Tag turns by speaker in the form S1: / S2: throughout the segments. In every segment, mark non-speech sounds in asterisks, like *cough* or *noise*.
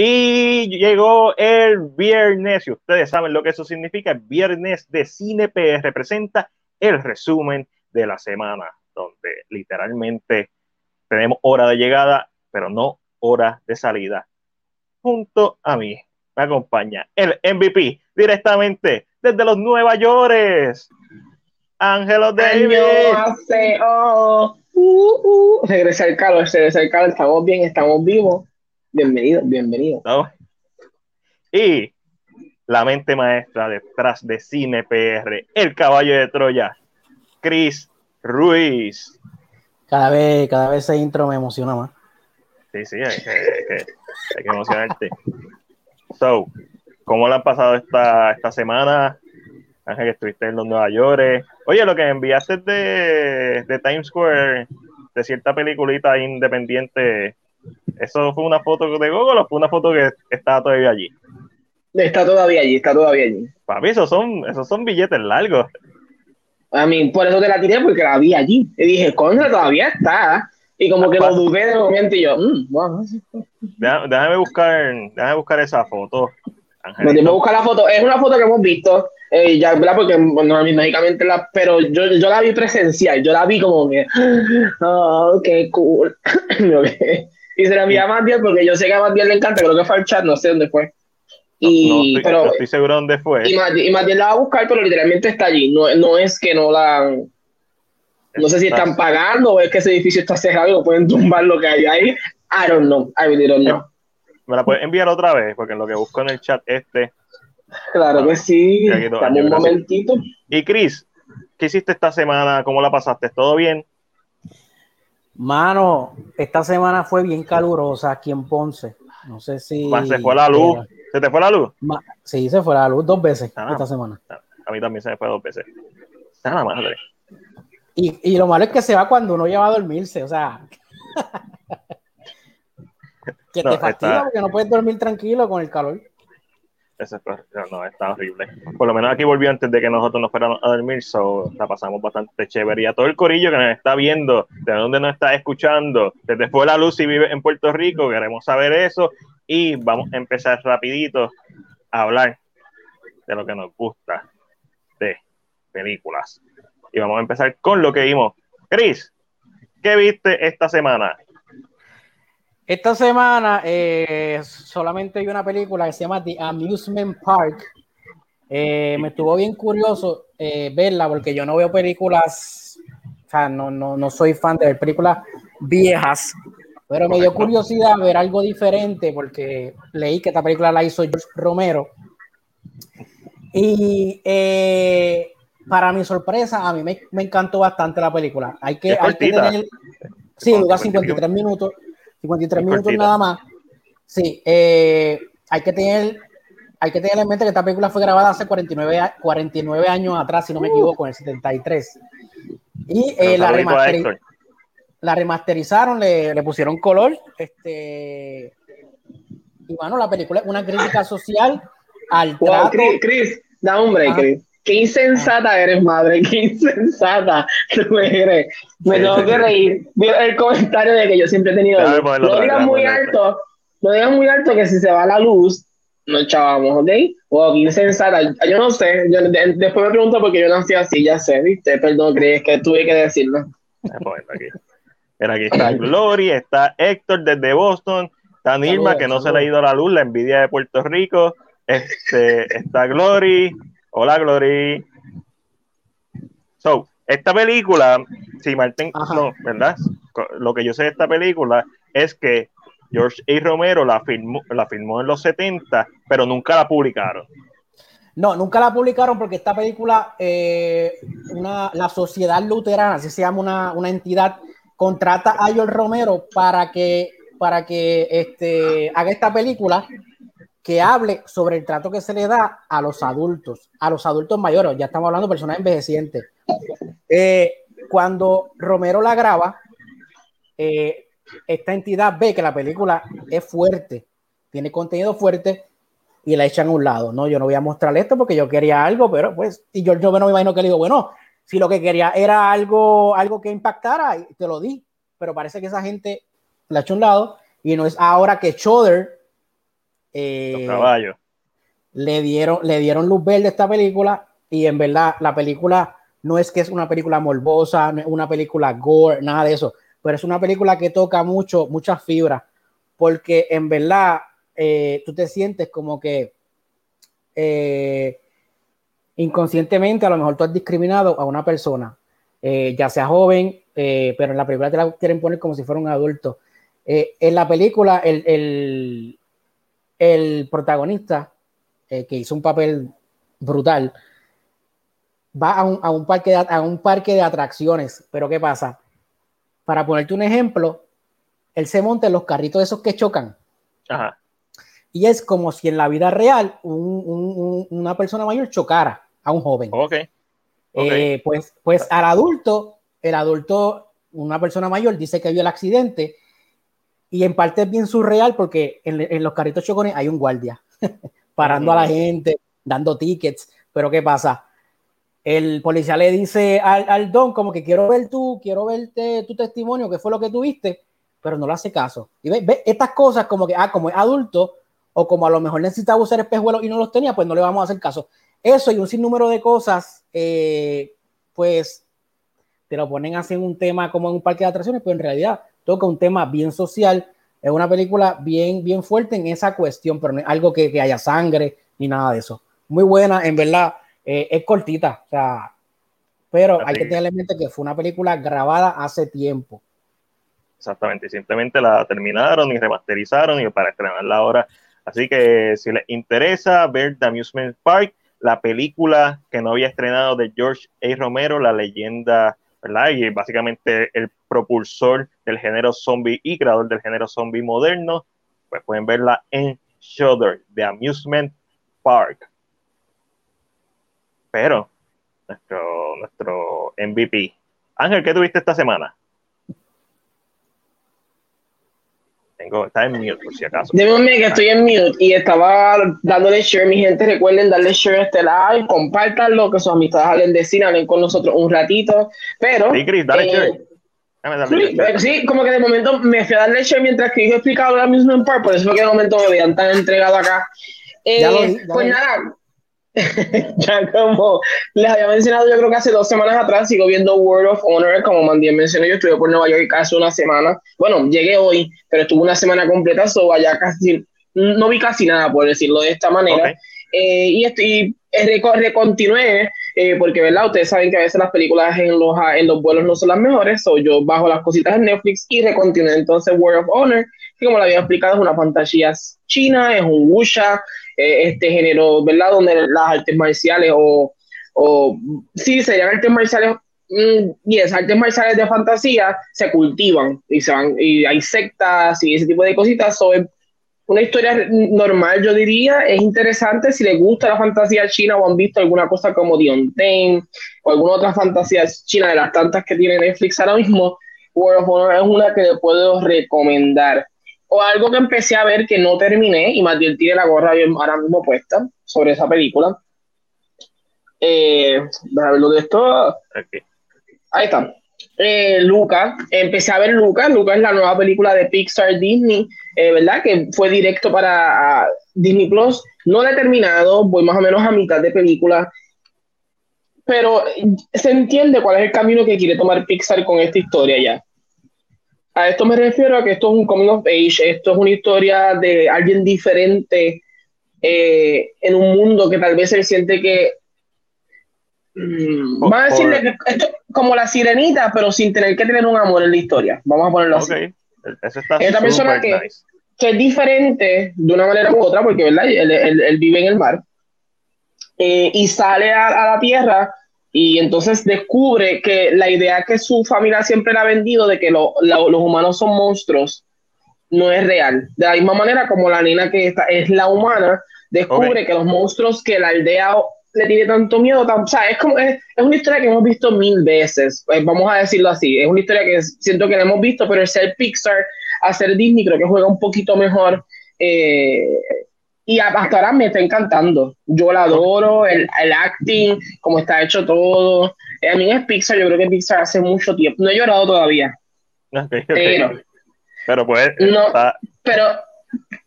S1: Y llegó el viernes, y ustedes saben lo que eso significa, el viernes de Cine PR representa el resumen de la semana, donde literalmente tenemos hora de llegada, pero no hora de salida. Junto a mí me acompaña el MVP directamente desde los Nueva York, Ángelo David.
S2: Uh, uh. Regresa el calor, regresa el calor, estamos bien, estamos vivos. Bienvenido, bienvenido.
S1: Y la mente maestra detrás de Cine PR, el caballo de Troya, Chris Ruiz.
S3: Cada vez, cada vez ese intro me emociona más.
S1: Sí, sí, hay que, hay que, emocionarte. So, ¿cómo le han pasado esta, esta semana? Ángel, que estuviste en los Nueva York. Oye, lo que enviaste de, de Times Square, de cierta peliculita independiente, ¿eso fue una foto de Google o fue una foto que estaba todavía allí?
S2: Está todavía allí, está todavía allí.
S1: Papi, esos son, esos son billetes largos.
S2: A mí, por eso te la tiré, porque la vi allí. Y dije, coño, todavía está. Y como que lo dudé de momento y yo, mmm, bueno.
S1: déjame, buscar, déjame buscar esa foto.
S2: No, buscar la foto. Es una foto que hemos visto, eh, ya, ¿verdad? Porque mágicamente la, pero yo, yo la vi presencial, yo la vi como que, oh, qué cool. *laughs* y se la envié a Matiel porque yo sé que a Matiel le encanta, creo que fue al chat, no sé dónde fue.
S1: Y, no, estoy, pero, estoy seguro dónde fue.
S2: Y, Matiel la va a buscar, pero literalmente está allí. No, no es que no la. No sé si están pagando o es que ese edificio está cerrado y no pueden tumbar lo que hay ahí. I don't know. I really don't know.
S1: ¿Me la puedes enviar otra vez? Porque en lo que busco en el chat este.
S2: Claro que sí. Dame un momentito.
S1: Y Chris, ¿qué hiciste esta semana? ¿Cómo la pasaste? ¿Todo bien?
S3: Mano, esta semana fue bien calurosa aquí en Ponce. No sé si.
S1: Se fue la luz. ¿Se te fue la luz?
S3: Sí, se fue la luz dos veces esta semana.
S1: A mí también se me fue dos veces. Madre.
S3: Y, y lo malo es que se va cuando uno ya va a dormirse, o sea. *laughs* que te fastidia porque no puedes dormir tranquilo con el calor.
S1: Eso no, está horrible. Por lo menos aquí volvió antes de que nosotros nos fuéramos a dormir, so la pasamos bastante chévere. Y a todo el corillo que nos está viendo, de dónde nos está escuchando, desde fue la luz y vive en Puerto Rico, queremos saber eso. Y vamos a empezar rapidito a hablar de lo que nos gusta de películas. Y vamos a empezar con lo que vimos. Chris, ¿qué viste esta semana?
S3: Esta semana eh, solamente vi una película que se llama The Amusement Park. Eh, me estuvo bien curioso eh, verla porque yo no veo películas, o sea, no, no, no soy fan de ver películas viejas, pero me dio curiosidad ver algo diferente porque leí que esta película la hizo George Romero. Y para mi sorpresa, a mí me, me, encantó bastante la película. Hay que, hay que tener. Sí, dura 53 minutos. 53 minutos nada más. Sí, eh, hay que tener. Hay que tener en mente que esta película fue grabada hace 49, 49 años atrás, si no me equivoco, en el 73. Y eh, la, la, remasterizaron, le, le, pusieron color. Este, y bueno, la película es una crítica social al
S2: trato. Chris, da un break, Chris. Qué insensata eres, madre, *laughs* qué insensata eres. Me tengo que reír. El comentario de que yo siempre he tenido. No digas muy alto, no digas muy alto que si se va la luz, nos chavamos, ¿ok? Wow, qué insensata. Yo no sé, después me pregunto por qué yo nací así, ya sé, ¿viste? Perdón, crees que tuve que decirlo.
S1: Aquí. Mira, aquí está Glory, está Héctor desde Boston, está Nirma, que no se le ha ido la luz, la envidia de Puerto Rico, este, está Glory, Hola, Glory. So, esta película, si Martín, no, ¿verdad? Lo que yo sé de esta película es que George A. Romero la filmó, la filmó en los 70, pero nunca la publicaron.
S3: No, nunca la publicaron porque esta película, eh, una, la Sociedad Luterana, así se llama una, una, entidad, contrata a George Romero para que, para que este, haga esta película que hable sobre el trato que se le da a los adultos, a los adultos mayores, ya estamos hablando de personas envejecientes. Eh, cuando Romero la graba, eh, esta entidad ve que la película es fuerte, tiene contenido fuerte y la echan a un lado. No, yo no voy a mostrarle esto porque yo quería algo, pero pues, y yo, yo no me imagino que le digo, bueno, si lo que quería era algo, algo que impactara, te lo di, pero parece que esa gente la echó a un lado y no es ahora que Choder
S1: Eh, caballos.
S3: Le dieron, le dieron luz verde a esta película y en verdad la película no es que es una película morbosa, no es una película gore, nada de eso, pero es una película que toca mucho, muchas fibras, porque en verdad eh, tú te sientes como que eh, inconscientemente a lo mejor tú has discriminado a una persona, eh, ya sea joven, pero en la película te la quieren poner como si fuera un adulto. en la película, el, el, el protagonista, que hizo un papel brutal, va a un, a un, parque de, a un parque de atracciones, pero ¿qué pasa? Para ponerte un ejemplo, él se monta en los carritos esos que chocan. Ajá. Y es como si en la vida real un, una persona mayor chocara a un joven.
S1: Ok.
S3: Eh, pues, pues al adulto, el adulto, una persona mayor dice que vio el accidente y en parte es bien surreal porque en, en los carritos chocones hay un guardia *laughs* parando a la gente, dando tickets, pero ¿qué pasa? el policía le dice al, don como que quiero ver tú, quiero verte tu testimonio, qué fue lo que tuviste, pero no le hace caso. Y ve, estas cosas como que, ah, como es adulto, o como a lo mejor necesitaba usar espejuelos y no los tenía, pues no le vamos a hacer caso. Eso y un sinnúmero de cosas, eh, pues te lo ponen así en un tema como en un parque de atracciones, pero en realidad toca un tema bien social. Es una película bien, bien fuerte en esa cuestión, pero no es algo que, que haya sangre ni nada de eso. Muy buena, en verdad eh, es cortita, o sea, pero hay que tener en mente que fue una película grabada hace tiempo.
S1: Exactamente, simplemente la terminaron y remasterizaron y para estrenarla ahora. Así que si les interesa ver The Amusement Park, la película que no había estrenado de George A. Romero, la leyenda, ¿verdad? Y básicamente el propulsor del género zombie y creador del género zombie moderno, pues pueden verla en Shudder, The Amusement Park. Pero nuestro, nuestro MVP. Ángel, ¿qué tuviste esta semana? Tengo, está en mute por si acaso.
S2: Déjame que estoy en mute y estaba dándole share. Mi gente, recuerden darle share a este live, compártanlo, que sus amistades hablen de cine, hablen con nosotros un ratito. Pero.
S1: Sí, Chris, dale
S2: eh, share. Sí, como que de momento me fui a darle share mientras que yo explicaba la misma en par, por eso fue que de momento me habían tan entregado acá. Eh, pues nada, *laughs* ya como les había mencionado, yo creo que hace dos semanas atrás sigo viendo World of Honor, como Mandy mencionó, yo estuve por Nueva York hace una semana. Bueno, llegué hoy, pero estuve una semana completa, so allá casi, no vi casi nada, por decirlo de esta manera. Eh, y estoy, eh, recontinué, eh, porque, ¿verdad? Ustedes saben que a veces las películas en los, en los vuelos no son las mejores, o yo bajo las cositas en Netflix y recontinué entonces World of Honor, que como lo había explicado es una fantasía china, es un wuxia, eh, este género, ¿verdad? Donde las artes marciales o, o sí, serían artes marciales, mm, y esas artes marciales de fantasía se cultivan y, se van, y hay sectas y ese tipo de cositas. So, una historia normal, yo diría, es interesante si les gusta la fantasía china o han visto alguna cosa como Dion Ten o alguna otra fantasía china de las tantas que tiene Netflix ahora mismo. World of Honor es una que le puedo recomendar o algo que empecé a ver que no terminé y más bien tiene la gorra ahora mismo puesta sobre esa película. Eh, a ver lo de esto. Ahí está. Eh, Luca, empecé a ver Luca. Luca es la nueva película de Pixar Disney, eh, ¿verdad? Que fue directo para Disney Plus. No la he terminado, voy más o menos a mitad de película. Pero se entiende cuál es el camino que quiere tomar Pixar con esta historia ya. A esto me refiero a que esto es un coming of age, esto es una historia de alguien diferente eh, en un mundo que tal vez él siente que mm, va a decirle que esto como la sirenita, pero sin tener que tener un amor en la historia. Vamos a ponerlo así. Esta persona que, que, es diferente de una manera u otra, porque ¿verdad? Él, vive en el mar eh, y sale a, a, la tierra y entonces descubre que la idea que su familia siempre le ha vendido de que los humanos son monstruos no es real. De la misma manera como la niña que está, es la humana, descubre que los monstruos que la aldea le tiene tanto miedo, o sea, es, como, es, una historia que hemos visto mil veces, pues vamos a decirlo así, es una historia que siento que la hemos visto, pero el ser Pixar, hacer Disney creo que juega un poquito mejor eh, y hasta ahora me está encantando. Yo la adoro, el, el acting, cómo está hecho todo. A mí es Pixar, yo creo que Pixar hace mucho tiempo. No he llorado todavía.
S1: pero, pero pues.
S2: No, pero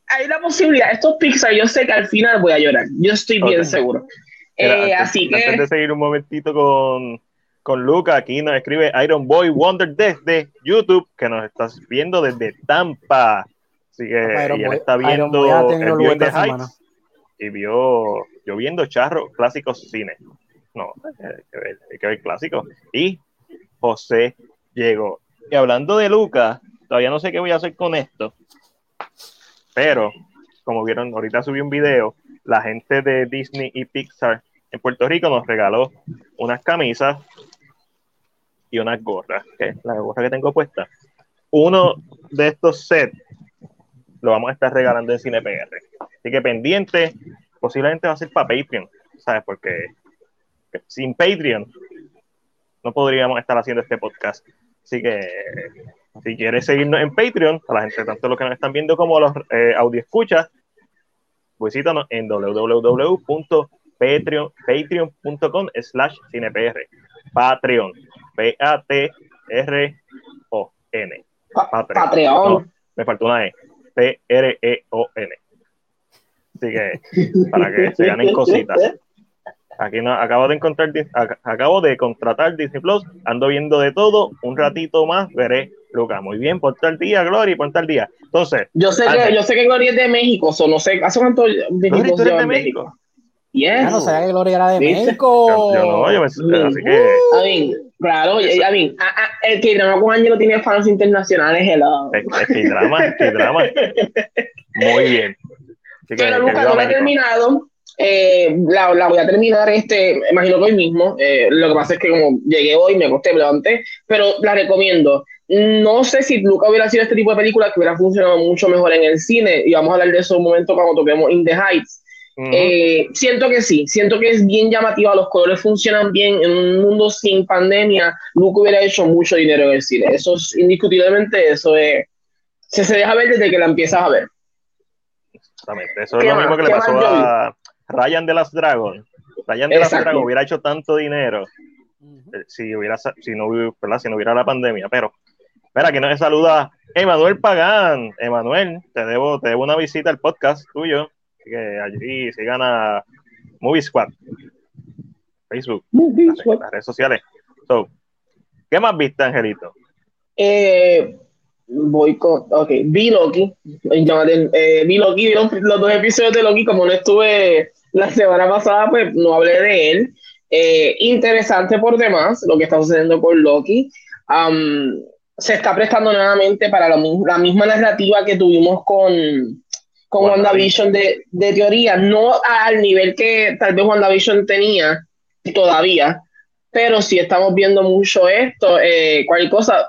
S2: hay la posibilidad, estos Pixar, yo sé que al final voy a llorar, yo estoy bien seguro. Eh, así que...
S1: Antes de seguir un momentito con, con Luca, aquí nos escribe Iron Boy Wonder desde YouTube, que nos estás viendo desde Tampa. Así que ella está viendo el vio de Heights y vio, yo viendo Charro Clásicos Cine. No, hay que ver, hay que ver clásicos. Y José llegó. Y hablando de Luca, todavía no sé qué voy a hacer con esto, pero como vieron, ahorita subí un video, la gente de Disney y Pixar en Puerto Rico nos regaló unas camisas y unas gorras, que la gorra que tengo puesta. Uno de estos sets lo vamos a estar regalando en CinePR. Así que pendiente, posiblemente va a ser para Patreon, ¿sabes? Porque sin Patreon no podríamos estar haciendo este podcast. Así que si quieres seguirnos en Patreon, a la gente, tanto los que nos están viendo como los eh, audio escuchas, visítanos en www.patreon.com slash cinepr. Patreon. P-A-T-R-O-N.
S2: Patreon.
S1: me faltó una E. P-R-E-O-N. Así que, para que se ganen cositas. Aquí no, acabo de encontrar, acabo de contratar Disney Plus, ando viendo de todo, un ratito más veré Lucas. Muy bien, por tal día, Gloria, por tal día. Entonces,
S2: yo sé que yo sé que Gloria es de México, o no sé, ¿hace cuánto
S1: Disney Plus de México?
S3: Yes. no sabía que Gloria era de México.
S1: Yo, no, yo me, así que.
S2: Claro, a mí, el que drama con Angelo tiene fans internacionales, hello.
S1: Que drama, que drama. Muy bien.
S2: Pero Lucas no lo he terminado. Eh, la, la, voy a terminar este, imagino que hoy mismo. Eh, lo que pasa es que como llegué hoy, me acosté, me levanté, pero la recomiendo. No sé si Luca hubiera sido este tipo de película que hubiera funcionado mucho mejor en el cine, y vamos a hablar de eso un momento cuando toquemos In the Heights. Eh, siento que sí, siento que es bien llamativa, los colores funcionan bien, en un mundo sin pandemia, Luca hubiera hecho mucho dinero en el cine. Eso es indiscutiblemente, eso es, se, se deja ver desde que la empiezas a ver.
S1: Exactamente, eso es lo mismo que le pasó a, Ryan de las Dragon. Ryan de las Dragon hubiera hecho tanto dinero eh, si, hubiera, si, no, si no hubiera la pandemia. Pero, espera, que nos saluda Emanuel Pagán. Emanuel, te debo, te debo una visita al podcast tuyo. Que allí sigan a Movie Squad. Facebook, las, redes sociales. ¿Qué más viste, Angelito?
S2: Eh, voy con, ok, vi Loki, eh, vi Loki, los, dos episodios de Loki, como no estuve la semana pasada, pues no hablé de él. Eh, interesante por demás lo que está sucediendo con Loki. se está prestando nuevamente para la, misma narrativa que tuvimos con, con WandaVision de, de teoría, no al nivel que tal vez WandaVision tenía todavía, pero sí estamos viendo mucho esto. Eh, cualquier cosa,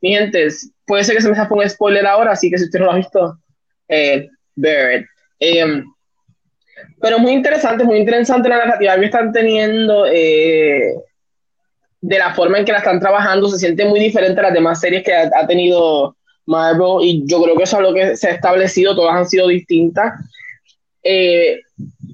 S2: mi gente, puede ser que se me escape un spoiler ahora, así que si usted no lo ha visto, eh, ver. Eh, pero muy interesante, muy interesante la narrativa que están teniendo, eh, de la forma en que la están trabajando, se siente muy diferente a las demás series que ha, tenido Marvel, y yo creo que eso es lo que se ha establecido, todas han sido distintas. Eh,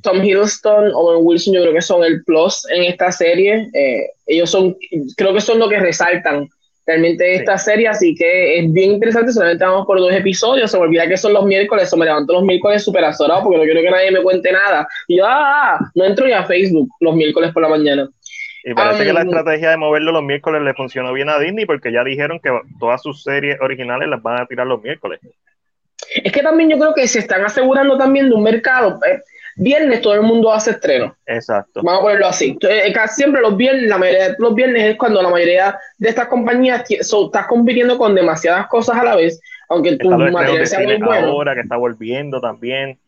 S2: Tom Hiddleston, Owen Wilson, yo creo que son el plus en esta serie. Eh, ellos son, creo que son lo que resaltan realmente esta serie, así que es bien interesante, solamente vamos por dos episodios, se me olvida que son los miércoles, o me levanto los miércoles súper azorado porque no quiero que nadie me cuente nada. Y yo, ah, no entro ya a Facebook los miércoles por la mañana.
S1: Y parece que la estrategia de moverlo los miércoles le funcionó bien a Disney porque ya dijeron que todas sus series originales las van a tirar los miércoles.
S2: Es que también yo creo que se están asegurando también de un mercado. Eh, viernes todo el mundo hace estreno.
S1: Exacto.
S2: Vamos a ponerlo así. Eh, casi siempre los viernes, la mayoría de los viernes es cuando la mayoría de estas compañías estás compitiendo con demasiadas cosas a la vez, aunque tu material sea muy bueno.
S1: Ahora que está volviendo también.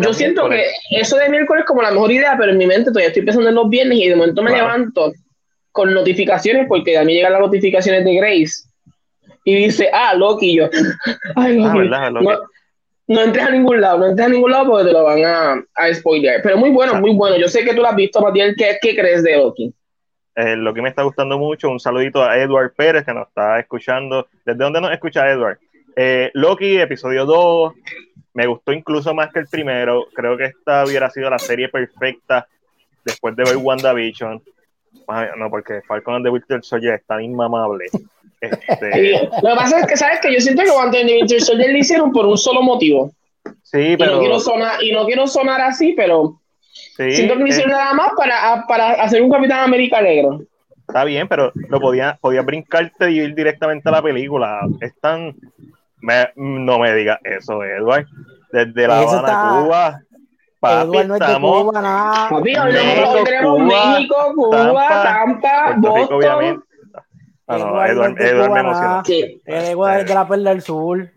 S2: Yo siento que eso de miércoles es como la mejor idea, pero en mi mente todavía estoy pensando en los viernes y de momento me levanto con notificaciones porque a mí llegan las notificaciones de Grace y dice, ah, Loki, y yo, *laughs* ay, ah, Loki. No, no entres a ningún lado, no entres a ningún lado porque te lo van a, a spoiler. Pero muy bueno, muy bueno. Yo sé que tú lo has visto, Matiel. ¿Qué, qué crees de Loki?
S1: Eh, lo que me está gustando mucho, un saludito a Edward Pérez que nos está escuchando. ¿Desde dónde nos escucha Edward? Eh, Loki, episodio 2, me gustó incluso más que el primero. Creo que esta hubiera sido la serie perfecta después de ver WandaVision. No, porque Falcon and the Winter Soldier es tan inmamable. *laughs* Este...
S2: Lo que pasa es que, ¿sabes que Yo siento que Wanted and the Winter Soldier le hicieron por un solo motivo.
S1: Sí, pero...
S2: Y no quiero sonar, y no quiero sonar así, pero siento que no hicieron nada más para, para hacer un Capitán América negro.
S1: Está bien, pero lo podía, podía brincarte y ir directamente a la película. Es tan... no me digas eso, Edward. Desde La Habana, Cuba...
S3: Papi, no es de Cuba, nada.
S2: Papi, México, tenemos México, Cuba, Tampa, Boston.
S1: Ah, no, Edward, Edward me emociona.
S3: Edward es de la Perla del Sur.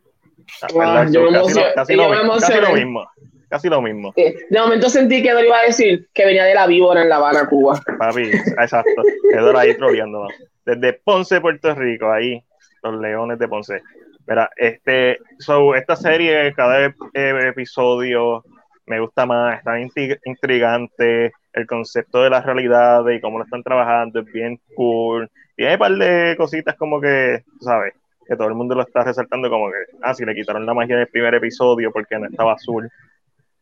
S1: Ah, yo casi, lo, casi, lo, casi, lo, mismo. Casi lo mismo.
S2: De momento sentí que Edward iba a decir que venía de la víbora en La Habana, Cuba.
S1: Papi, exacto. Edward ahí troleando. Desde Ponce, Puerto Rico, ahí, los leones de Ponce. Mira, este, so, esta serie, cada eh, episodio me gusta más, está intrigante, el concepto de la realidad y cómo lo están trabajando es bien cool. Tiene un par de cositas como que, ¿sabes? Que todo el mundo lo está resaltando como que, ah, si le quitaron la magia en el primer episodio porque no estaba azul,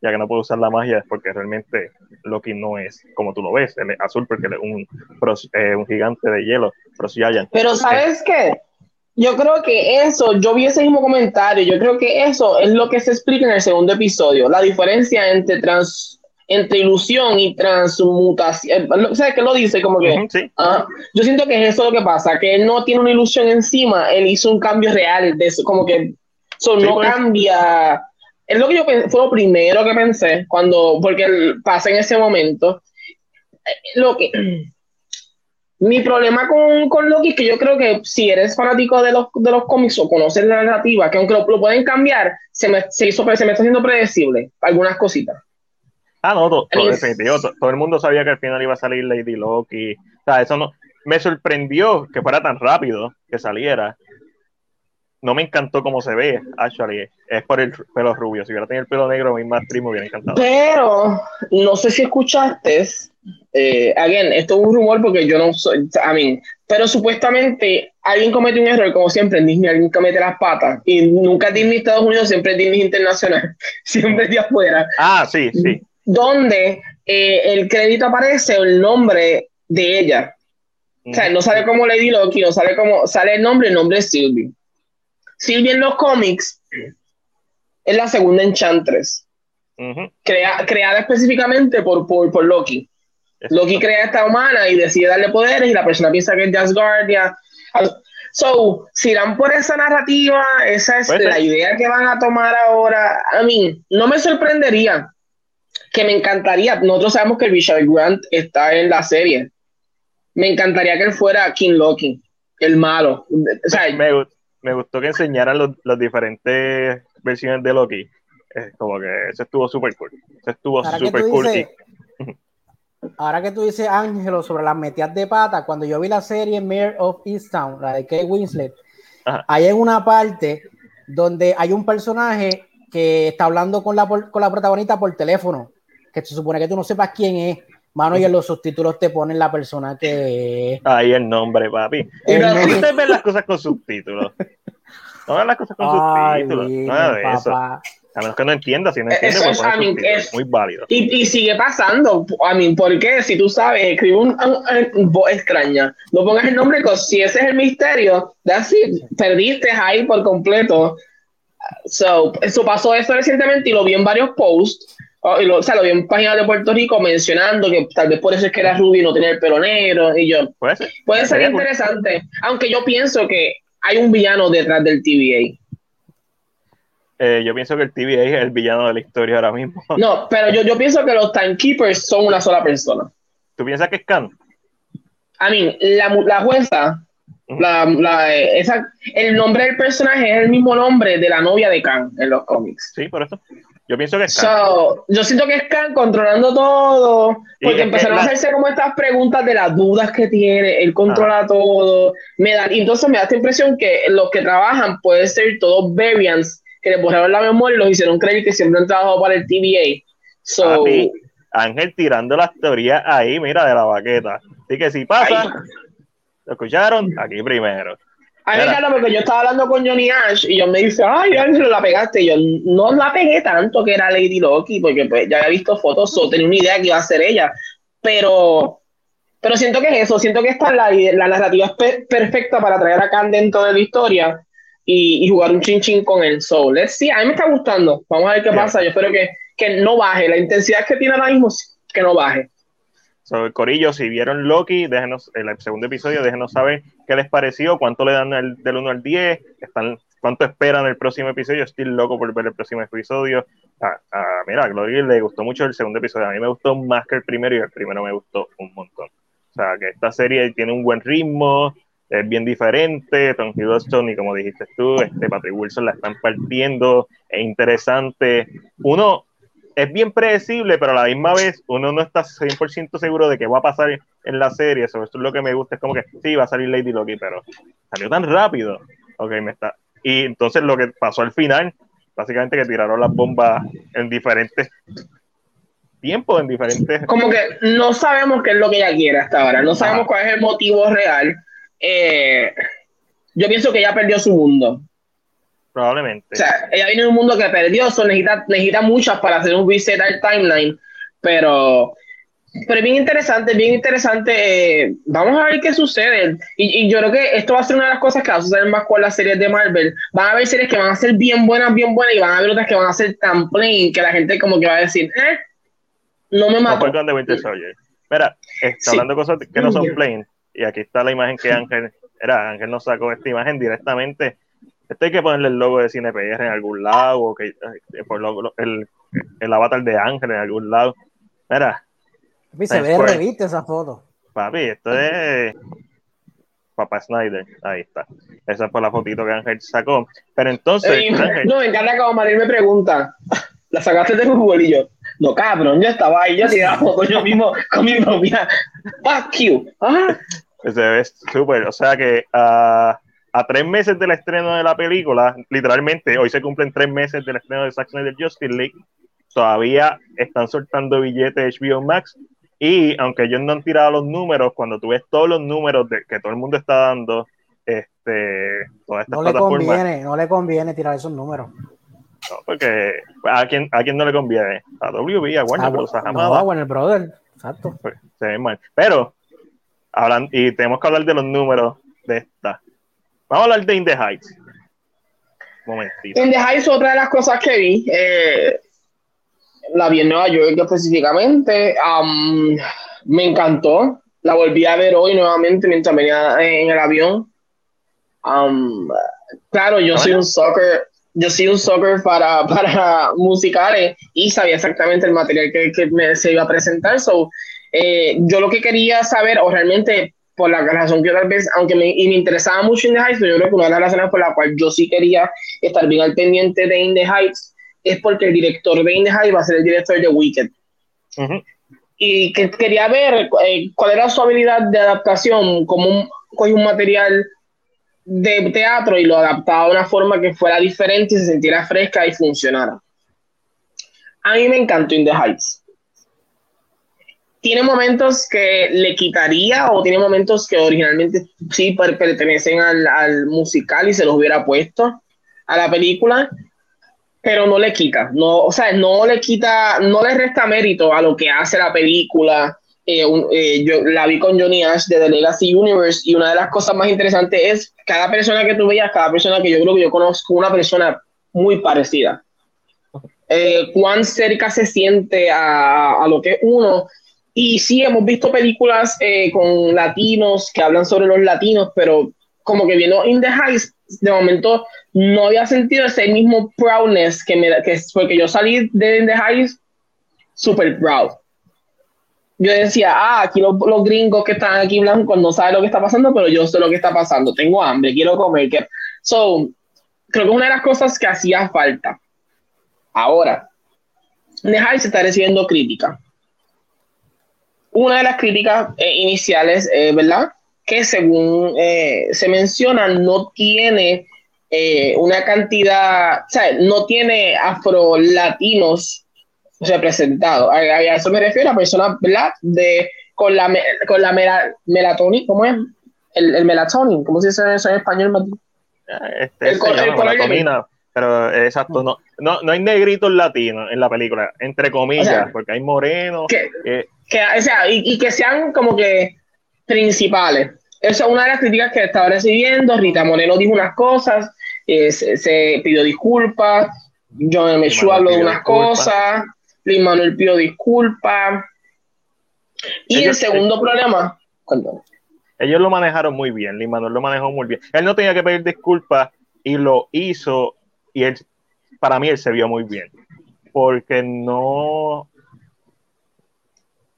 S1: ya que no puede usar la magia es porque realmente Loki no es como tú lo ves, él es azul porque es un, eh, un gigante de hielo,
S2: Pero ¿sabes qué? Yo creo que eso, yo vi ese mismo comentario, yo creo que eso es lo que se explica en el segundo episodio, la diferencia entre trans, entre ilusión y transmutación. O sea, que lo dice como que... yo siento que es eso lo que pasa, que él no tiene una ilusión encima, él hizo un cambio real de eso, como que eso no pues. cambia. Es lo que yo pensé, fue lo primero que pensé cuando, porque pasa en ese momento. Eh, lo que mi problema con, con, Loki es que yo creo que si eres fanático de los, de los cómics o conoces la narrativa, que aunque lo, pueden cambiar, se me, se, hizo, se me está haciendo predecible algunas cositas.
S1: Ah, no, todo, definitivo. Todo, el mundo sabía que al final iba a salir Lady Loki. O sea, eso no. Me sorprendió que fuera tan rápido que saliera. No me encantó cómo se ve, actually. Es por el pelo rubio. Si hubiera tenido el pelo negro, mi más primo hubiera encantado.
S2: Pero, no sé si escuchaste eh, again, esto es un rumor porque yo no soy, I mean, pero supuestamente alguien comete un error, como siempre en Disney, alguien comete las patas, y nunca Disney Estados Unidos, siempre Disney Internacional, *laughs* siempre de afuera.
S1: Ah, sí, sí.
S2: Donde eh, el crédito aparece el nombre de ella. O sea, no sale como Lady Loki, no sale como, sale el nombre, el nombre es Sylvie. Sylvie en los cómics es la segunda Enchantress. creada específicamente por, por, por Loki. Loki crea esta humana y decide darle poderes y la persona piensa que es Asgardia. So, si irán por esa narrativa, esa es la idea que van a tomar ahora. A mí, no me sorprendería que me encantaría. Nosotros sabemos que Richard Grant está en la serie. Me encantaría que él fuera King Loki, el malo.
S1: me, gustó que enseñaran las diferentes versiones de Loki. como que eso estuvo súper cool. Eso estuvo súper cool
S3: ahora que tú dices, Ángelo, sobre las metidas de pata, cuando yo vi la serie Mayor of Easttown, la de Kate Winslet, hay en una parte donde hay un personaje que está hablando con la, con la protagonista por teléfono, que se supone que tú no sepas quién es. Mano, y en los subtítulos te ponen la persona que
S1: Ahí el nombre, papi. Y no te ven las cosas con subtítulos. No las cosas con subtítulos. Nada de eso. A menos que no entienda, si no entiende, pues es, muy válido.
S2: Y, sigue pasando. A mí, ¿por qué? Si tú sabes, escribe un, voz extraña. No pongas el nombre, si ese es el misterio, así, perdiste ahí por completo. So, eso pasó eso recientemente y lo vi en varios posts. Oh, y lo, o sea, lo vi en páginas de Puerto Rico mencionando que tal vez por eso es que era rubio y no tenía el pelo negro. Y yo, puede ser, puede ser interesante. Aunque yo pienso que hay un villano detrás del TVA.
S1: Eh, yo pienso que el TVA es el villano de la historia ahora mismo.
S2: No, *laughs* pero yo, yo pienso que los timekeepers son una sola persona.
S1: ¿Tú piensas que es Khan?
S2: A mí, la, la jueza, la, la, esa, el nombre del personaje es el mismo nombre de la novia de Khan en los cómics.
S1: Sí, por eso. Yo pienso que es Khan.
S2: yo siento que es Khan controlando todo, porque empezaron a hacerse como estas preguntas de las dudas que tiene, él controla ah. todo. Me da, entonces me da esta impresión que los que trabajan pueden ser todos variants que le borraron la memoria y los hicieron creer que siempre han trabajado para el TVA. So,
S1: Ángel tirando las teorías ahí, mira, de la baqueta. Así que si pasa, ¿lo escucharon? Aquí primero.
S2: A mí me porque yo estaba hablando con Johnny Ash y yo me dice, ay, Ángel, la pegaste. Y yo no la pegué tanto que era Lady Loki, porque pues ya había visto fotos, o tenía una idea que iba a ser ella. Pero, pero siento que es eso, siento que esta la, la narrativa es perfecta para traer a Khan dentro de la historia y, jugar un chin chin con él. So, let's see. A mí me está gustando. Vamos a ver qué pasa. Yo espero que, que no baje. La intensidad que tiene ahora mismo, que no baje.
S1: So, Corillo, si vieron Loki, déjenos el segundo episodio, déjenos saber qué les pareció, cuánto le dan del 1 al 10, están, cuánto esperan el próximo episodio. Estoy loco por ver el próximo episodio. Ah, ah, mira, a Glory le gustó mucho el segundo episodio. A mí me gustó más que el primero y el primero me gustó un montón. O sea, que esta serie tiene un buen ritmo, es bien diferente. Tom Hiddleston, y como dijiste tú, este Patrick Wilson la están partiendo, es interesante. Uno es bien predecible, pero a la misma vez uno no está 100% seguro de qué va a pasar en la serie. Eso, es lo que me gusta. Es como que sí, va a salir Lady Loki, pero salió tan rápido. Ok, me está. Y entonces lo que pasó al final, básicamente que tiraron las bombas en diferentes tiempos, en diferentes.
S2: Como que no sabemos qué es lo que ella quiere hasta ahora. No sabemos cuál es el motivo real eh, yo pienso que ella perdió su mundo.
S1: Probablemente.
S2: O sea, ella viene de un mundo que perdió, necesita, necesita muchas para hacer un reset al timeline, pero, pero bien interesante, bien interesante. Eh, vamos a ver qué sucede. Y, yo creo que esto va a ser una de las cosas que va a suceder más con las series de Marvel. Van a haber series que van a ser bien buenas, bien buenas, y van a haber otras que van a ser tan plain que la gente como que va a decir, eh, no me mato.
S1: Mira, está hablando de cosas que no son plain y aquí está la imagen que Ángel, era, Ángel nos sacó esta imagen directamente. Esto hay que ponerle el logo de CinePR en algún lado, o que, por el, el avatar de Ángel en algún lado. Mira.
S3: se ve reviste esa foto.
S1: Papi, esto es Papá Snyder. Ahí está. Esa fue la fotito que Ángel sacó. Pero entonces.
S2: no, me encanta como Marín me pregunta. ¿La sacaste de fútbol? Y yo, no, cabrón, yo estaba ahí, yo tiraba foto yo mismo con mi propia. Fuck you. Ah,
S1: se ve súper, o sea que a, a, tres meses del estreno de la película, literalmente, hoy se cumplen tres meses del estreno de Zack Snyder Justice League, todavía están soltando billetes HBO Max y aunque ellos no han tirado los números, cuando tú ves todos los números de, que todo el mundo está dando, este,
S3: todas estas no le conviene, no le conviene tirar esos números.
S1: No, porque a quién, a quién no le conviene, a WB, a Warner Bros. A,
S3: no, a Warner Brother, exacto.
S1: Pues, se ve mal. Pero Hablan, y tenemos que hablar de los números de esta. Vamos a hablar de In the Heights.
S2: Momentito. In the Heights, otra de las cosas que vi, eh, la vi en Nueva York específicamente. me encantó. La volví a ver hoy nuevamente mientras venía en el avión. claro, yo soy un soccer, yo soy un soccer para, *laughs* para musicales y sabía exactamente el material que, que me, se iba a presentar. So, eh, yo lo que quería saber, o realmente por la razón que tal vez, aunque me, y me interesaba mucho In the Heights, yo creo que una de las razones por la cual yo sí quería estar bien al pendiente de In the Heights es porque el director de In the Heights va a ser el director de Wicked. Y que quería ver eh, cuál era su habilidad de adaptación, como un, un material de teatro y lo adaptaba de una forma que fuera diferente y se sintiera fresca y funcionara. A mí me encantó In the Heights tiene momentos que le quitaría o tiene momentos que originalmente sí pertenecen al, musical y se los hubiera puesto a la película, pero no le quita, no, o sea, no le quita, no le resta mérito a lo que hace la película. Eh, eh, yo la vi con Johnny Ash de The Legacy Universe y una de las cosas más interesantes es cada persona que tú veías, cada persona que yo creo que yo conozco, una persona muy parecida. Eh, cuán cerca se siente a, a, lo que uno y sí, hemos visto películas eh, con latinos que hablan sobre los latinos, pero como que viendo In the Heights, de momento no había sentido ese mismo proudness que me que porque yo salí de In the Heights super proud. Yo decía, ah, aquí los, gringos que están aquí blancos no saben lo que está pasando, pero yo sé lo que está pasando. Tengo hambre, quiero comer. Que... So, creo que una de las cosas que hacía falta. Ahora, the Heights está recibiendo crítica una de las críticas eh, iniciales, eh, ¿verdad? Que según eh, se menciona, no tiene una cantidad, o sea, no tiene afro-latinos representados. A, eso me refiero a personas, ¿verdad? De, con la, con la melatonin, ¿cómo es? El, el melatonin, ¿cómo se dice eso en español?
S1: Este, el, color, pero exacto, no, no, no hay negritos latinos en la película, entre comillas, porque hay morenos.
S2: Que, o sea, y, que sean como que principales. Esa es una de las críticas que estaba recibiendo. Rita Moreno dijo unas cosas. se, pidió disculpas, John M. habló de unas cosas, Lin Manuel pidió disculpas. Y el segundo problema,
S1: Ellos lo manejaron muy bien, Manuel lo manejó muy bien. Él no tenía que pedir disculpas y lo hizo y él, para mí él se vio muy bien. Porque no,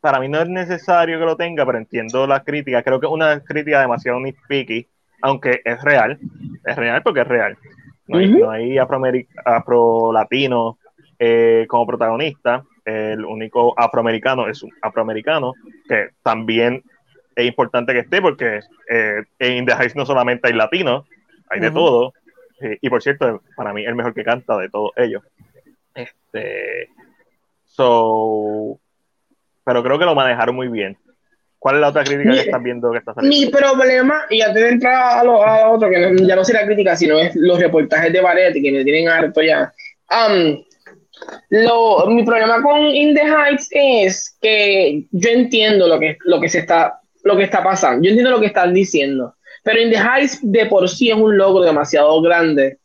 S1: para mí no es necesario que lo tenga, pero entiendo la crítica. Creo que es una crítica demasiado nitpicky, aunque es real. Es real porque es real. No hay, afro-latino eh, como protagonista. El único afroamericano es un afroamericano, que también es importante que esté porque eh, en The Heights no solamente hay latinos, hay de todo. Eh, y por cierto, para mí el mejor que canta de todos ellos. Este, so, pero creo que lo manejaron muy bien. ¿Cuál es la otra crítica que estás viendo que está
S2: saliendo? Mi problema, y antes de entrar a lo, otro, que ya no será crítica, sino es los reportajes de Variety que me tienen harto ya. Um, lo, mi problema con In the Heights es que yo entiendo lo que, lo que se está, lo que está pasando. Yo entiendo lo que están diciendo. Pero In the Heights de por sí es un logro demasiado grande.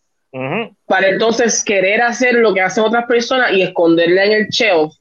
S2: Para entonces querer hacer lo que hacen otras personas y esconderla en el shelf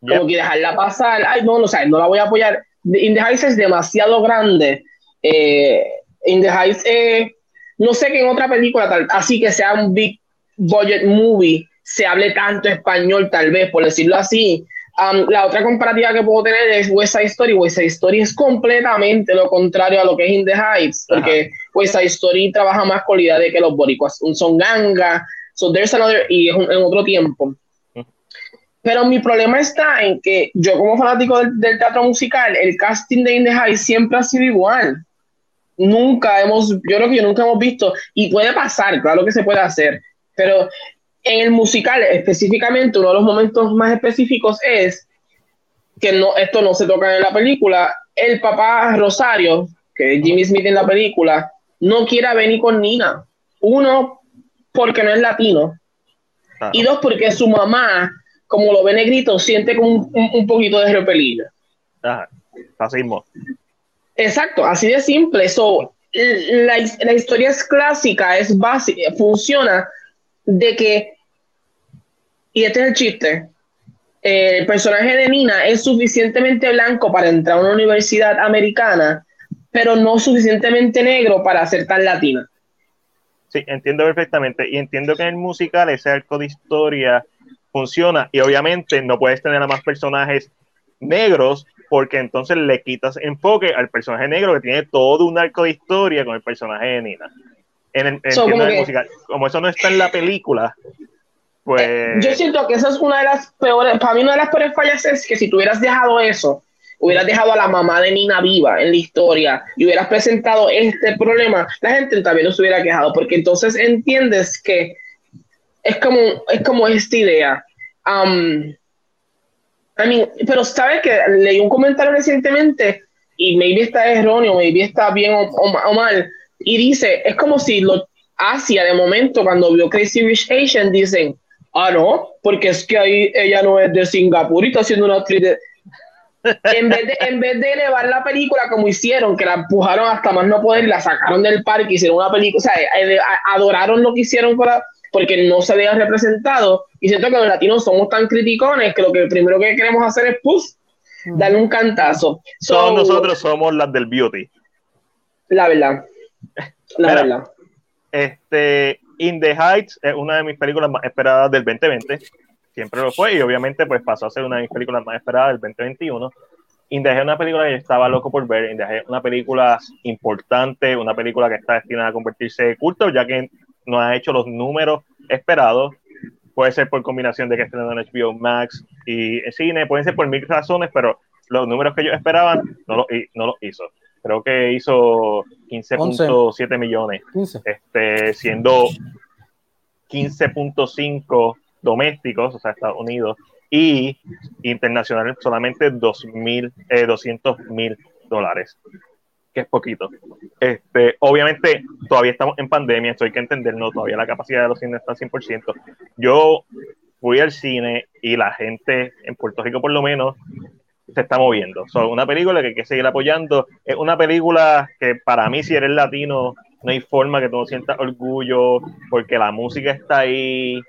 S2: como que dejarla pasar, ay, no, no, o no la voy a apoyar. In the Heights es demasiado grande. Eh, In the Heights, eh, no sé que en otra película, tal, así que sea un big budget movie, se hable tanto español, tal vez, por decirlo así. Um, la otra comparativa que puedo tener es West Side Story. West Side Story es completamente lo contrario a lo que es In the Heights, porque West Side Story trabaja más con la idea de que los boricuas son ganga, so there's another, y es en otro tiempo. Pero mi problema está en que yo como fanático del, teatro musical, el casting de In the High siempre ha sido igual. Nunca hemos, yo creo que yo nunca hemos visto, y puede pasar, claro que se puede hacer, pero en el musical específicamente, uno de los momentos más específicos es que no, esto no se toca en la película, el papá Rosario, que es Jimmy Smith en la película, no quiere venir con Nina. Uno, porque no es latino. Y dos, porque su mamá como lo ve negrito, siente como un, poquito de repelina.
S1: Ajá, fascismo.
S2: Exacto, así de simple. eso la, historia es clásica, es básica, funciona de que, y este es el chiste, el personaje de Nina es suficientemente blanco para entrar a una universidad americana, pero no suficientemente negro para ser tan latina.
S1: Sí, entiendo perfectamente. Y entiendo que en el musical ese arco de historia funciona y obviamente no puedes tener a más personajes negros porque entonces le quitas enfoque al personaje negro que tiene todo un arco de historia con el personaje de Nina. En el, como, musical. como eso no está en la película, pues... Eh,
S2: yo siento que esa es una de las peores, para mí una de las peores fallas es que si tú hubieras dejado eso, hubieras dejado a la mamá de Nina viva en la historia y hubieras presentado este problema, la gente también no se hubiera quejado, porque entonces entiendes que es como, es como esta idea. Um, pero sabes que leí un comentario recientemente y maybe está erróneo, maybe está bien o, mal, y dice, es como si lo Asia de momento cuando vio Crazy Rich Asian dicen, ah no, porque es que ahí ella no es de Singapur y está haciendo una actriz de... en, vez de, en vez de elevar la película como hicieron, que la empujaron hasta más no poder, la sacaron del parque, hicieron una película, o sea, eh, adoraron lo que hicieron la, porque no se veía representado. Y siento que los latinos somos tan criticones que lo que primero que queremos hacer es, pues, darle un cantazo.
S1: Todos nosotros somos las del beauty.
S2: La verdad. La verdad.
S1: Este, In the Heights es una de mis películas más esperadas del 2020. Siempre lo fue y obviamente pues pasó a ser una de mis películas más esperadas del 2021. In the Heights es una película que yo estaba loco por ver. In the Heights es una película importante, una película que está destinada a convertirse en culto, ya que no ha hecho los números esperados. Puede ser por combinación de que estrenó en HBO Max y cine, pueden ser por mil razones, pero los números que ellos esperaban no los no lo hizo. Creo que hizo 15.7 millones, este, siendo 15.5 domésticos, o sea, Estados Unidos, y internacionales solamente 200 eh, mil dólares que es poquito. Este, obviamente, todavía estamos en pandemia, esto hay que entenderlo, todavía la capacidad de los cines está al 100%. Yo fui al cine y la gente en Puerto Rico, por lo menos, se está moviendo. Son una película que hay que seguir apoyando. Es una película que para mí, si eres latino no hay forma que tú no sientas orgullo, porque la música está ahí.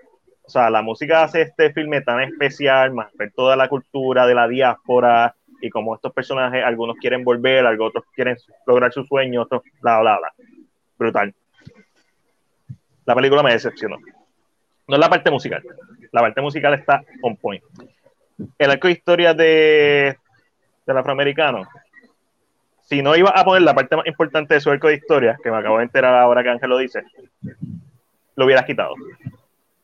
S1: O sea, la música hace este filme tan especial, más ver toda la cultura de la diáspora y como estos personajes, algunos quieren volver, otros quieren lograr sus sueños, otros, bla, bla, bla. Brutal. La película me decepcionó. No es la parte musical. La parte musical está on point. El arco de historia de, del afroamericano si no iba a poner la parte más importante de su arco de historia, que me acabo de enterar ahora que Ángel lo dice, lo hubieras quitado.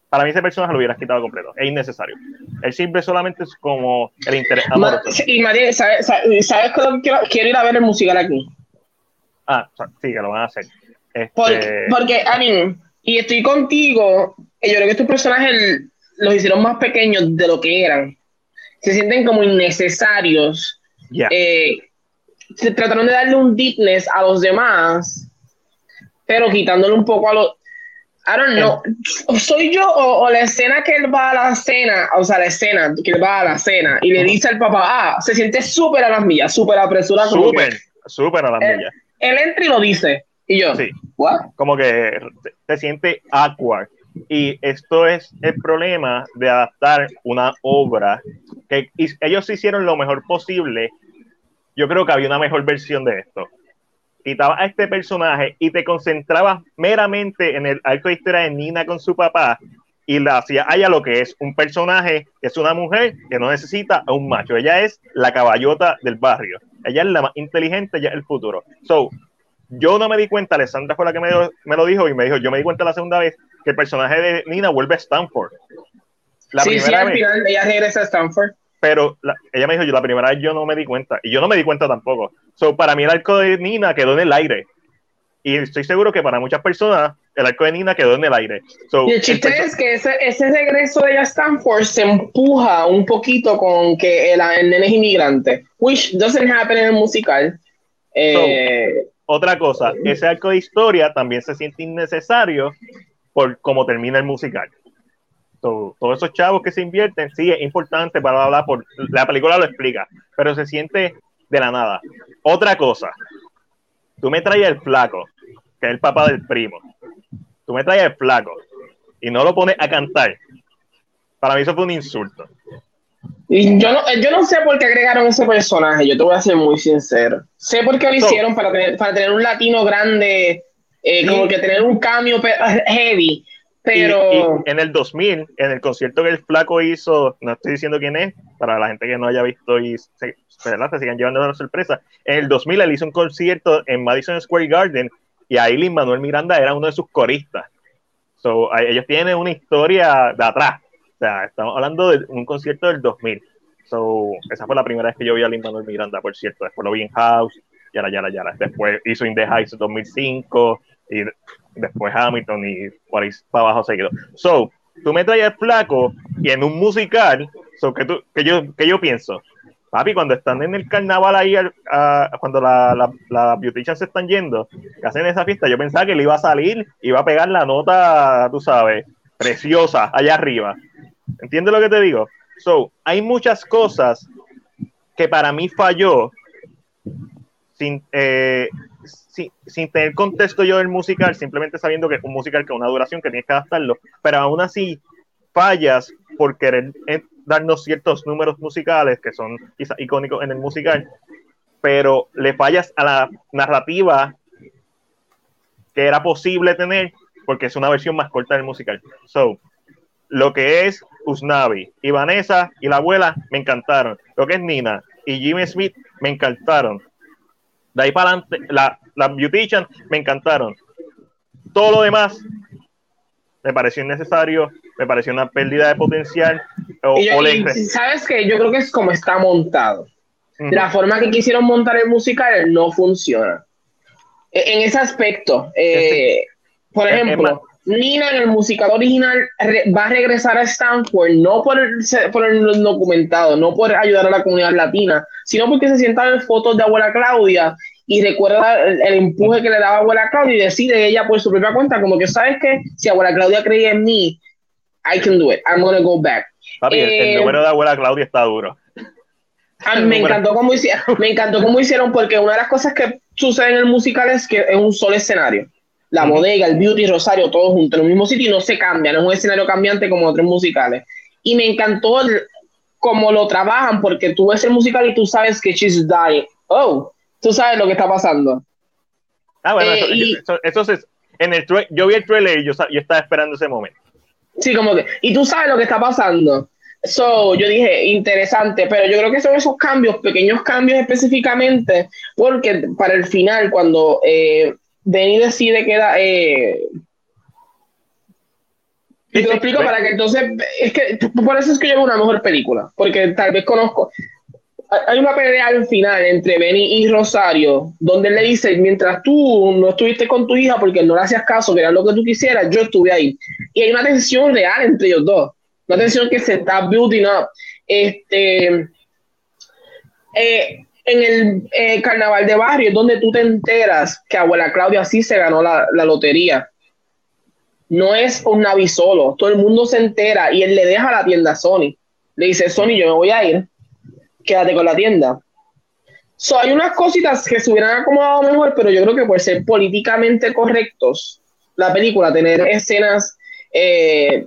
S1: Para mí ese personaje lo hubieras quitado completo. Es innecesario. Él siempre solamente es como el interés
S2: amoroso. y María, ¿sabes, sabes, sabes quiero, quiero, ir a ver el musical aquí?
S1: Ah, sí, que lo van a hacer.
S2: Este... Porque, porque, y estoy contigo, yo creo que estos personajes los hicieron más pequeños de lo que eran. Se sienten como innecesarios.
S1: Yeah.
S2: Eh, se trataron de darle un deepness a los demás, pero quitándole un poco a los. I don't know. ¿Soy yo o, la escena que él va a la cena, o sea, la escena que él va a la cena y le dice al papá, ah, se siente súper a las millas, súper apresurado.
S1: Súper, súper a las millas.
S2: Él entra y lo dice. Y yo,
S1: sí. Como que se siente awkward. Y esto es el problema de adaptar una obra que ellos hicieron lo mejor posible yo creo que había una mejor versión de esto. Quitaba a este personaje y te concentrabas meramente en el arco de historia de Nina con su papá y la hacía ella lo que es un personaje que es una mujer que no necesita a un macho. Ella es la caballota del barrio. Ella es la más inteligente, ella es el futuro. So, yo no me di cuenta, Alessandra fue la que me, me, lo dijo y me dijo, yo me di cuenta la segunda vez que el personaje de Nina vuelve a Stanford.
S2: La sí, sí, al final ella regresa a Stanford
S1: pero ella me dijo, yo la primera vez yo no me di cuenta, y yo no me di cuenta tampoco. So, para mí el arco de Nina quedó en el aire. Y estoy seguro que para muchas personas el arco de Nina quedó en el aire.
S2: y el chiste es que ese, ese, regreso de ella a Stanford se empuja un poquito con que el, nene es inmigrante, which doesn't happen en el musical. Eh,
S1: otra cosa, ese arco de historia también se siente innecesario por cómo termina el musical todos esos chavos que se invierten, sí, es importante para hablar por la película lo explica, pero se siente de la nada. Otra cosa, tú me traes el flaco, que es el papá del primo, tú me traes el flaco y no lo pones a cantar. Para mí eso fue un insulto.
S2: Y yo no, yo no sé por qué agregaron ese personaje, yo te voy a ser muy sincero. Sé por qué lo hicieron para tener, para tener un latino grande, eh, como que tener un cambio heavy pero...
S1: en el 2000, en el concierto que el flaco hizo, no estoy diciendo quién es, para la gente que no haya visto y se, se sigan llevando la sorpresa, en el 2000 él hizo un concierto en Madison Square Garden y ahí Manuel Miranda era uno de sus coristas. So, ellos tienen una historia de atrás. O sea, estamos hablando de un concierto del 2000. So, esa fue la primera vez que yo vi a Lin Manuel Miranda, por cierto. Después lo vi en House, yara, yara, yara. Después hizo In the Heights 2005 y después Hamilton y por ahí para abajo seguido. So, tú me traes flaco y en un musical, so, que, tú, que, yo, que yo pienso, papi, cuando están en el carnaval ahí, cuando la, la, la beautician se están yendo, que hacen esa fiesta, yo pensaba que le iba a salir, iba a pegar la nota, tú sabes, preciosa allá arriba. ¿Entiendes lo que te digo? So, hay muchas cosas que para mí falló sin, eh, sin, tener contexto yo del musical, simplemente sabiendo que es un musical que una duración que tienes que adaptarlo, pero aún así fallas por querer eh, darnos ciertos números musicales que son quizás icónicos en el musical, pero le fallas a la narrativa que era posible tener porque es una versión más corta del musical. So, lo que es Usnavi y Vanessa y la abuela me encantaron. Lo que es Nina y Jimmy Smith me encantaron. De ahí para adelante, la, las Beautician me encantaron. Todo lo demás me pareció innecesario, me pareció una pérdida de potencial. O,
S2: sabes que yo creo que es como está montado. La forma que quisieron montar el musical no funciona. E, en ese aspecto, eh, por ejemplo, Nina en el musical original va a regresar a Stanford no por el, por el documentado, no por ayudar a la comunidad latina, sino porque se sientan en fotos de abuela Claudia y recuerda el, empuje que le daba abuela Claudia y decide ella por su propia cuenta, como que sabes que si abuela Claudia creía en mí, I can do it, I'm gonna go back.
S1: el, eh, número de abuela Claudia está duro.
S2: me encantó, cómo hicieron, me encantó cómo hicieron, porque una de las cosas que sucede en el musical es que es un solo escenario. La bodega, el beauty, Rosario, todos juntos en el mismo sitio y no se cambia, no es un escenario cambiante como otros musicales. Y me encantó cómo lo trabajan, porque tú ves el musical y tú sabes que she's dying. Oh, tú sabes lo que está pasando.
S1: Ah, bueno, eso, es, en el yo vi el trailer y yo, yo estaba esperando ese momento.
S2: Sí, como que, y tú sabes lo que está pasando. So, yo dije, interesante, pero yo creo que son esos cambios, pequeños cambios específicamente, porque para el final, cuando eh, Benny decide que da, eh, y te lo explico para que entonces, es que por eso es que yo veo una mejor película, porque tal vez conozco, hay una pelea al final entre Benny y Rosario, donde él le dice, mientras tú no estuviste con tu hija porque no le hacías caso, que era lo que tú quisieras, yo estuve ahí. Y hay una tensión real entre ellos dos, una tensión que se está building up. Este, eh, en el eh, carnaval de barrio es donde tú te enteras que abuela Claudia sí se ganó la, la lotería. No es un Navi solo, todo el mundo se entera y él le deja la tienda a Sony. Le dice, Sony, yo me voy a ir quédate con la tienda. So, hay unas cositas que se hubieran acomodado mejor, pero yo creo que por ser políticamente correctos, la película, tener escenas eh,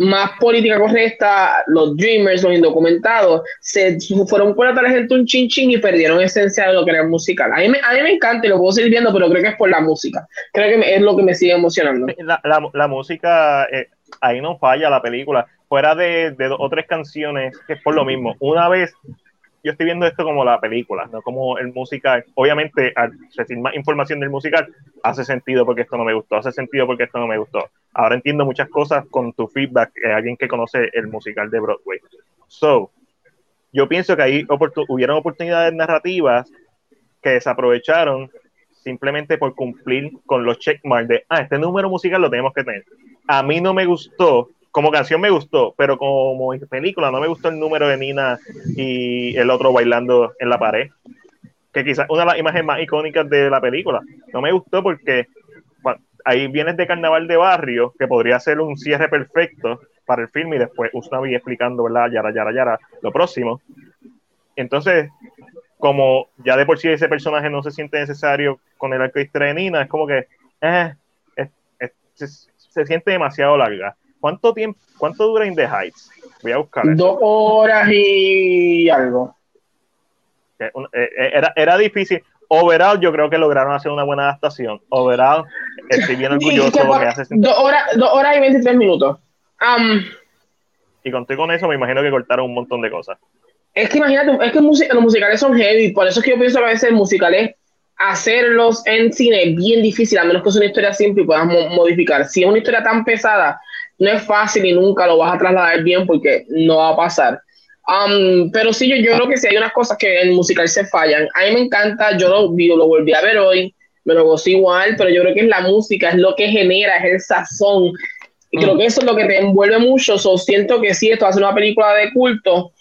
S2: más política correcta, los dreamers, los indocumentados, se fueron por la gente un chin chin y perdieron esencia de lo que era musical. A mí, me, a mí me encanta y lo puedo seguir viendo, pero creo que es por la música. Creo que es lo que me sigue emocionando.
S1: La, la, música, eh, ahí no falla la película. Fuera de, de dos o tres canciones, es por lo mismo. Una vez yo estoy viendo esto como la película, no como el musical. Obviamente, al recibir más información del musical, hace sentido porque esto no me gustó, hace sentido porque esto no me gustó. Ahora entiendo muchas cosas con tu feedback, eh, alguien que conoce el musical de Broadway. So, yo pienso que ahí hubieron oportunidades narrativas que desaprovecharon simplemente por cumplir con los checkmarks de, ah, este número musical lo tenemos que tener. A mí no me gustó como canción me gustó, pero como película no me gustó el número de Nina y el otro bailando en la pared. Que quizás una de las imágenes más icónicas de la película. No me gustó porque ahí vienes de carnaval de barrio, que podría ser un cierre perfecto para el film, y después Usnavi explicando, ¿verdad? Yara, yara, yara, lo próximo. Entonces, como ya de por sí ese personaje no se siente necesario con el arco de Nina, es como que eh, se siente demasiado larga. ¿Cuánto tiempo, cuánto dura In the Heights? Voy a buscar.
S2: Dos horas y algo.
S1: Eh, eh, era, era difícil. Overall, yo creo que lograron hacer una buena adaptación. Overall, estoy bien *laughs* orgulloso.
S2: me hace dos, horas, dos horas y 23 minutos. Um,
S1: y conté con eso, me imagino que cortaron un montón de cosas.
S2: Es que imagínate, es que los musicales son heavy, por eso es que yo pienso que a veces musicales hacerlos en cine es bien difícil, a menos que sea una historia simple y puedas modificar. Si es una historia tan pesada, no es fácil y nunca lo vas a trasladar bien porque no va a pasar. Um, pero sí, yo, yo creo que sí hay unas cosas que en musical se fallan. A mí me encanta, yo lo, lo volví a ver hoy, me lo gozo igual, pero yo creo que es la música, es lo que genera, es el sazón. Y creo mm. que eso es lo que te envuelve mucho. So, siento que sí, esto va a ser una película de culto.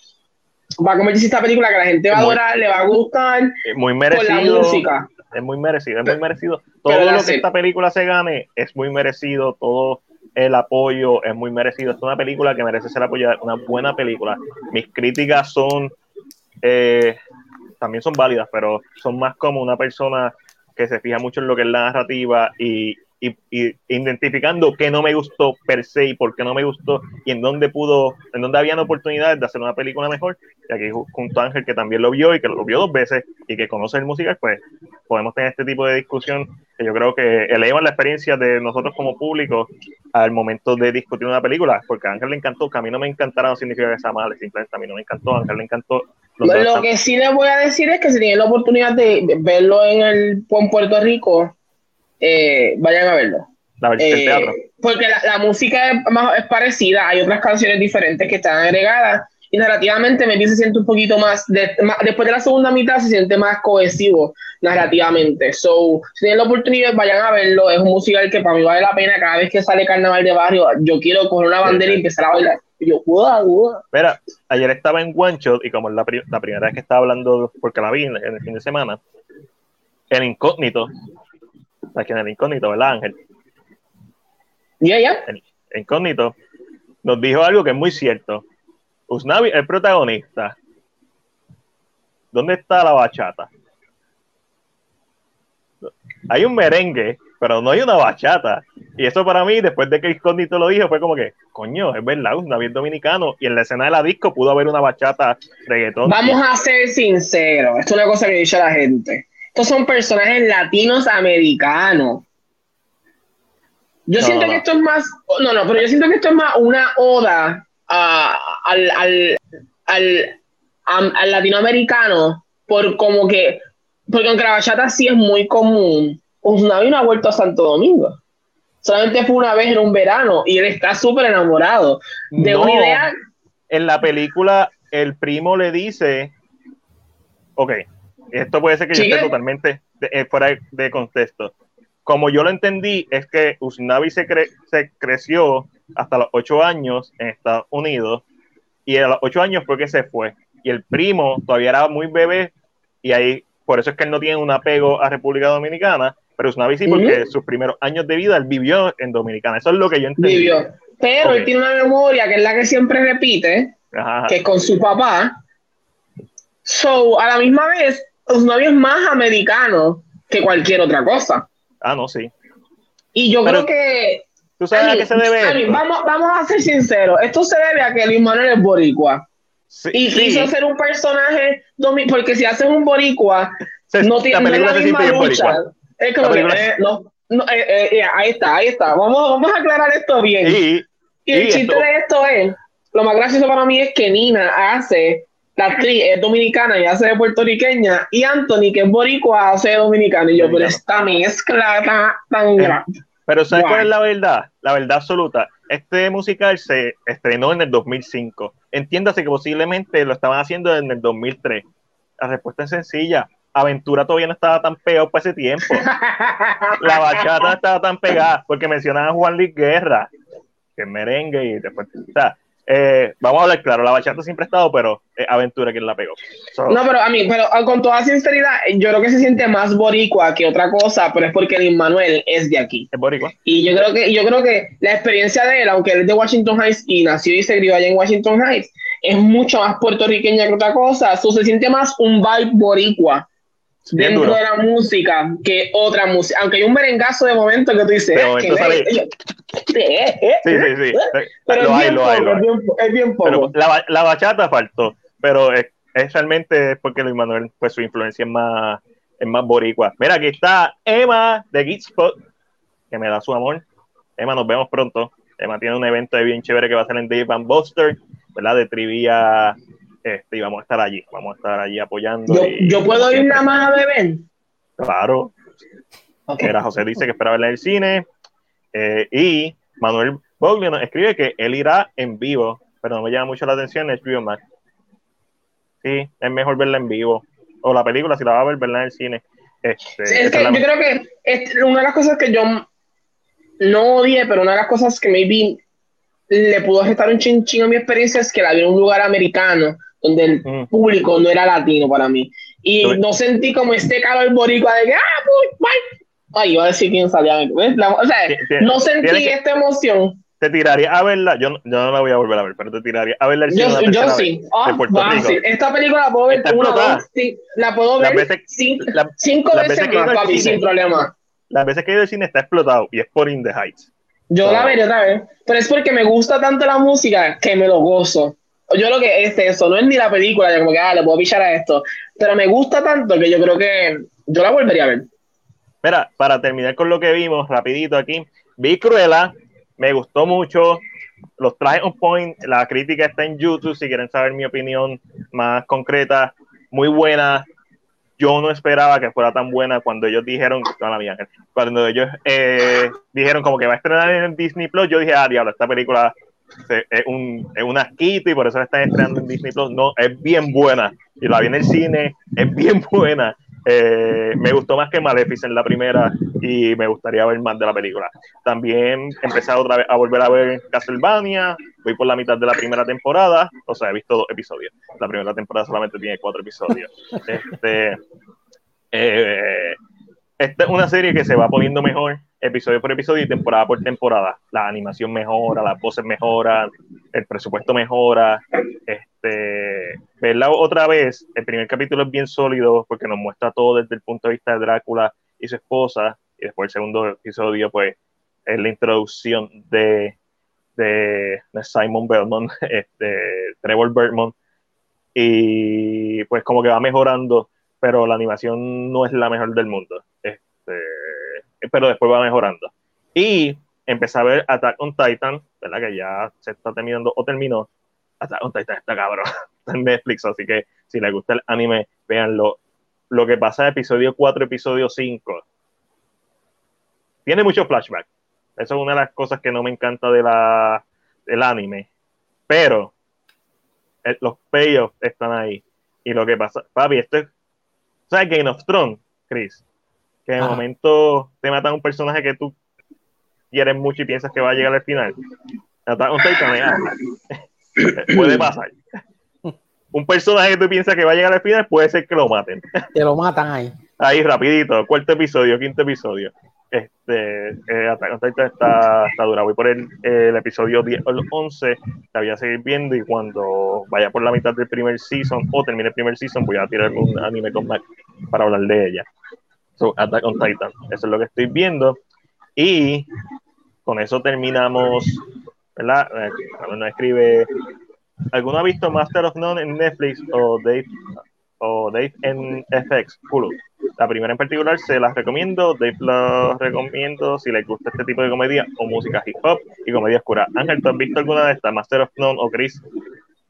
S2: Va a convertirse esta película que la gente va a adorar, le va a gustar.
S1: Es muy merecido. Con la música. Es muy merecido, es muy merecido. Todo lo que esta película se gane es muy merecido. Todo el apoyo es muy merecido. Es una película que merece ser apoyada, una buena película. Mis críticas son, eh, también son válidas, pero son más como una persona que se fija mucho en lo que es la narrativa y, y, identificando qué no me gustó per se y por qué no me gustó y en dónde pudo, en dónde habían oportunidades de hacer una película mejor. Y aquí junto a Ángel, que también lo vio y que lo vio dos veces y que conoce el musical, pues podemos tener este tipo de discusión que yo creo que elevan la experiencia de nosotros como público al momento de discutir una película, porque a Ángel le encantó, que a mí no me encantara no significa que sea mal, simplemente a mí no me encantó, a Ángel le encantó.
S2: Lo que sí les voy a decir es que si tienen la oportunidad de verlo en el en Puerto Rico, eh, vayan a verlo.
S1: La eh, teatro.
S2: Porque la, música es, es, parecida, hay otras canciones diferentes que están agregadas y narrativamente me se siente un poquito más, después de la segunda mitad se siente más cohesivo narrativamente. So, si tienen la oportunidad, vayan a verlo, es un musical que para mí vale la pena cada vez que sale Carnaval de Barrio, yo quiero coger una bandera y empezar a bailar. Y yo, ¡guau, guau!
S1: Espera, ayer estaba en One Shot y como es la, la primera vez que estaba hablando, porque la vi en el fin de semana, el incógnito aquí en el incógnito, ¿verdad, Ángel?
S2: Ya, ya.
S1: El incógnito nos dijo algo que es muy cierto. Usnavi, el protagonista. ¿Dónde está la bachata? hay un merengue, pero no hay una bachata. Y eso para mí, después de que Escondito lo dijo, fue como que, coño, es verdad, un avión dominicano. Y en la escena de la disco pudo haber una bachata reggaetón.
S2: Vamos a ser sinceros, esto es una cosa que dice la gente. Estos son personajes latinos americanos. Yo siento que esto es más, no, no, pero yo siento que esto es más una oda al, al, al, al latinoamericano por como que porque aunque la bachata sí es muy común, Usnavi no ha vuelto a Santo Domingo. Solamente fue una vez en un verano y él está súper enamorado de una idea.
S1: En la película, el primo le dice: Ok, esto puede ser que yo esté totalmente eh, fuera de contexto. Como yo lo entendí, es que Usnavi se, se creció hasta los ocho años en Estados Unidos y a los ocho años fue que se fue. Y el primo todavía era muy bebé y ahí por eso es que él no tiene un apego a República Dominicana, pero una sí porque sus primeros años de vida él vivió en Dominicana. Eso es lo que yo entendí. Vivió.
S2: Pero él tiene una memoria que es la que siempre repite, que es con su papá. So, a la misma vez, Usnavi es más americano que cualquier otra cosa.
S1: Ah, no, sí.
S2: Y yo creo que.
S1: ¿Tú sabes a, qué se debe?
S2: vamos, vamos a ser sinceros. Esto se debe a que Luis Manuel es boricua y quiso ser un personaje, porque si haces un boricua, no tiene la, misma lucha. Es como eh, no, no, eh, eh, ahí está, ahí está. Vamos, vamos a aclarar esto bien. Y, el chiste de esto es, lo más gracioso para mí es que Nina hace, la actriz es dominicana y hace de puertorriqueña, y Anthony, que es boricua, hace de dominicano. Y yo, pero esta mezcla tan, tan grande.
S1: Pero ¿sabes cuál es la verdad? La verdad absoluta. Este musical se estrenó en el 2005 entiéndase que posiblemente lo estaban haciendo en el 2003. La respuesta es sencilla. Aventura todavía no estaba tan pegado para ese tiempo. *laughs* La bachata no estaba tan pegada porque mencionaban a Juan Luis Guerra, que es merengue y después. O sea, eh, vamos a hablar claro, la bachata siempre ha estado, pero Aventura quien la pegó.
S2: no, pero a mí, pero ah, con toda sinceridad, yo creo que se siente más boricua que otra cosa, pero es porque el Manuel es de aquí.
S1: Es boricua.
S2: Y yo creo que, yo creo que la experiencia de él, aunque él es de Washington Heights y nació y se crió allá en Washington Heights, es mucho más puertorriqueña que otra cosa. Eso se siente más un vibe boricua dentro de la música que otra música. Aunque hay un merengazo de momento que tú dices. *laughs*
S1: sí, sí, sí.
S2: Pero es, bien poco, es, bien, poco,
S1: la, la, bachata faltó, pero es, realmente es porque Luis Manuel, pues su influencia es más, es más boricua. Mira, aquí está Emma de Geekspot, que me da su amor. Emma, nos vemos pronto. Emma tiene un evento de bien chévere que va a ser en Dave Van Buster, ¿verdad? De trivia este, y vamos a estar allí, vamos a estar allí apoyando.
S2: ¿Yo, puedo ir nada más a beber?
S1: Claro. Era José dice que espera verla en el cine. Eh, y Manuel Boglio nos escribe que él irá en vivo, pero no me llama mucho la atención es HBO Max. Sí, es mejor verla en vivo. O la película, si la va a ver, verla en el cine. Este,
S2: es que yo creo que una de las cosas que yo no odié, pero una de las cosas que maybe le pudo afectar un chinchín a mi experiencia es que la vi en un lugar americano donde el mm. público no era latino para mí. Y no sentí como este calor boricua de que, ah, pues, Ay, iba a decir quién salía. o sea, no sentí esta emoción.
S1: Te tiraría a verla, yo, yo, no la voy a volver a ver, pero te tiraría a verla el
S2: Yo, yo sí. Oh, Esta película la puedo ver una dos, la puedo ver cinco, veces, más, papi, sin problema.
S1: Las veces que he ido al cine está explotado y es por In the Heights.
S2: Yo la veré otra vez, pero es porque me gusta tanto la música que me lo gozo yo lo que es eso, no es ni la película, ya como que, ah, le puedo pichar a esto, pero me gusta tanto que yo creo que yo la volvería a ver.
S1: Mira, para terminar con lo que vimos, rapidito aquí, vi Cruella, me gustó mucho, los trajes on point, la crítica está en YouTube, si quieren saber mi opinión más concreta, muy buena. Yo no esperaba que fuera tan buena cuando ellos dijeron, cuando ellos eh, dijeron como que va a estrenar en Disney Plus, yo dije, ah, diablo, esta película es, un, es una asquito y por eso la están estrenando en Disney Plus. No, es bien buena. Y la vi en el cine, es bien *laughs* buena. Eh, me gustó más que Maleficent la primera y me gustaría ver más de la película. También empezado otra vez a volver a ver Castlevania, voy por la mitad de la primera temporada, o sea, he visto dos episodios. La primera temporada solamente tiene cuatro episodios. *laughs* Este, eh, esta es una serie que se va poniendo mejor episodio por episodio y temporada por temporada. La animación mejora, las voces mejoran, el presupuesto mejora. Este, verla otra vez, el primer capítulo es bien sólido porque nos muestra todo desde el punto de vista de Drácula y su esposa, y después el segundo episodio, pues, es la introducción de, de, Simon Belmont, *laughs* este, Trevor Belmont, y pues como que va mejorando, pero la animación no es la mejor del mundo, pero después va mejorando. Y empecé a ver Attack on Titan, ¿verdad? Que ya se está terminando o terminó. Attack on Titan está cabrón, *laughs* en Netflix, así que si les gusta el anime, véanlo. Lo que pasa en episodio 4, episodio 5, tiene mucho flashback. Eso es una de las cosas que no me encanta de la, del anime. Pero eh, los payoffs están ahí. Y lo que pasa, papi, esto es. ¿Sabes Game of Thrones, Chris? Que en el momento te matan un personaje que tú quieres mucho y piensas que va a llegar al final. *coughs* puede pasar. Un personaje que tú piensas que va a llegar al final puede ser que lo maten.
S3: Te lo matan ahí.
S1: Ahí, rapidito, cuarto episodio, quinto episodio. Este, eh, está, está dura. Voy por el, el episodio 10 o el 11. La voy a seguir viendo y cuando vaya por la mitad del primer season o termine el primer season, voy a tirar un anime con Mac para hablar de ella. So, Attack on Titan. Eso es lo que estoy viendo. Y con eso terminamos, ¿verdad? Eh, cuando escribe, ¿alguno ha visto Master of None en Netflix o Dave, o Dave en FX, Hulu? La primera en particular se las recomiendo, Dave la recomiendo si les gusta este tipo de comedia o música hip hop y comedia oscura. Ángel, ¿tú has visto alguna de estas? Master of None o Chris?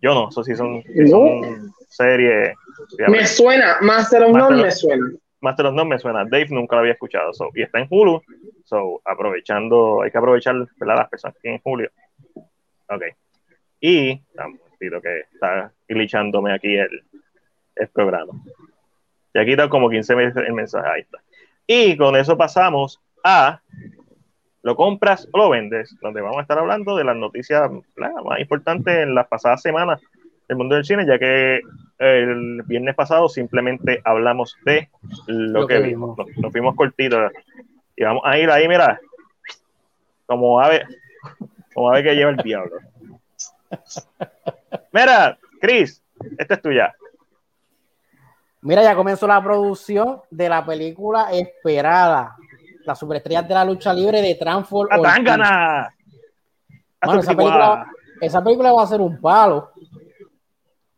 S1: Yo no, eso sí son, son series.
S2: Me suena, Master of None me suena.
S1: Master of None me suena. Dave nunca lo había escuchado. y está en Hulu. So, aprovechando, hay que aprovechar las personas que en Julio. Ok. Y, pido que está glitchándome aquí el, el programa. Y aquí está como 15 meses el mensaje. Ahí está. Y con eso pasamos a lo compras o lo vendes, donde vamos a estar hablando de las noticias más importantes en las pasadas semanas del mundo del cine, ya que el viernes pasado simplemente hablamos de lo, que, vimos. Nos, fuimos cortitos y vamos a ir ahí, mira, como ave, como ave que lleva el diablo. Mira, Chris, esta es tuya.
S3: Mira, ya comenzó la producción de la película esperada, Las superestrellas de la lucha libre de Transform.
S1: ¡Atangana!
S3: Bueno, esa, película, esa película va a ser un palo.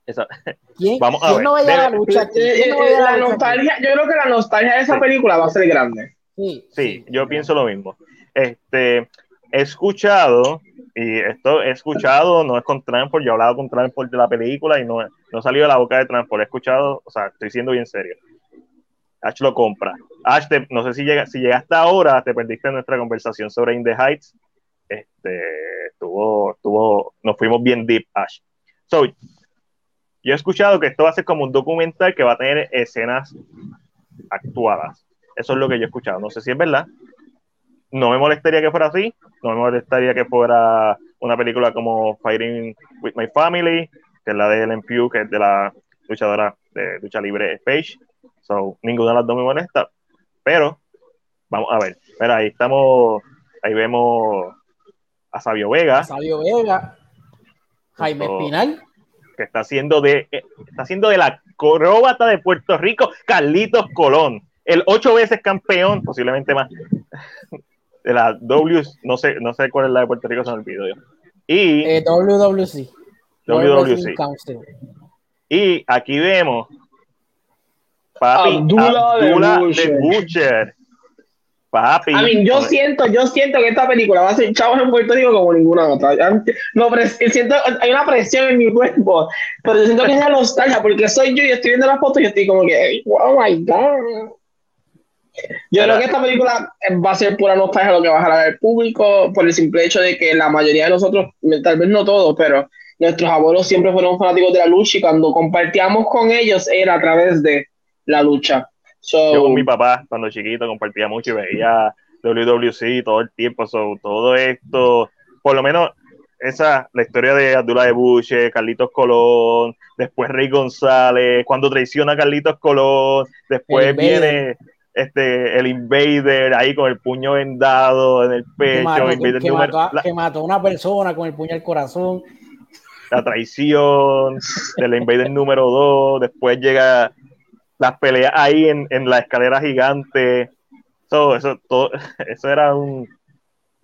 S3: *laughs* ¿Quién, Vamos a no vaya a la lucha?
S2: la, nostalgia, yo creo que la nostalgia de esa película va a ser grande.
S1: Sí, sí, yo pienso lo mismo. Este, he escuchado, y esto he escuchado, no es con Transport, yo he hablado con Transport de la película y no, no ha salido de la boca de Transport, he escuchado, o sea, estoy siendo bien serio. Ash lo compra. Ash, no sé si, llega, si llegaste ahora, te perdiste en nuestra conversación sobre In the Heights. Este, tuvo, tuvo, nos fuimos bien deep, Ash. So, yo he escuchado que esto va a ser como un documental que va a tener escenas actuadas. Eso es lo que yo he escuchado. No sé si es verdad. No me molestaría que fuera así. No me molestaría que fuera una película como Fighting with My Family, que es la de Ellen Pugh, que es de la luchadora de lucha libre Page. So, ninguna de las dos me molesta. Pero, vamos a ver. Mira, ahí estamos. Ahí vemos a Sabio Vega.
S3: Sabio Vega. Jaime Espinal
S1: que está haciendo de, eh, está haciendo de la acróbata de Puerto Rico, Carlitos Colón, el ocho veces campeón, posiblemente más, de la W, no sé, no sé cuál es la de Puerto Rico, se me olvidó yo. Y
S3: eh, WWC.
S1: WWC. Y aquí vemos
S2: papi, Abdullah, de Butcher.
S1: Papi.
S2: Yo siento, yo siento que esta película va a ser chavos en Puerto Rico como ninguna otra. No, siento, hay una presión en mi cuerpo, pero yo siento que es la nostalgia, porque soy yo y estoy viendo las fotos y estoy como que, oh my god. Yo creo que esta película va a ser pura nostalgia lo que va a jalar al público, por el simple hecho de que la mayoría de nosotros, tal vez no todos, pero nuestros abuelos siempre fueron fanáticos de la lucha y cuando compartíamos con ellos era a través de la lucha.
S1: Yo con mi papá, cuando chiquito, compartía mucho y veía WWC todo el tiempo. todo esto, por lo menos esa, la historia de Abdullah de Bush, Carlitos Colón, después Rey González, cuando traiciona a Carlitos Colón, después viene este el Invader ahí con el puño vendado en el pecho,
S3: que mató, que, mató, a una persona con el puño al corazón.
S1: La traición del Invader número 2, después llega las peleas ahí en, en la escalera gigante, Eso, eso, todo, *laughs* eso era un,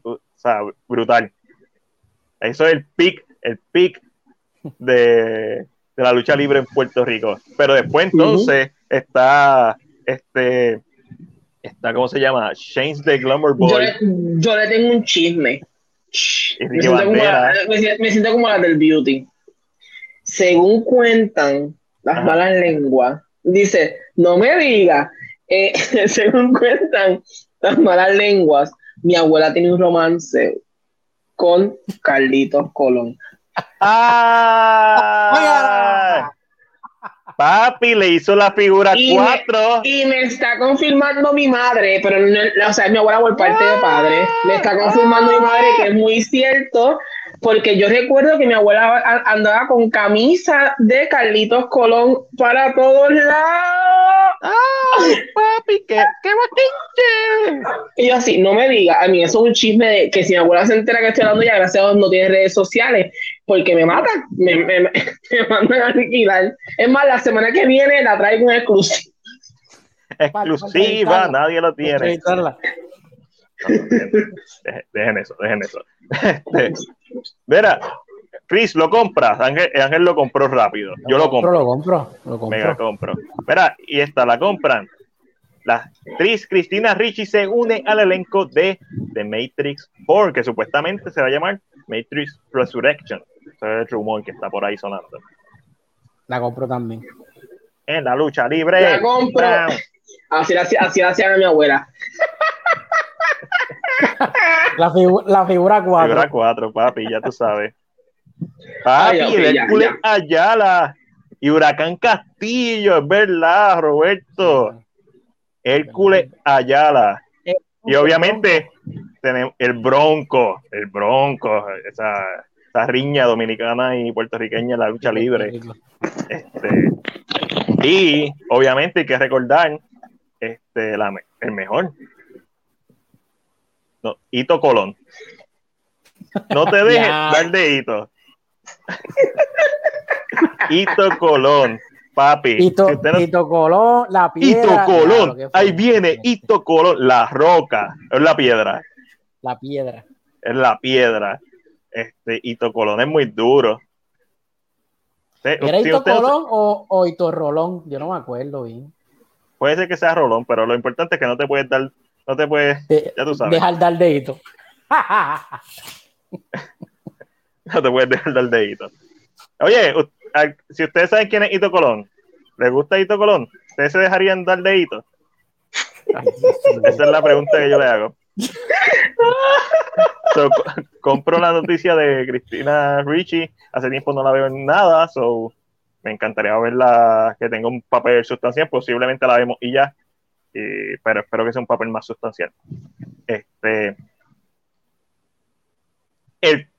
S1: o sea, brutal. Eso es el pic, el pic de, de la lucha libre en Puerto Rico. Pero después entonces está este está, ¿cómo se llama? Shane's the Glamour Boy.
S2: Yo le, yo le tengo un chisme. Me siento, como la, me, siento, como la, del beauty. Según cuentan las malas lenguas, dice, no me diga, eh, *laughs* según cuentan las malas lenguas, mi abuela tiene un romance con Carlitos Colón.
S1: ¡Ah! Papi le hizo la figura 4.
S2: Y me está confirmando mi madre, pero no, o sea, mi abuela por parte de padre. Me está confirmando mi madre que es muy cierto, porque yo recuerdo que mi abuela andaba con camisa de Carlitos Colón para todos lados.
S1: ¡Ay, papi! ¡Qué, qué
S2: Y yo así, no me diga, a mí eso es un chisme de que si mi abuela se entera que estoy hablando ya, gracias a Dios no tiene redes sociales, porque me matan, me, me, me, *laughs* mandan a alquilar. Es más, la semana que viene la traigo en exclusiva.
S1: Exclusiva, nadie lo tiene. Dejen eso, dejen eso. Este, mira, Chris, ¿lo compras? Ángel, Ángel, lo compró rápido. Yo lo compro.
S3: Lo compro, lo compro.
S1: Mega compro. Mira, y esta la compran. La actriz Cristina Ricci se une al elenco de The Matrix 4, que supuestamente se va a llamar Matrix Resurrection. Ese es el rumor que está por ahí sonando.
S3: La compro también.
S1: En la lucha libre.
S2: La compro. Así la, así la hacía mi abuela. *laughs*
S3: La, la figura 4.
S1: Figura 4, papi, ya tú sabes. Papi, Ay, okay, Hércules Ayala y Huracán Castillo, es verdad, Roberto. Hércules Ayala. Y obviamente tenemos el Bronco, el Bronco, esa, esa riña dominicana y puertorriqueña en la lucha libre. Este, y obviamente hay que recordar este, la, el mejor. No, Hito Colón. No te dejes dar de Hito. Hito Colón, papi.
S3: Hito, Colón, la piedra.
S1: Hito Colón, ahí viene Hito Colón, la roca, es la piedra.
S3: La piedra.
S1: Es la piedra. Este, Hito Colón es muy duro.
S3: ¿Era Hito Colón o, o Hito Rolón? Yo no me acuerdo bien.
S1: Puede ser que sea Rolón, pero lo importante es que no te puedes dar, no te puedes, ya tú sabes.
S3: Dejar dar dedito. *laughs*
S1: no te puedes dejar dar dedito. Oye, si ustedes saben quién es Hito Colón, ¿les gusta Hito Colón? ¿Ustedes se dejarían dar dedito? *laughs* Esa es la pregunta que yo le hago. *laughs* compro la noticia de Cristina Ricci. Hace tiempo no la veo en nada, so me encantaría verla que tenga un papel sustancial. Posiblemente la vemos y ya, pero espero que sea un papel más sustancial. Este, el,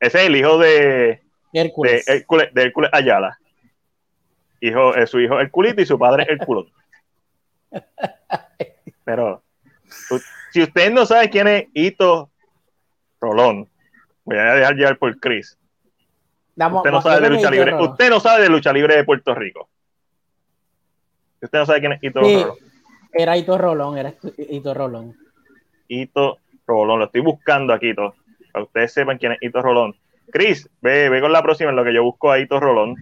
S1: ese es el hijo de Hércules, de Hércules, Ayala. Hijo, es su hijo Herculito y su padre Hércules. Pero si usted no sabe quién es Hito Rolón, voy a dejar llevar por Chris. usted no sabe de lucha libre. Usted no sabe de lucha libre de Puerto Rico. Usted no sabe quién es Hito Rolón.
S3: Era Hito Rolón, era Hito Rolón.
S1: Hito Rolón, lo estoy buscando aquí, todo. Para que ustedes sepan quién es Hito Rolón. Chris, ve, ve con la próxima en lo que yo busco a Hito Rolón.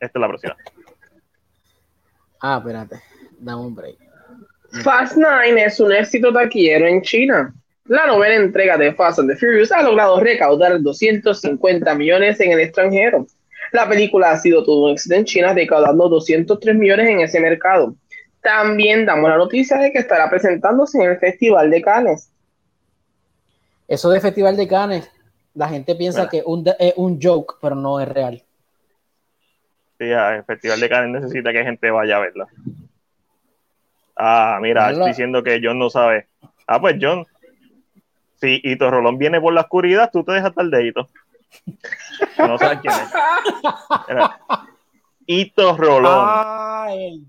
S1: Esta es la próxima.
S3: Ah, espérate. Dame un break.
S2: Fast Nine es un éxito taquillero en China. La novena entrega de Fast and the Furious ha logrado recaudar 250 millones en el extranjero. La película ha sido todo un éxito en China, recaudando 203 millones en ese mercado. También damos la noticia de que estará presentándose en el Festival de Cannes.
S3: Eso de Festival de Cannes, la gente piensa que es un joke, pero no es real
S1: el Festival de Cannes necesita que gente vaya a verla. Ah, mira, diciendo que John no sabe. Ah, pues John, si Hito Rolón viene por la oscuridad, tú te dejas estar *laughs* de. No sabes quién es. *laughs* Hito Rolón.
S3: Ay,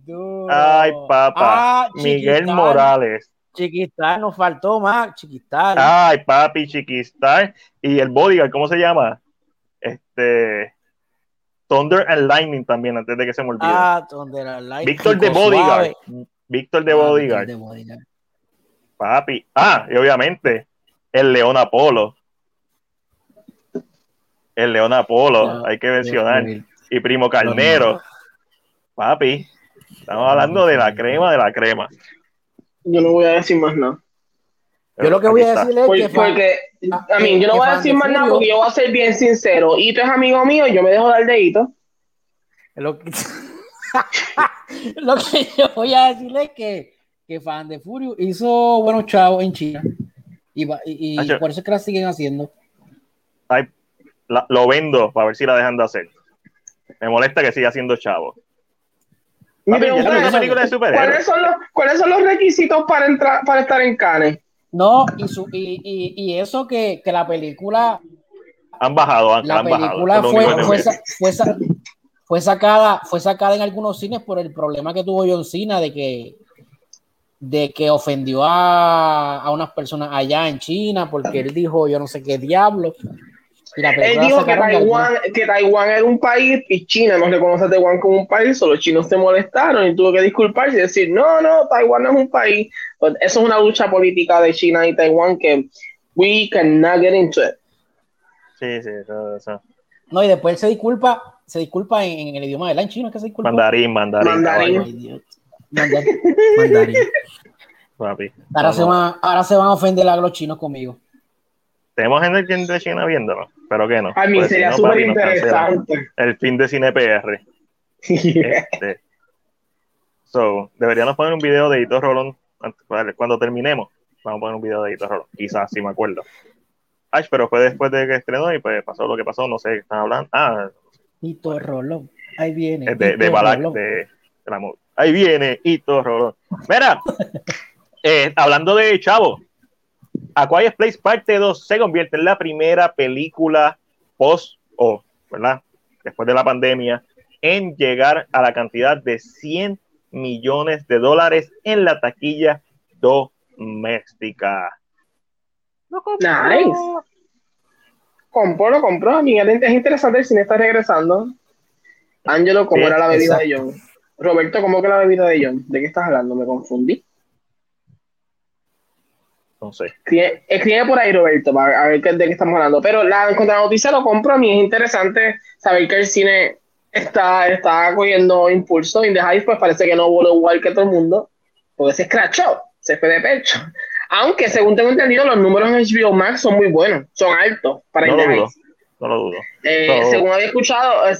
S1: Ay papá. Ah, Miguel Morales.
S3: Chiquistar, nos faltó más, Chiquistar.
S1: Ay, papi, Chiquistar. Y el bodyguard, ¿cómo se llama? Este. Thunder and Lightning también, antes de que se me olvide.
S3: Ah, Thunder and Lightning.
S1: Víctor de Bodyguard. Víctor de ah, Bodyguard. Papi. Ah, y obviamente, el León Apolo. El León Apolo, hay que mencionar. Y Primo Carnero. Papi, estamos hablando de la crema de la crema.
S2: Yo no voy a decir más nada.
S3: Yo lo que voy a decir es que.
S2: Porque, a mí, yo no voy a decir más nada porque yo voy a ser bien sincero. Hito es amigo mío y yo me dejo dar de Hito.
S3: Lo que, *laughs* lo que yo voy a decir es que, que Fan de Furio hizo buenos chavos en China. Y, y, por eso es que la siguen haciendo.
S1: Lo vendo para ver si la dejan de hacer. Me molesta que siga haciendo chavo.
S2: ¿cuáles, son los, ¿cuáles son los requisitos para entrar para estar en Cannes?
S3: No, y, su, y, y, y, eso que, que, la película.
S1: Han bajado, han,
S3: la película fue, fue, fue, fue, sacada, fue sacada en algunos cines por el problema que tuvo John Cena de que, de que ofendió a, a unas personas allá en China porque él dijo yo no sé qué diablo.
S2: Él dijo que Taiwán, que Taiwán era un país y China no reconoce a Taiwán como un país, solo los chinos se molestaron y tuvo que disculparse y decir, no, no, Taiwán no es un país. Pues eso es una lucha política de China y Taiwán que we cannot get into it.
S1: Sí, sí, eso, eso.
S3: No, y después se disculpa, se disculpa en, el idioma de la en chino, que se disculpa.
S1: Mandarín, mandarín.
S2: Mandarín.
S3: mandarín. *laughs* mandarín. Ahora, se van, ahora se van a ofender a los chinos conmigo.
S1: Tenemos gente de China viéndolo, pero que no.
S2: A mí sería súper interesante.
S1: El fin de cine PR. Este, so, deberíamos poner un video de Hito Rolón cuando terminemos. Vamos a poner un video de Hito Rolón. Quizás, si me acuerdo. Ay, pero fue después de que estrenó y pues pasó lo que pasó. No sé qué están hablando. Ah,
S3: Hito Rolón. Ahí viene.
S1: De, de, Balak, de, de la Ahí viene Hito Rolón. Mira, *laughs* eh, hablando de Chavo, a Quiet Place parte 2 se convierte en la primera película post o, ¿verdad? Después de la pandemia, en llegar a la cantidad de 100 millones de dólares en la taquilla doméstica.
S2: Nice. Compró, lo compró. A es interesante el cine está regresando. Ángelo, ¿cómo era la bebida de John? Roberto, ¿cómo que la bebida de John? ¿De qué estás hablando? Me confundí.
S1: No sé.
S2: Escribe, por ahí, Roberto, para ver de qué estamos hablando. Pero la, contra noticia lo compro. A mí es interesante saber que el cine está, está cogiendo impulso. In the pues parece que no voló igual que todo el mundo. Porque se escrachó, se fue de pecho. Aunque, según tengo entendido, los números en HBO Max son muy buenos, son altos para
S1: no lo dudo, No lo dudo.
S2: Eh, según había escuchado, eh,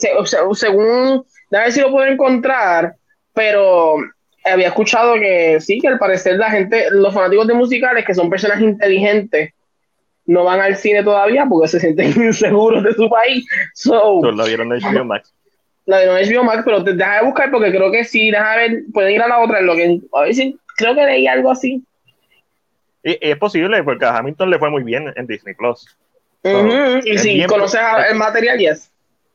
S2: según, a ver si lo puedo encontrar, pero había escuchado que sí, que al parecer la gente, los fanáticos de musicales, que son personas inteligentes, no van al cine todavía porque se sienten *laughs* inseguros de su país. So,
S1: la vieron en HBO Max.
S2: La vieron en HBO Max, pero deja de buscar porque creo que sí, deja ver, pueden ir a la otra, lo que, a ver si, creo que leí algo así.
S1: Y, es posible, porque a Hamilton le fue muy bien en Disney Plus.
S2: y si conoces el material, yes.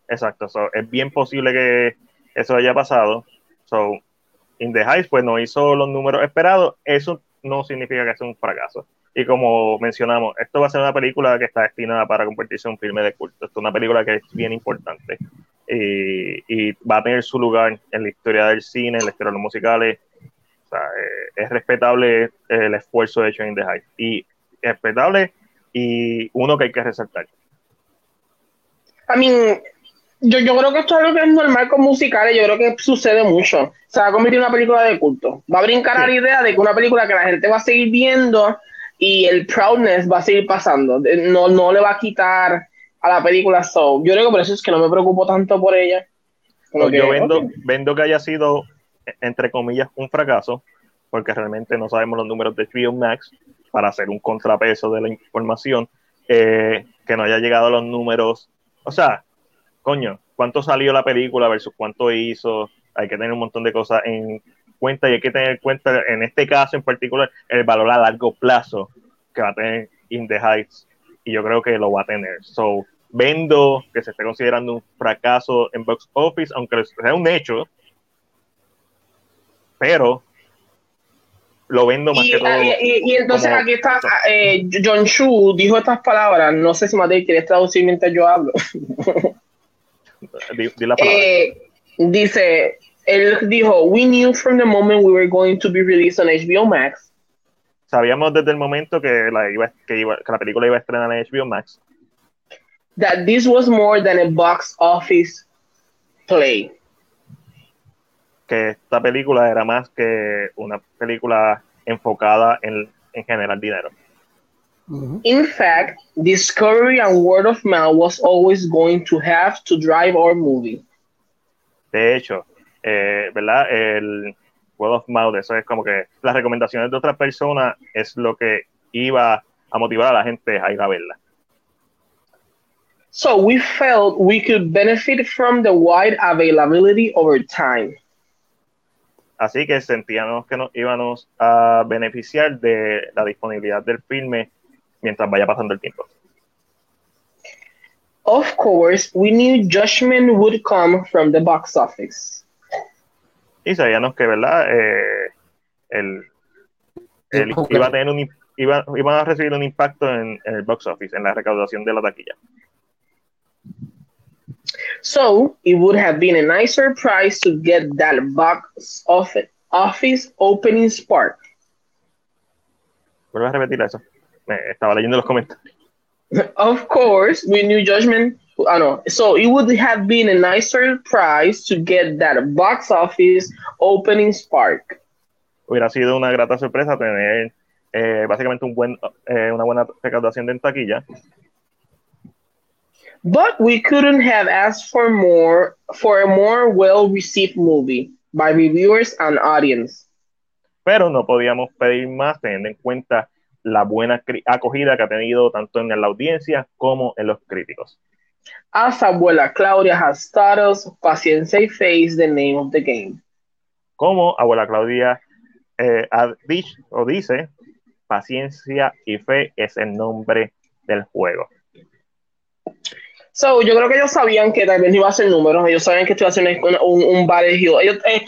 S1: Exacto, es bien posible que eso haya pasado. So, In the Heights pues no hizo los números esperados, eso no significa que sea un fracaso. Y como mencionamos, esto va a ser una película que está destinada para convertirse en un filme de culto. Esto es una película que es bien importante y, va a tener su lugar en la historia del cine, en la historia de los musicales. O sea, eh, es respetable el esfuerzo hecho en The Heights y respetable y uno que hay que resaltar.
S2: A mí, yo, yo creo que esto es algo que es normal con musicales, yo creo que sucede mucho. Se va a convertir en una película de culto. Va a brincar a la idea de que una película que la gente va a seguir viendo y el proudness va a seguir pasando. No, no le va a quitar a la película so. Yo creo que por eso es que no me preocupo tanto por ella.
S1: yo vendo, vendo que haya sido, entre comillas, un fracaso, porque realmente no sabemos los números de HBO Max para hacer un contrapeso de la información, eh, que no haya llegado a los números. O sea, coño, cuánto salió la película versus cuánto hizo, hay que tener un montón de cosas en cuenta y hay que tener en cuenta, en este caso en particular, el valor a largo plazo que va a tener In the Heights y yo creo que lo va a tener. So, vendo que se esté considerando un fracaso en box office, aunque sea un hecho, pero lo vendo más que todo.
S2: Y, entonces aquí está eh, John Chu dijo estas palabras, no sé si Matei quieres traducir mientras yo hablo. *laughs* Eh, dice, él dijo, we knew from the moment we were going to be released on HBO Max.
S1: Sabíamos desde el momento que la, iba, que, iba, que la película iba a estrenar en HBO Max.
S2: That this was more than a box office play.
S1: Que esta película era más que una película enfocada en, en generar dinero.
S2: In fact, discovery and word of mouth was always going to have to drive our movie.
S1: De hecho, eh, ¿verdad? El word of mouth, eso es como que las recomendaciones de otras personas es lo que iba a motivar a la gente a ir a verla.
S2: So we felt we could benefit from the wide availability over time.
S1: Así que sentíamos que nos íbamos a beneficiar de la disponibilidad del filme mientras vaya pasando el tiempo.
S2: Of course, we knew judgment would come from the box office.
S1: Y sabíamos que, ¿verdad? Eh, el, el iba a tener un iba, iban a recibir un impacto en, en el box office, en la recaudación de la taquilla.
S2: So it would have been a nicer price to get that box office, office opening spark.
S1: Vuelve a repetir eso. Estaba leyendo los comentarios.
S2: Of course, we knew judgment. I know. So it would have been a nicer prize to get that box office opening spark.
S1: Hubiera sido una grata sorpresa tener eh, básicamente un buen, eh, una buena recaudación de taquilla.
S2: But we couldn't have asked for more for a more well received movie by reviewers and audience.
S1: Pero no podíamos pedir más teniendo en cuenta la buena acogida que ha tenido tanto en la audiencia como en los críticos.
S2: As abuela Claudia has taught us, paciencia y fe is the name of the game.
S1: Como abuela Claudia eh, ha dicho, o dice, paciencia y fe es el nombre del juego.
S2: So, yo creo que ellos sabían que también iba a ser números, ellos sabían que esto iba a ser un, un, un Ellos, eh,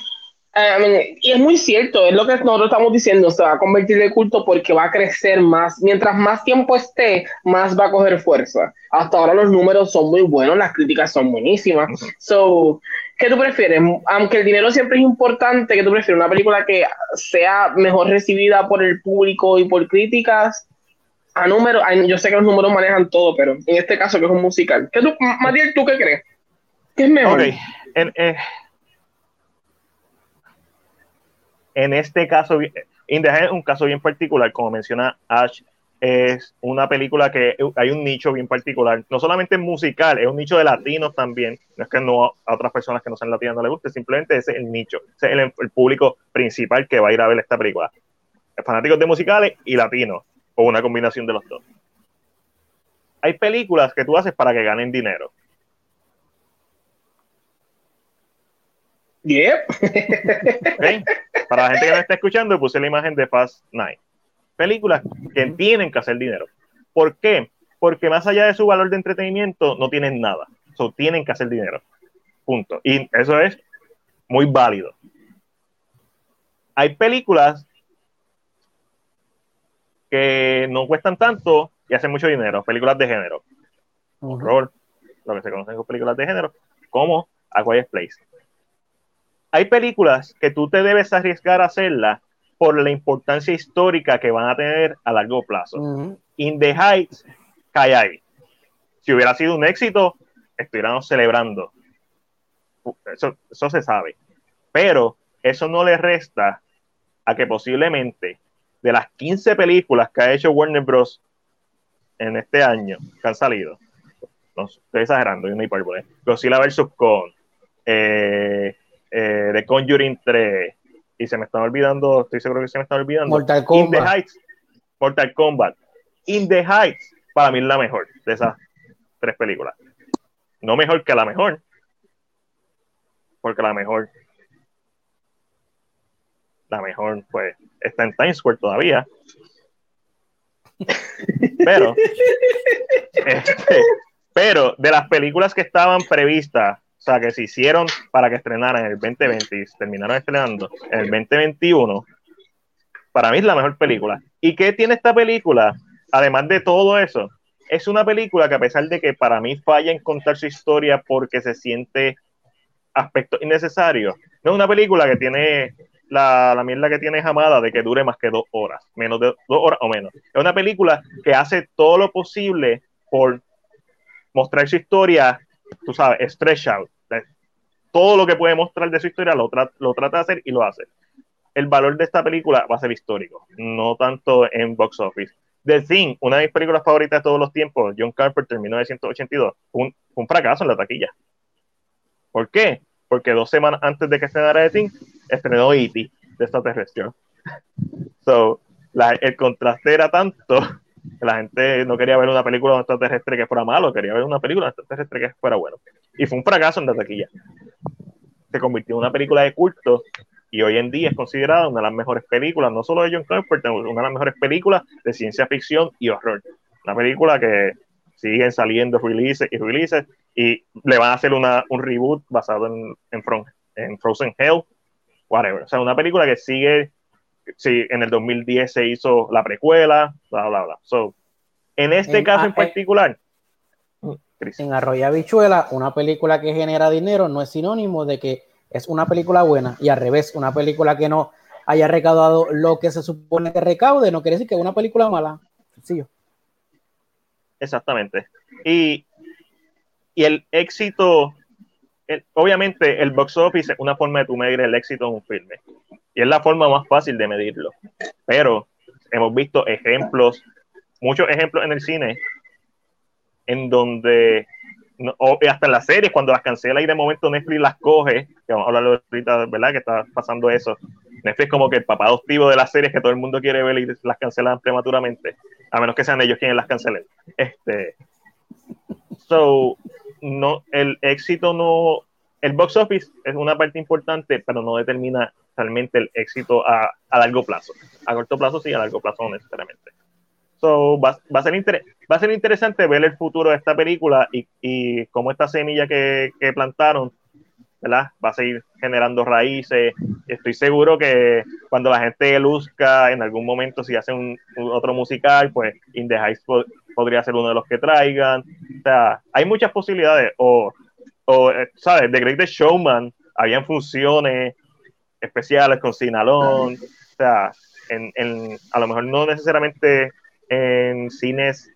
S2: eh, y es muy cierto, es lo que nosotros estamos diciendo, se va a convertir de culto porque va a crecer más. Mientras más tiempo esté, más va a coger fuerza. Hasta ahora los números son muy buenos, las críticas son buenísimas. So, ¿qué tú prefieres? Aunque el dinero siempre es importante, ¿qué tú prefieres? ¿Una película que sea mejor recibida por el público y por críticas? A números, yo sé que los números manejan todo, pero en este caso que es un musical. ¿Qué tú, Matiel, tú qué crees? ¿Qué es mejor?
S1: Okay. En, eh, En este caso, In es un caso bien particular, como menciona Ash, es una película que hay un nicho bien particular, no solamente musical, es un nicho de latinos también, no es que no a otras personas que no sean latinas no les guste, simplemente ese es el nicho, ese es el, público principal que va a ir a ver esta película. Fanáticos de musicales y latinos, o una combinación de los dos. Hay películas que tú haces para que ganen dinero.
S2: Yep. *laughs*
S1: Para la gente que no está escuchando, puse la imagen de Fast Nine. Películas que tienen que hacer dinero. ¿Por qué? Porque más allá de su valor de entretenimiento, no tienen nada. So, tienen que hacer dinero. Punto. Y eso es muy válido. Hay películas que no cuestan tanto y hacen mucho dinero. Películas de género. Horror, lo que se conocen como películas de género, como A Quiet Place hay películas que tú te debes arriesgar a hacerlas por la importancia histórica que van a tener a largo plazo. In the Heights cae ahí. Si hubiera sido un éxito, estuviéramos celebrando. Eso, eso se sabe. Pero eso no le resta a que posiblemente de las 15 películas que ha hecho Warner Bros. en este año, que han salido, no estoy exagerando, hay una hipérbole, Godzilla vs. Kong, eh, eh, de Conjuring 3 y se me están olvidando, estoy seguro que se me están olvidando.
S3: Mortal Kombat.
S1: In the Heights, Mortal Kombat. In the Heights, para mí es la mejor de esas tres películas. No mejor que la mejor, porque la mejor, la mejor, pues, está en Times Square todavía. *laughs* Pero, este, pero de las películas que estaban previstas o sea, que se hicieron para que estrenaran en el 2020 y terminaron estrenando en el 2021, para mí es la mejor película. ¿Y qué tiene esta película? Además de todo eso, es una película que a pesar de que para mí falla en contar su historia porque se siente aspectos innecesarios, no es una película que tiene la, la mierda que tiene Jamada de que dure más que dos horas, menos de dos horas o menos. Es una película que hace todo lo posible por mostrar su historia, tú sabes, stretch out. Todo lo que puede mostrar de su historia lo, lo trata de hacer y lo hace. El valor de esta película va a ser histórico, no tanto en box office. The Thing, una de mis películas favoritas de todos los tiempos, John Carpenter, 1982, un, un fracaso en la taquilla. ¿Por qué? Porque dos semanas antes de que estrenara The Thing, estrenó E.T. de extraterrestre. So, el contraste era tanto la gente no quería ver una película de extraterrestre que fuera malo, quería ver una película de extraterrestre que fuera bueno. Y fue un fracaso en la taquilla. Se convirtió en una película de culto y hoy en día es considerada una de las mejores películas, no solo de John Carpenter, una de las mejores películas de ciencia ficción y horror. Una película que siguen saliendo releases y releases y le van a hacer una, un reboot basado en, en, en Frozen Hell, whatever. O sea, una película que sigue, sí, en el 2010 se hizo la precuela, bla, bla, bla. So, en este caso en particular,
S3: en Arroya Bichuela, una película que genera dinero no es sinónimo de que es una película buena y al revés, una película que no haya recaudado lo que se supone que recaude, no quiere decir que es una película mala. Sí.
S1: Exactamente. Y, y el éxito, obviamente el box office es una forma de tu medir el éxito de un filme. Y es la forma más fácil de medirlo. Pero hemos visto ejemplos, muchos ejemplos en el cine, en donde o hasta en las series, cuando las cancela y de momento Netflix las coge, que vamos a hablar ahorita, ¿verdad? Que está pasando eso. Netflix como que el papá adoptivo de las series que todo el mundo quiere ver y las cancelan prematuramente, a menos que sean ellos quienes las cancelen. Este, so, no, el éxito no, el box office es una parte importante, pero no determina realmente el éxito a, a largo plazo. A corto plazo sí, a largo plazo no necesariamente. So, va, a ser va a ser interesante ver el futuro de esta película y, y cómo esta semilla que, que, plantaron ¿verdad? va a seguir generando raíces. Estoy seguro que cuando la gente luzca en algún momento, si hace un, otro musical, pues In the Heights podría ser uno de los que traigan. O sea, hay muchas posibilidades. O, o eh, ¿sabes? The Greatest Showman, habían funciones especiales con Sinalón. O sea, en, en, a lo mejor no necesariamente en cines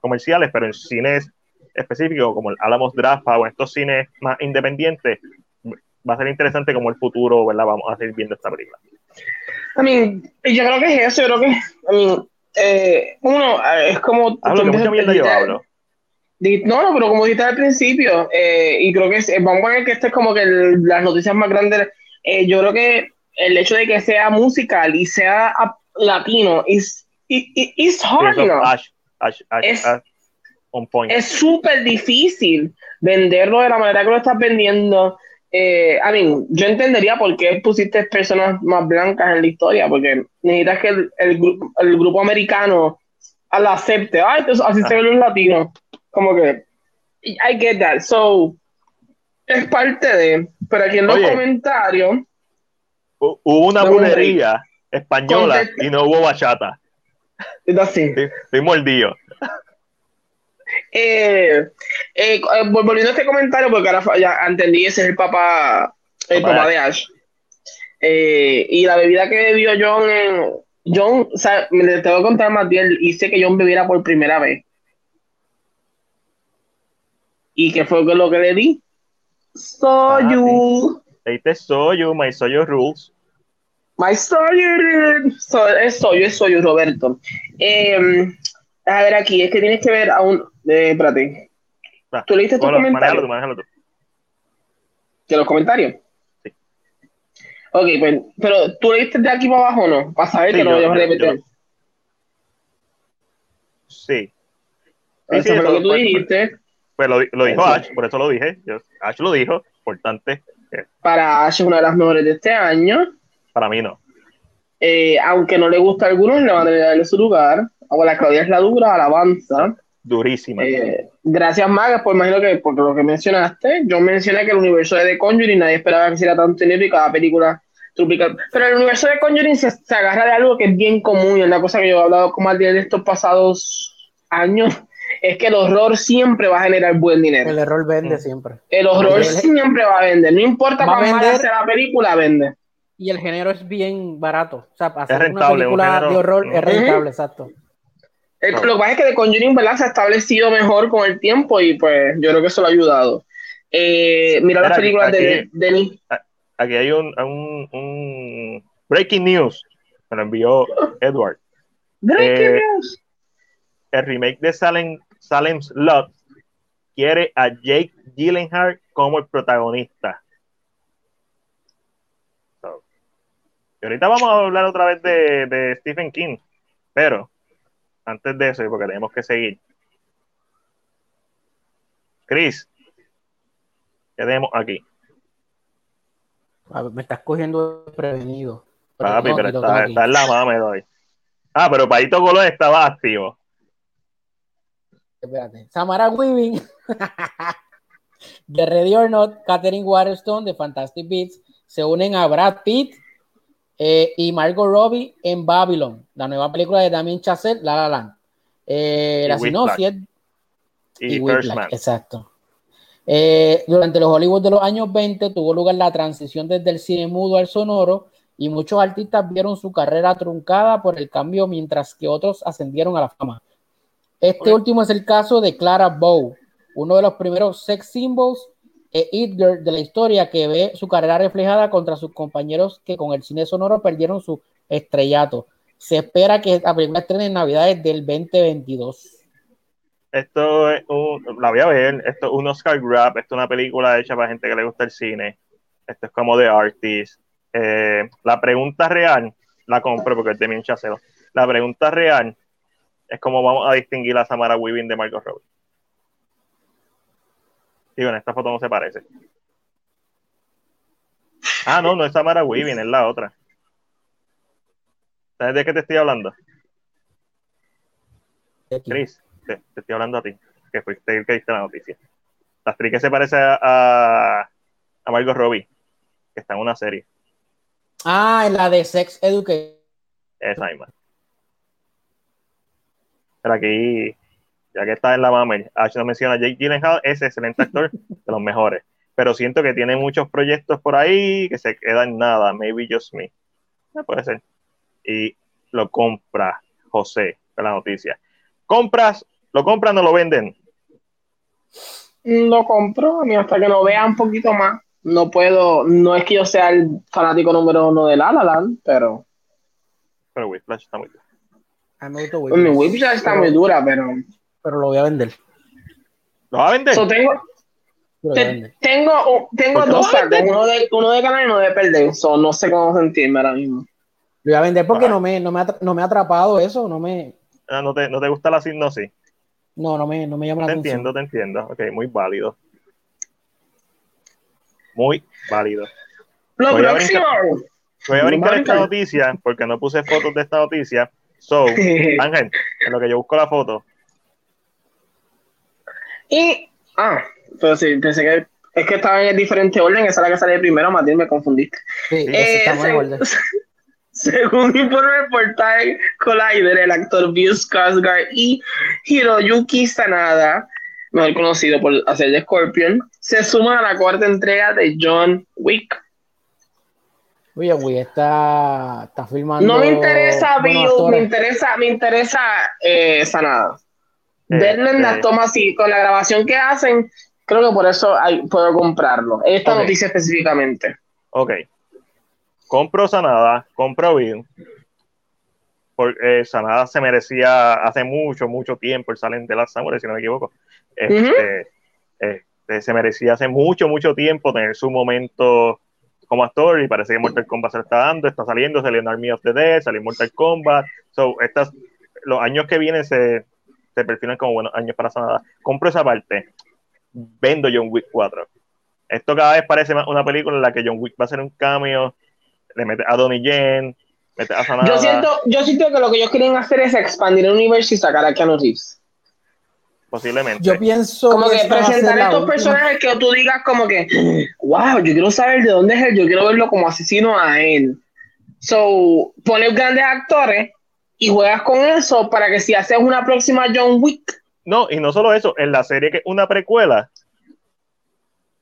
S1: comerciales, pero en cines específicos como el Alamos Drafa o estos cines más independientes, va a ser interesante como el futuro, ¿verdad? Vamos a seguir viendo esta película.
S2: I mean, yo creo que es eso, yo creo que, I mean, eh, uno, es como...
S1: Hablo que mucha mierda yo hablo.
S2: No, no, pero como dijiste al principio, eh, y creo que es, vamos a ver que esto es como que las noticias más grandes, eh, yo creo que el hecho de que sea musical y sea latino es it's hard, es, súper difícil venderlo de la manera que lo estás vendiendo. Eh, I mean, yo entendería por qué pusiste personas más blancas en la historia, porque necesitas que el, el, grupo americano la acepte. Ay, entonces así se ven los latinos. Como que, I get that. So, es parte de. Pero aquí en los comentarios.
S1: Hubo una bulería española y no hubo bachata.
S2: Así.
S1: Estoy mordido.
S2: Eh, eh, volviendo a este comentario, porque ahora ya entendí, ese es el papá, el papá, de Ash. Eh, y la bebida que bebió John, John, o sea, me tengo que contar más bien, hice que John bebiera por primera vez. ¿Y qué fue lo que le di? Soyu.
S1: Este Soyu, my Soyu rules.
S2: My story. So, es soy, es soy Roberto. Eh, a ver aquí, es que tienes que ver a un. Eh, espérate. Ah, ¿Tú leíste tus comentarios? Manéjalo, tú. ¿De los comentarios? Sí. Ok, pues, pero ¿tú leíste de aquí para abajo o no? Para saber que no voy a repetir.
S1: Sí.
S2: Eso sí, fue lo que tú dijiste.
S1: Pues lo, lo dijo Ash, por eso lo dije. Ash lo dijo, importante.
S2: Para Ash es una de las mejores de este año.
S1: Para mí no.
S2: Eh, aunque no le gusta a algunos, le van a darle su lugar. Ahora la Claudia es la dura, alabanza.
S1: Durísima.
S2: Eh, gracias, Magas, pues imagino que por lo que mencionaste, yo mencioné que el universo de The Conjuring nadie esperaba que hiciera tanto dinero y cada película truplica. Pero el universo de Conjuring se, agarra de algo que es bien común, es una cosa que yo he hablado con Martín de estos pasados años, es que el horror siempre va a generar buen dinero.
S3: El horror vende siempre.
S2: El horror siempre va a vender, no importa cuánto sea la película, vende.
S3: Y el género es bien barato. O sea, hacer una película de horror es rentable, exacto.
S2: Lo que pasa es que The Conjuring ¿verdad? se ha establecido mejor con el tiempo y pues yo creo que eso lo ha ayudado. Eh, mira las películas de, de,
S1: Aquí hay un, un, un, breaking news. Me lo envió Edward.
S2: Breaking eh, news.
S1: El remake de Salem, Salem's Lot quiere a Jake Gyllenhaal como el protagonista. y ahorita vamos a hablar otra vez de, de Stephen King, pero antes de eso, porque tenemos que seguir. Chris, ¿qué tenemos aquí?
S3: me estás cogiendo prevenido.
S1: Papi, pero está, en la mame doy. Ah, pero Paito Colón estaba activo.
S3: Espérate. Samara Weaving de Ready or Not, Katherine Waterstone de Fantastic Beats se unen a Brad Pitt eh, y Margot Robbie en Babylon, la nueva película de Damien Chazelle, La La Land. Eh, la sinopsis
S1: y, y.
S3: Exacto. Eh, durante los Hollywood de los años 20 tuvo lugar la transición desde el cine mudo al sonoro y muchos artistas vieron su carrera truncada por el cambio mientras que otros ascendieron a la fama. Este último es el caso de Clara Bow, uno de los primeros sex symbols e Edgar de la historia que ve su carrera reflejada contra sus compañeros que con el cine sonoro perdieron su estrellato. Se espera que la película estrene en Navidades del 2022.
S1: Esto es un, la voy a ver, esto es un Oscar Grab, esto es una película hecha para gente que le gusta el cine, esto es como de artist. Eh, la pregunta real, la compro porque es de mi chaseo. La pregunta real es cómo vamos a distinguir a Samara Weaving de Margot Robbie. Digo, en esta foto no se parece. Ah, no, no es Samara Weaving, es la otra. ¿Sabes de qué te estoy hablando? Chris, te, estoy hablando a ti, que fuiste el que diste la noticia. La actriz que se parece a, a Margot Robbie, que está en una serie.
S3: Ah, en la de Sex Education.
S1: Esa misma. Pero aquí ya que está en la mama, H no menciona a Jake Gyllenhaal, es excelente actor, *laughs* de los mejores. Pero siento que tiene muchos proyectos por ahí que se quedan nada, maybe just me. No puede ser. Y lo compra José, de la noticia. ¿Compras? ¿Lo compran o lo venden?
S2: Lo compro, a mí hasta que lo vea un poquito más. No puedo, no es que yo sea el fanático número uno de La La Land, pero.
S1: Pero Whiplash está muy dura.
S3: A mí me
S2: Whiplash. Mi Whiplash está muy dura, pero
S3: pero lo voy a vender.
S1: ¿Lo va a vender?
S2: tengo, tengo, tengo dos sacos, uno de, uno de ganar y uno de perder. no sé cómo sentirme ahora mismo.
S3: Lo voy a vender porque no me, no, me ha, no me ha atrapado eso, no me...
S1: Ah, ¿no, te, ¿No te gusta la sinopsis?
S3: No, no me, no me llama la
S1: te entiendo, te entiendo. Ok, muy válido. Muy válido.
S2: Lo voy próximo. A
S1: voy a brincar esta noticia porque no puse fotos de esta noticia. So, *laughs* Ángel, en lo que yo busco la foto,
S2: y, ah, pero sí, pensé que es que estaba en diferente orden, esa es la que sale primero, Matías, me confundiste. Sí, eh, *laughs* según, según informe el portal Collider, el actor Bill Skarsgård y Hiroyuki Sanada, mejor conocido por hacer de Scorpion, se suman a la cuarta entrega de John Wick.
S3: Oye, Wick está, está filmando.
S2: No me interesa Bill, me interesa, me interesa eh, Sanada. Verlo en las tomas y con la grabación que hacen, creo que por eso hay, puedo comprarlo. Esta noticia específicamente.
S1: Ok. Compro Sanada, compro Bill. Porque eh, Sanada se merecía hace mucho, mucho tiempo el Salen de las Samurai, si no me equivoco. Este, este, se merecía hace mucho, mucho tiempo tener su momento como actor y parece que Mortal Kombat se lo está dando, está saliendo, salió en Army of the Dead, salió Mortal Kombat. So, estas, los años que vienen se, se perfilan como buenos años para Sanada. Compro esa parte, vendo John Wick 4. Esto cada vez parece más una película en la que John Wick va a hacer un cambio, le mete a Donnie Yen, mete a Sanada.
S2: Yo siento, yo siento que lo que ellos quieren hacer es expandir el universo y sacar a Keanu Reeves.
S1: Posiblemente.
S3: Yo pienso
S2: como que, presentar a estos personajes que tú digas como que, wow, yo quiero saber de dónde es él, yo quiero verlo como asesino a él. So, poner grandes actores y juegas con eso para que si haces una próxima John Wick,
S1: no, y no solo eso, en la serie que es una precuela,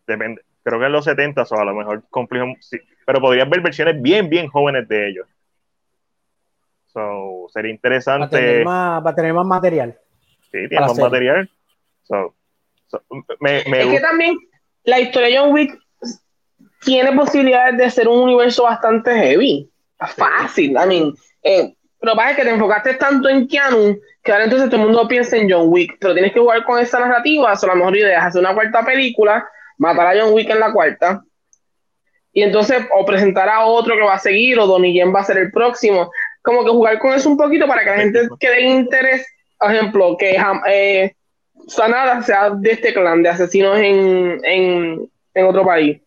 S1: depende, creo que en los 70 o a lo mejor complejo, sí, pero podrías ver versiones bien, bien jóvenes de ellos. So, sería interesante.
S3: Va a tener más, material.
S1: Sí, tiene más material. So,
S2: me, es que también la historia de John Wick tiene posibilidades de ser un universo bastante heavy. Fácil, I mean, eh, pero pasa que te enfocaste tanto en Keanu que ahora entonces todo el mundo piensa en John Wick, pero tienes que jugar con esa narrativa, o la mejor idea es hacer una cuarta película, matar a John Wick en la cuarta, y entonces o presentar a otro que va a seguir, o Donnie Yen va a ser el próximo, como que jugar con eso un poquito para que la gente quede interés, por ejemplo, que eh, Sanada sea de este clan de asesinos en, en, en otro país.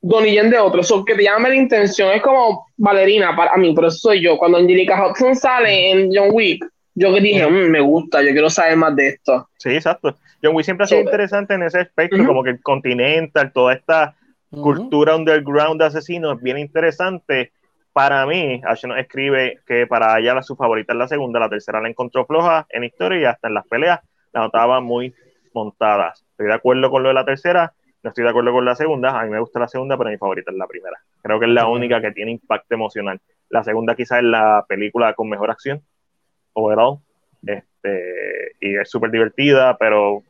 S2: Donnie de otro, so, que te llame la intención, es como Valerina para mí, pero eso soy yo. Cuando Angelica Hudson sale en John Wick, yo que dije, mm, me gusta, yo quiero saber más de esto.
S1: Sí, exacto. John Wick siempre ha sido interesante en ese aspecto, como que el Continental, toda esta cultura underground de asesinos es bien interesante. Para mí, Ashton escribe que para ella su favorita es la segunda, la tercera la encontró floja en historia y hasta en las peleas la notaba muy montadas. Estoy de acuerdo con lo de la tercera, no estoy de acuerdo con la segunda. A mí me gusta la segunda, pero mi favorita es la primera. Creo que es la única que tiene impacto emocional. La segunda quizás es la película con mejor acción, overall. Este, y es súper divertida, pero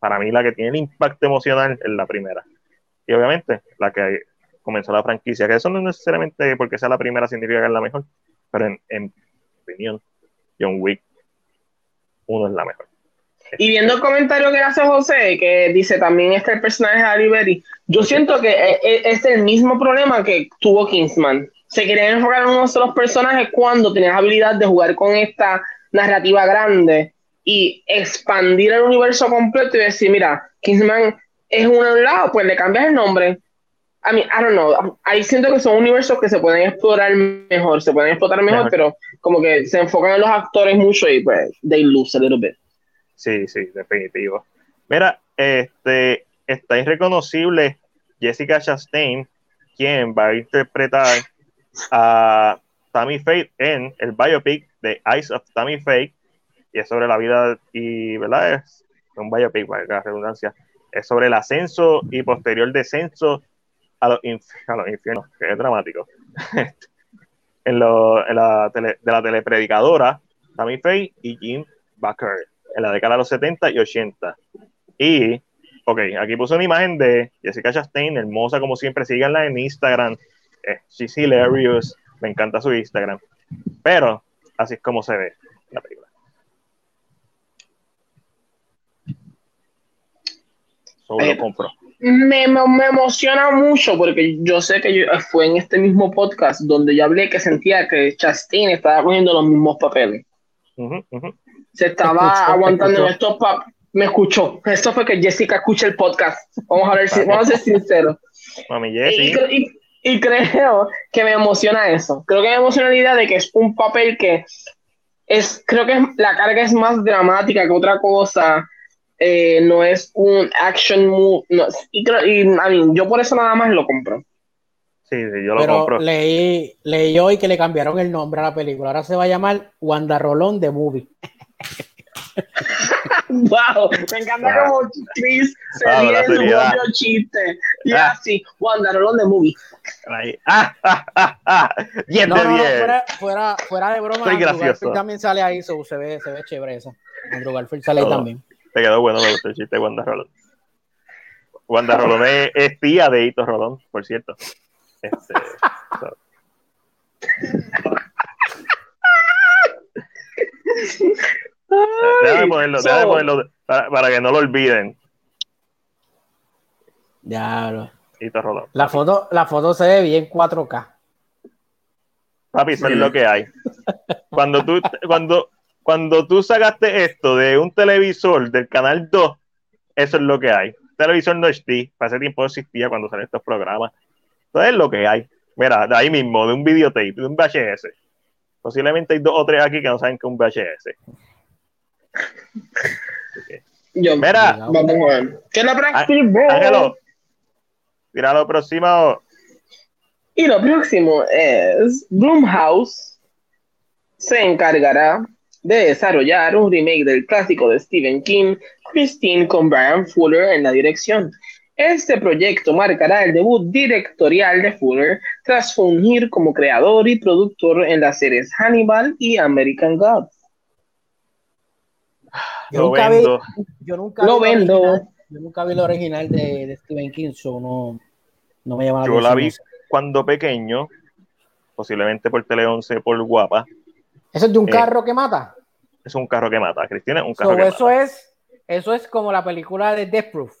S1: para mí la que tiene el impacto emocional es la primera. Y obviamente la que comenzó la franquicia, que eso no necesariamente porque sea la primera significa que es la mejor, pero en, en opinión, John Wick 1 es la mejor.
S2: Y viendo el comentario que hace José, que dice también este el personaje de Harry yo siento que e, e, es, el mismo problema que tuvo Kingsman. Se querían enfocar en uno de los personajes cuando tenías habilidad de jugar con esta narrativa grande y expandir el universo completo y decir, mira, Kingsman es uno un lado, pues le cambias el nombre. I mean, I don't know. Ahí siento que son universos que se pueden explorar mejor, se pueden explotar mejor, pero como que se enfocan en los actores mucho y pues they lose a little bit.
S1: Sí, sí, definitivo. Mira, este, está irreconocible Jessica Chastain, quien va a interpretar a Tammy Faye en el biopic de Eyes of Tammy Faye, y es sobre la vida y, ¿verdad? Es un biopic, la redundancia, es sobre el ascenso y posterior descenso a los, infiernos, que es dramático. *laughs* en, lo, en la de la telepredicadora Tammy Faye y Jim Bucker en la década de los 70 y 80. Y, ok, aquí puse una imagen de Jessica Chastain, hermosa como siempre, síganla en Instagram, eh, she's hilarious, me encanta su Instagram. Pero, así es como se ve la película. Solo lo eh, compro.
S2: Me, me, emociona mucho porque yo sé que fue en este mismo podcast donde yo hablé que sentía que Chastain estaba cogiendo los mismos papeles se estaba aguantando en estos me escuchó. Esto fue que Jessica escucha el podcast. Vamos a ver si, vamos a ser sinceros.
S1: Mami
S2: y, y, creo que me emociona eso. Creo que me emociona la idea de que es un papel que es, creo que la carga es más dramática que otra cosa. Eh, no es un action move. y, yo por eso nada más lo compro.
S1: Sí, yo lo compro.
S3: Leí, leí hoy que le cambiaron el nombre a la película. Ahora se va a llamar Wanda Rolón de Movie. *laughs*
S2: wow, me encanta como Chris se ríe en su propio chiste. Y ah. así, Wanda Rolón de Movie.
S1: Ah, ah, ah, ah. Bien no, no,
S3: fuera, fuera, fuera, de broma, Andrew Garfield también sale ahí, so, se, ve, se ve chévere eso. Andrew Garfield sale ahí también.
S1: Te quedó bueno me gustó el chiste de Wanda Rolón. Wanda Rolón es, es, tía de Hito Rolón, por cierto. Este, so. déjame ponerlo, déjame ponerlo para, para, que no lo olviden.
S3: Ya, La foto, la foto se ve bien 4K.
S1: Papi, eso es lo que hay. Cuando tú, cuando, cuando tú sacaste esto de un televisor del canal 2, eso es lo que hay. Televisor no HD, para ese tiempo existía cuando salen estos programas. Entonces es lo que hay. Mira, de ahí mismo, de un videotape, de un VHS. Posiblemente hay dos o tres aquí que no saben que es un VHS.
S2: Yo, Mira, vamos a ver. ¿Qué es la próxima?
S1: Ángelo, mira lo próximo.
S2: Y lo próximo es Bloomhouse se encargará de desarrollar un remake del clásico de Stephen King, Christine con Brian Fuller en la dirección. Este proyecto marcará el debut directorial de Fuller tras fungir como creador y productor en las series Hannibal y American Gods.
S3: Yo nunca vi, yo nunca lo vendo. yo nunca vi el original de, Stephen King, so no, no me llama
S1: la Yo la vi cuando pequeño, posiblemente por Tele 11, por Guapa.
S3: ¿Eso es de un eh, carro que mata?
S1: Es un carro que mata, Cristina, un carro
S3: eso Es, eso es como la película de Death Proof.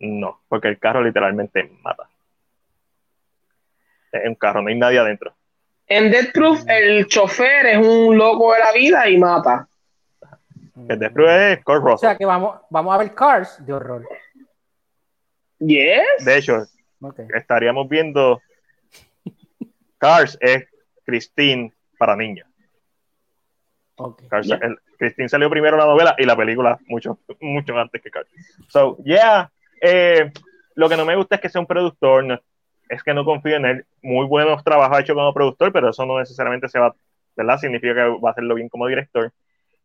S1: No, porque el carro literalmente mata. Es un carro, no hay nadie adentro.
S2: En Death Proof, el chofer es un loco de la vida y mata.
S1: El Death Proof es Kurt
S3: O sea que vamos, vamos a ver Cars de horror.
S2: Yes.
S1: De hecho, estaríamos viendo Cars es Christine para niños. Christine salió primero la novela y la película mucho, mucho antes que Cars. So, yeah. Eh, lo que no me gusta es que sea un productor, es que no confío en él. Muy buenos trabajos ha hecho como productor, pero eso no necesariamente se va, ¿verdad? Significa que va a hacerlo bien como director.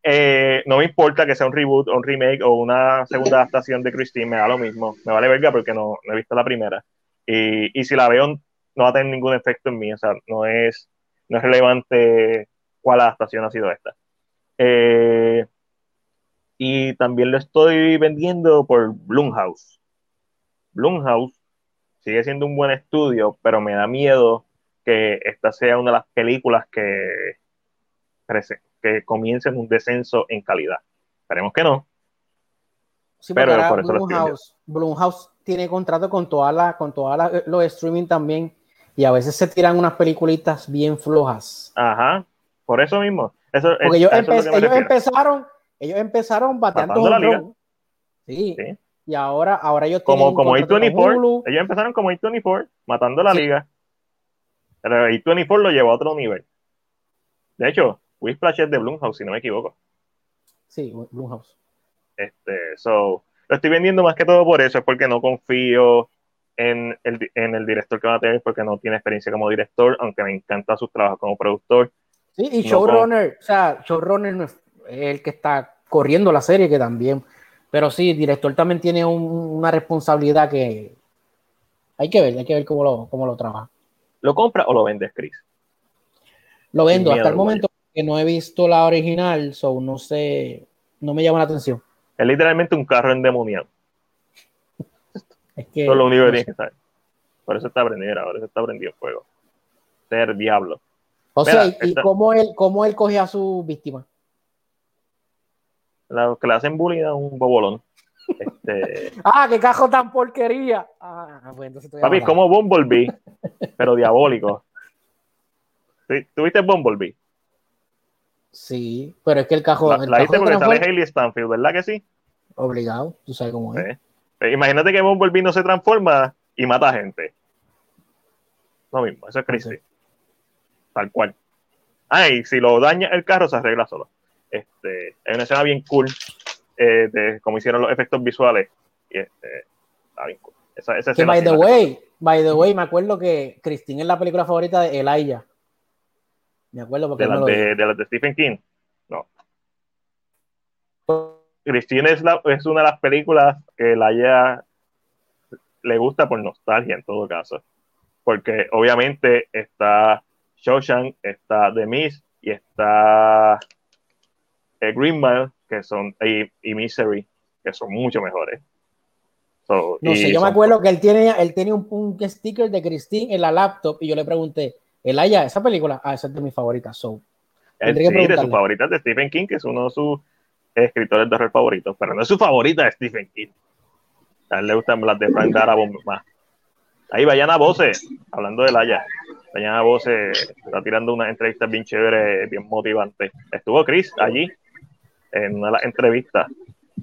S1: Eh, no me importa que sea un reboot o un remake o una segunda adaptación de Christine, me da lo mismo. Me vale verga porque no, he visto la primera. Y, y, si la veo, no va a tener ningún efecto en mí. O sea, no es, no es relevante cuál adaptación ha sido esta. Eh, y también lo estoy vendiendo por Blumhouse. Blumhouse sigue siendo un buen estudio, pero me da miedo que esta sea una de las películas que, que comiencen un descenso en calidad. Esperemos que no.
S3: pero por eso Blumhouse, Blumhouse tiene contrato con todas las con todas los streaming también y a veces se tiran unas peliculitas bien flojas.
S1: Ajá, por eso mismo. Eso,
S3: Porque ellos, empezaron, ellos empezaron bateando la liga. Sí. Y ahora, ahora ellos
S1: como, como A24, ellos empezaron como A24, matando la liga. Pero A24 lo llevó a otro nivel. De hecho, Whiplash es de Blumhouse, si no me equivoco.
S3: Sí, Blumhouse.
S1: Este, so, lo estoy vendiendo más que todo por eso, es porque no confío en el, en el director que va a tener, porque no tiene experiencia como director, aunque me encanta su trabajo como productor.
S3: Sí, y showrunner, o sea, showrunner no es el que está corriendo la serie, que también. Pero sí, el director también tiene una responsabilidad que hay que ver, hay que ver cómo lo, cómo lo trabaja.
S1: ¿Lo compra o lo vendes, Chris?
S3: Lo vendo, hasta el momento que no he visto la original, so no sé, no me llama la atención.
S1: Es literalmente un carro endemoniado. Es que, Eso es lo único que tienes que saber. Por eso está prendido, ahora eso está prendido fuego. Ser diablo.
S3: O sea, ¿y cómo, él, cómo él coge a su víctima?
S1: La, que le hacen bullying a un bobolón. Este... *laughs*
S3: ah, qué cajo tan porquería. Ah,
S1: pues entonces Papi, como Bumblebee, *laughs* pero diabólico. ¿Tuviste Bumblebee?
S3: Sí, pero es que el cajo.
S1: La,
S3: el
S1: porque sale Hailey Stanfield, ¿verdad que sí?
S3: Obligado, tú sabes cómo es.
S1: Imagínate que Bumblebee no se transforma y mata a gente. Lo mismo, eso es Christie. Tal cual. Ay, si lo daña el carro, se arregla solo. Este, es una escena bien cool eh, de cómo hicieron los efectos visuales. Y este, está bien cool. Esa,
S3: by the way, by the way, me acuerdo que Christine es la película favorita de Elijah. Me acuerdo porque.
S1: De las de, de, de Stephen King. No. Christine es, la, es una de las películas que Elijah le gusta por nostalgia en todo caso. Porque obviamente está Shawshank, está The Mist y está eh, Green Mile, que son, y, Misery, que son mucho mejores.
S3: no sé, yo me acuerdo que él tiene, él tiene un, un, sticker de Christine en la laptop y yo le pregunté, Elaya, esa película, ah, esa es de mis favoritas, so.
S1: sí, de sus favoritas de Stephen King, que es uno de sus escritores de horror favoritos, pero no es su favorita de Stephen King. A él le gustan las de Frank Darabont más. Ahí vayan a voces, hablando de Elaya. Mañana vos se está tirando una entrevista bien chévere, bien motivante. Estuvo Chris allí en una de las entrevistas.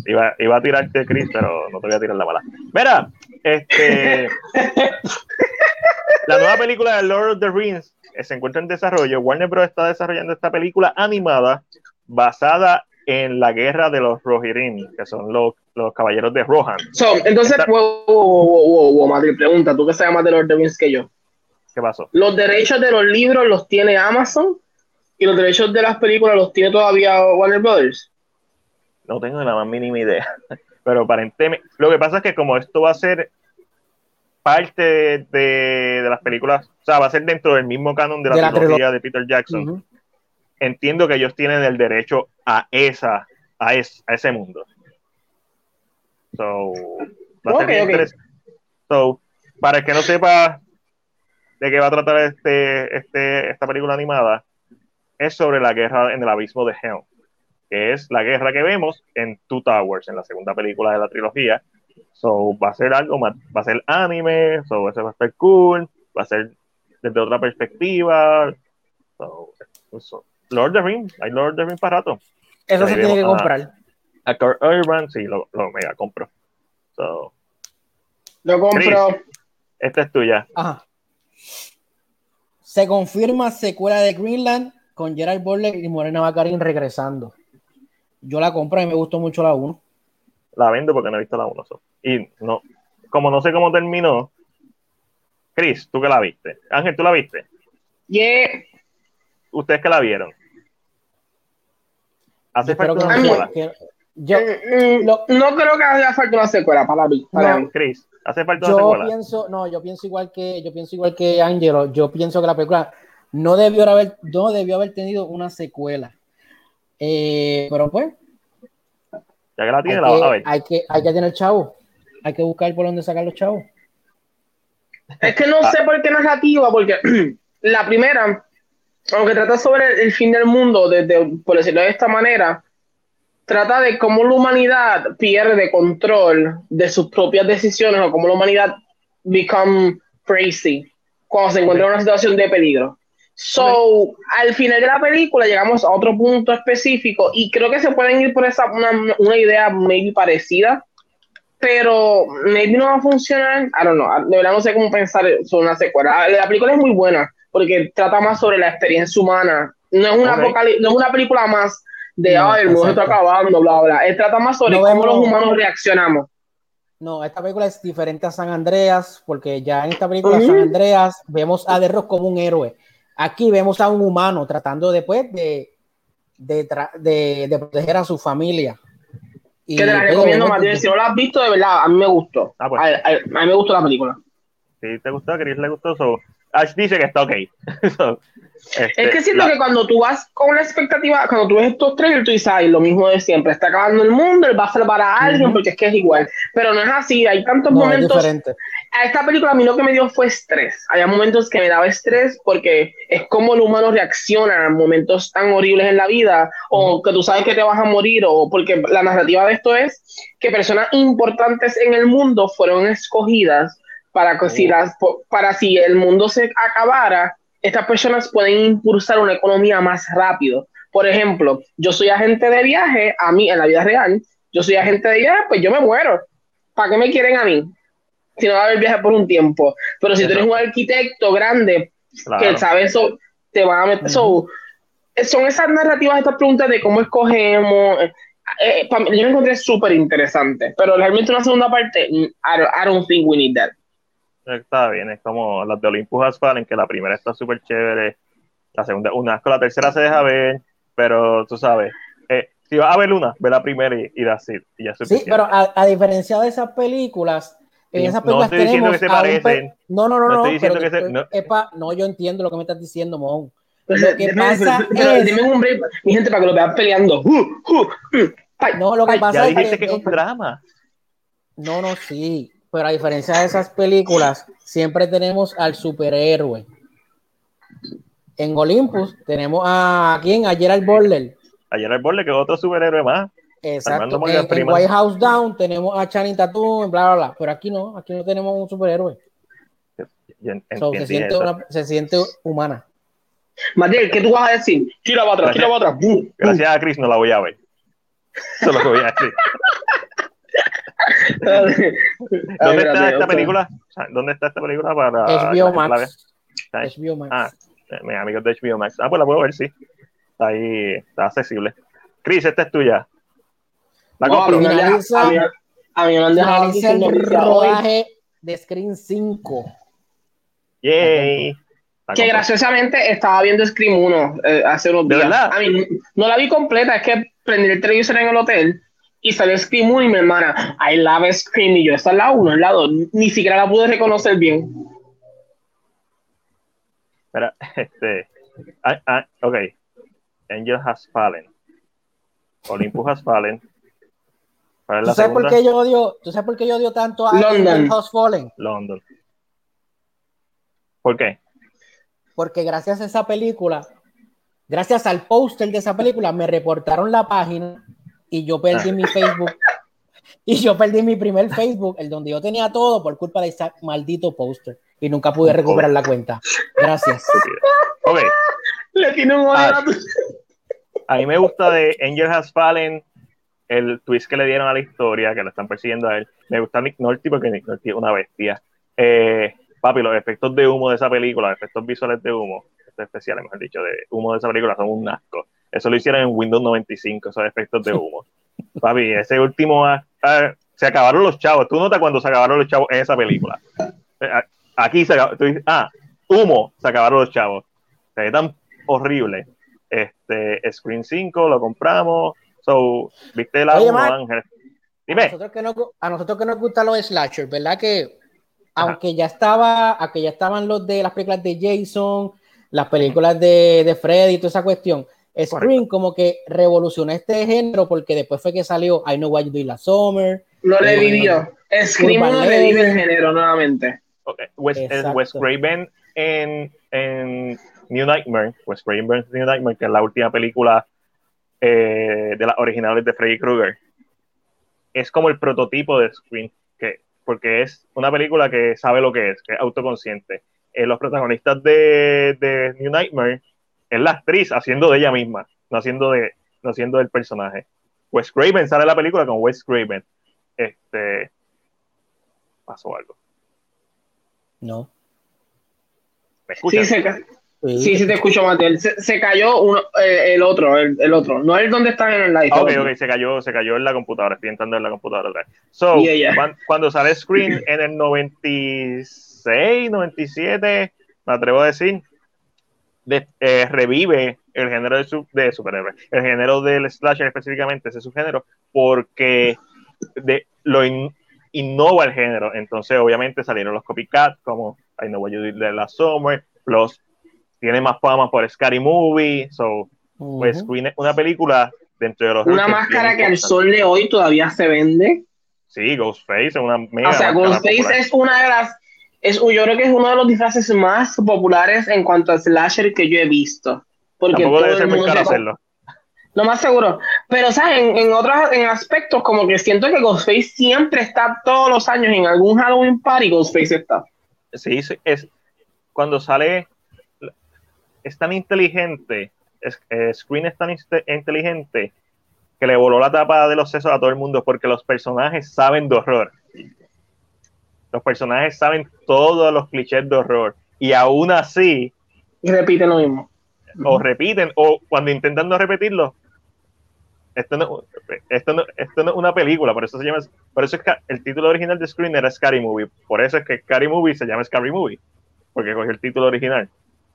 S1: Iba, iba a tirarte Chris, pero no te voy a tirar la bala. Mira, este *laughs* la nueva película de Lord of the Rings eh, se encuentra en desarrollo. Warner Bros. está desarrollando esta película animada basada en la guerra de los Rohirrim, que son los, los caballeros de Rohan.
S2: entonces, wow, wow, wow, Madrid, pregunta, tú que sabes más de Lord of the Rings que yo.
S1: ¿Qué pasó?
S2: Los derechos de los libros los tiene Amazon ¿Y los derechos de las películas los tiene todavía Warner Brothers?
S1: No tengo la más mínima idea. *laughs* Pero aparentemente, lo que pasa es que como esto va a ser parte de, las películas, o sea, va a ser dentro del mismo canon de la, trilogía de Peter Jackson, entiendo que ellos tienen el derecho a esa, a, ese mundo. So, va a ser So, para el que no sepa de qué va a tratar este, este, esta película animada, es sobre la guerra en el abismo de Helm, que es la guerra que vemos en Two Towers, en la segunda película de la trilogía. So, va a ser algo más, va a ser anime, so, eso va a estar cool, va a ser desde otra perspectiva. So, Lord of the Rings, hay Lord of the Rings para rato.
S3: Eso se tiene que comprar.
S1: A Kurt Urban, sí, lo, lo mega compro. So,
S2: lo compro.
S1: esta es tuya.
S3: Ajá. Se confirma secuela de Greenland con Gerald Butler y Morena Baccarin regresando. Yo la compro y me gustó mucho la 1.
S1: La vendo porque no he visto la 1. Y no, como no sé cómo terminó, Chris, ¿tú que la viste? Ángel, ¿tú la viste?
S2: Yeah.
S1: ¿Ustedes que la vieron? ¿Hace falta una secuela?
S2: yo, mm, mm, no creo que haya falta una secuela para mí. Para
S1: Chris, ¿hace falta
S3: una
S1: secuela?
S3: Pienso, no, yo pienso igual que, yo pienso igual que Angelo. Yo pienso que la película no debió haber, no debió haber tenido una secuela. Eh, pero pues.
S1: Ya que la tiene, la vas a ver.
S3: Hay que, hay que tener chavo. Hay que buscar por dónde sacar los chavos.
S2: Es que no ah. sé por qué narrativa, porque *clears throat* la primera, aunque trata sobre el fin del mundo, desde, por decirlo de esta manera, trata de cómo la humanidad pierde control de sus propias decisiones o cómo la humanidad become crazy cuando se encuentra en una situación de peligro. So, al final de la película llegamos a otro punto específico y creo que se pueden ir por esa una, una idea maybe parecida, pero maybe no va a funcionar. I don't know. De verdad no sé cómo pensar sobre una secuela. La película es muy buena porque trata más sobre la experiencia humana. No es una, no es una película más de, ay, el mundo está acabando, bla, bla. Él trata más sobre cómo los humanos reaccionamos.
S3: No, esta película es diferente a San Andreas, porque ya en esta película San Andreas vemos a Derros como un héroe. Aquí vemos a un humano tratando después de, de, de, proteger a su familia.
S2: Y que te la recomiendo, Matías. Si no la has visto, de verdad, a mí me gustó. Ah, pues. a, mí me gustó la película.
S1: Sí, te gustó, a Chris le gustó. Ash dice que está ok. *laughs*
S2: Este, es que siento que cuando tú vas con la expectativa, cuando tú ves estos trailers, tú dices, ay, lo mismo de siempre, está acabando el mundo, él va a salvar a alguien, porque es que es igual. Pero no es así, hay tantos momentos. A esta película a mí lo que me dio fue estrés. Había momentos que me daba estrés porque es como el humano reacciona a momentos tan horribles en la vida, o que tú sabes que te vas a morir, o porque la narrativa de esto es que personas importantes en el mundo fueron escogidas para que si, las, para si el mundo se acabara, estas personas pueden impulsar una economía más rápido. Por ejemplo, yo soy agente de viaje, a mí en la vida real, yo soy agente de viaje, pues yo me muero. ¿Para qué me quieren a mí? Si no va a haber viaje por un tiempo. Pero si tú eres un arquitecto grande que sabe eso, te van a meter. son esas narrativas, estas preguntas de cómo escogemos. Eh, eh, yo me encontré súper interesante, pero realmente una segunda parte, I I don't think we need that
S1: está bien, es como las de Olympus Has Fallen, que la primera está súper chévere, la segunda, una con la tercera se deja ver, pero tú sabes, eh, si vas a ver una, ve la primera y, y, así, y ya
S3: Sí, pero a, diferencia de esas películas, en esas películas
S1: no estoy diciendo que se parecen.
S3: No, no, no, no.
S1: no, pero que se... no.
S3: no, yo entiendo lo que me estás diciendo, Mon. Lo que pasa
S2: es... Dime un break, mi gente, para que lo vean peleando. Uh, uh,
S3: uh. No, lo que pasa
S1: ya dijiste que es un drama.
S3: No, no, sí pero a diferencia de esas películas, siempre tenemos al superhéroe. En Olympus tenemos a quién? A Gerald Butler.
S1: A Gerald Butler, que es otro superhéroe más.
S3: Exacto. En, White House Down tenemos a Channing Tatum, bla, bla, bla. Pero aquí no, aquí no tenemos un superhéroe. se, siente se, siente humana.
S2: Matiel, ¿qué tú vas a decir? Tira para atrás, tira para atrás.
S1: Gracias a Chris no la voy a ver. Eso es lo que voy a decir. *laughs* *laughs* ¿Dónde está esta película? ¿Dónde está esta película para
S3: HBO Max? HBO Max.
S1: Ah, mis amigos de HBO Max. Ah, pues la puedo ver, sí. Está ahí, está accesible. Chris, esta es tuya.
S3: La no, compro. Finaliza, a mí, a mí me han dejado el rodaje de Screen 5.
S1: Yay.
S2: que graciosamente estaba viendo Scream 1 eh, hace unos días. A mí, no la vi completa, es que prendí el televisor en el hotel y salió Scream 1 y mi hermana, I love Scream, y yo, esta es la 1, el lado, ni siquiera la pude reconocer bien.
S1: Espera, *laughs* este, ah, ah, ok, Angel has fallen, Olympus has fallen.
S3: ¿Tú sabes, por qué yo odio, ¿Tú sabes por qué yo odio tanto a
S2: London.
S3: Has Fallen?
S1: London. ¿Por qué?
S3: Porque gracias a esa película, gracias al póster de esa película, me reportaron la página y yo perdí mi Facebook. Y yo perdí mi primer Facebook, el donde yo tenía todo por culpa de ese maldito póster. Y nunca pude recuperar la cuenta. Gracias.
S1: Ok.
S2: Le tiene un a,
S1: a mí me gusta de Angel Has Fallen el twist que le dieron a la historia, que lo están persiguiendo a él. Me gusta Nick Nolte porque Nick Nolte es una bestia. Eh, papi, los efectos de humo de esa película, los efectos visuales de humo, especiales, mejor dicho, de humo de esa película son un asco. Eso lo hicieron en Windows 95, esos efectos de *laughs* humo. Papi, ese último. Ah, ah, se acabaron los chavos. Tú notas cuando se acabaron los chavos en esa película. Eh, aquí se acabó. ah, humo, se acabaron los chavos. Se ve tan horrible. Este, Screen 5 lo compramos. So, viste la Oye, Ángel.
S3: Dime. A nosotros, que no, a nosotros que nos gustan los slashers, ¿verdad? Que aunque ya estaba, aunque ya estaban los de las películas de Jason, las películas de, de Freddy y toda esa cuestión, Scream como que revolucionó este género porque después fue que salió I Know What You Do in Summer.
S2: Lo revivió. Scream lo revive el género nuevamente.
S1: Okay. Wes, Wes Craven en, en, New Nightmare, Wes Craven New Nightmare, que es la última película eh, de las originales de Freddy Krueger, es como el prototipo de Scream, que, porque es una película que sabe lo que es, que es autoconsciente. Eh, los protagonistas de, de New Nightmare es la actriz haciendo de ella misma, no haciendo de, no haciendo del personaje. Wes Craven sale en la película con Wes Craven. Este pasó algo.
S3: No.
S2: ¿Me sí, se, sí, sí, te escucho, Mateo. Se, cayó uno, eh, el otro, el, otro. No es donde están en el live.
S1: ok, ok, se cayó, se cayó en la computadora. Estoy entrando en la computadora otra vez. So, cuando, sale Screen en el 96, 97, me atrevo a decir, eh, revive el género de, su, de superhéroes, el género del slasher específicamente, ese subgénero, porque de, lo innova el género. Entonces, obviamente, salieron los copycats como I Know What You Did de la Summer, plus tiene más fama por Scary Movie, so, pues una película dentro de los.
S2: Una máscara que al sol de hoy todavía se vende.
S1: Sí, Ghostface es una mega.
S2: O sea, Ghostface es una de las es, yo creo que es uno de los disfraces más populares en cuanto a slasher que yo he visto. Porque
S1: Tampoco debe ser muy caro hacerlo. *laughs*
S2: Lo más seguro. Pero, ¿sabes? En, en otros en aspectos, como que siento que Ghostface siempre está todos los años en algún Halloween party, Ghostface está.
S1: Sí, es cuando sale, es tan inteligente, es, eh, Screen es tan inteligente que le voló la tapa de los sesos a todo el mundo porque los personajes saben de horror. Los personajes saben todos los clichés de horror y aún así...
S2: Y repiten lo mismo.
S1: O repiten, o cuando intentan no repetirlo, esto no, esto, no, esto no es una película, por eso se llama, por eso es que el título original de Screen era Scary Movie, por eso es que Scary Movie se llama Scary Movie, porque cogió el título original.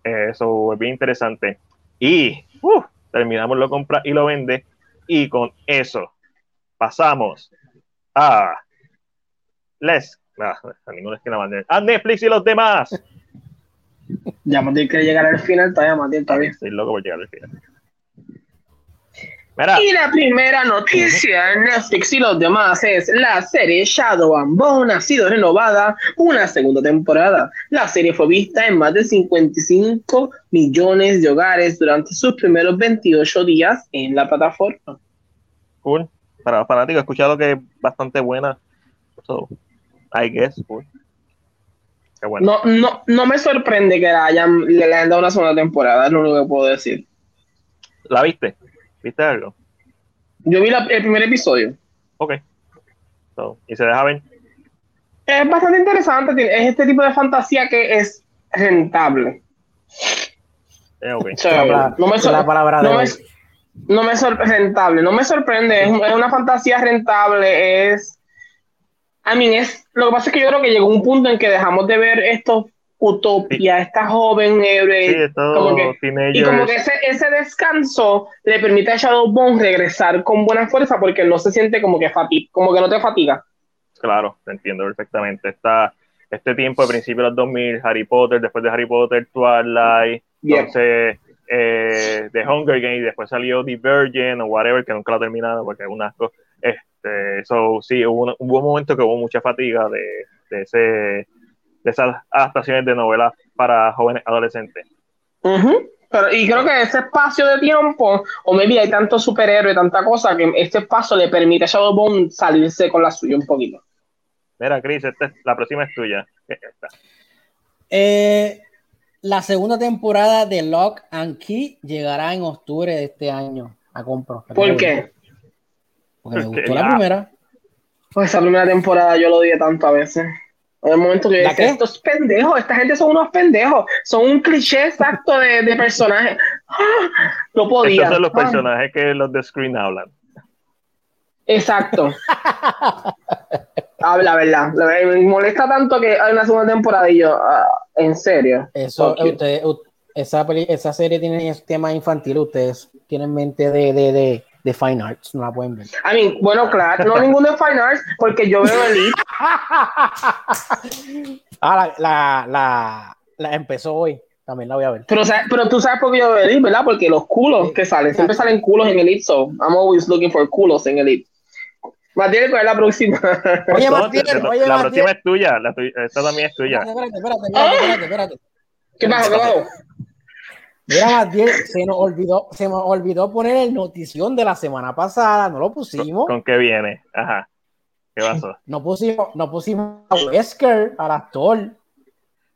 S1: Eso es bien interesante. Y uh, terminamos lo compra y lo vende, y con eso pasamos a Les Ah, a ninguno es que la manden. ¡A Netflix y los demás!
S2: Ya Matías quiere llegar al final, todavía Matías está bien.
S1: Estoy loco por llegar al final.
S2: Y la primera noticia en Netflix y los demás es la serie Shadow and Bone ha sido renovada una segunda temporada. La serie fue vista en más de 55 millones de hogares durante sus primeros 28 días en la plataforma.
S1: Cool. Para los fanáticos, he escuchado que es bastante buena. I guess, pues.
S2: No, no, no me sorprende que la hayan, le hayan dado una segunda temporada, es lo único que puedo decir.
S1: ¿La viste? ¿Viste algo?
S2: Yo vi el primer episodio.
S1: Ok. ¿Y se deja ver?
S2: Es bastante interesante. Es este tipo de fantasía que es rentable.
S1: Eh, okay.
S2: no me la palabra no, me, no me sorprende. Rentable. No me sorprende. es una fantasía rentable. Es I mean, es, lo que pasa es que yo creo que llegó un punto en que dejamos de ver estos utopia, esta joven héroe. como y como que ese, ese, descanso le permite a Shadowbone regresar con buena fuerza porque no se siente como que, como que no te fatiga.
S1: Claro, te entiendo perfectamente. Está este tiempo de principio de los 2000, Harry Potter, después de Harry Potter, Twilight, entonces eh, The Hunger Games, después salió Divergent o whatever, que nunca lo he terminado porque es un asco. Este, so, sí, hubo un, hubo un momento que hubo mucha fatiga de, de ese de esas adaptaciones de novelas para jóvenes adolescentes.
S2: Pero, y creo que ese espacio de tiempo, o maybe hay tanto superhéroe, tanta cosa, que este espacio le permite a Shadowbone salirse con la suya un poquito.
S1: Mira, Chris, la próxima es tuya.
S3: Eh, la segunda temporada de Lock and Key llegará en octubre de este año a compro.
S2: ¿Por qué?
S3: Porque me gustó la primera.
S2: Pues esa primera temporada yo lo dije tanto a veces. En el momento que yo estos pendejos, esta gente son unos pendejos, son un cliché exacto de, de personajes. no podía.
S1: Estos son los personajes que los de Screen hablan.
S2: Exacto. *laughs* Habla, ¿verdad? Me molesta tanto que hay una segunda temporada y yo, ah, en serio.
S3: Eso, esa, esa serie tiene tema infantil, ustedes tienen mente de, de, de de Fine Arts, no la pueden ver.
S2: I mean, bueno, claro, no ninguno de Fine Arts, porque yo veo Elite.
S3: ah, la, la, la, empezó hoy, también la voy a ver.
S2: Pero, pero tú sabes por qué yo veo Elite, ¿verdad? Porque los culos que salen, siempre salen culos en Elite, so I'm always looking for culos en Elite. Matías, ¿cuál es la próxima?
S1: Oye, Matías, oye, la próxima es tuya, la esta también es tuya.
S3: Espérate, espérate, espérate, espérate,
S2: ¿Qué pasa? ¿Qué pasa?
S3: Mira, más bien, se nos olvidó, se nos olvidó poner el notición de la semana pasada, no lo pusimos.
S1: ¿Con, qué viene? Ajá. ¿Qué pasó?
S3: No pusimos, no pusimos a Wesker, al actor.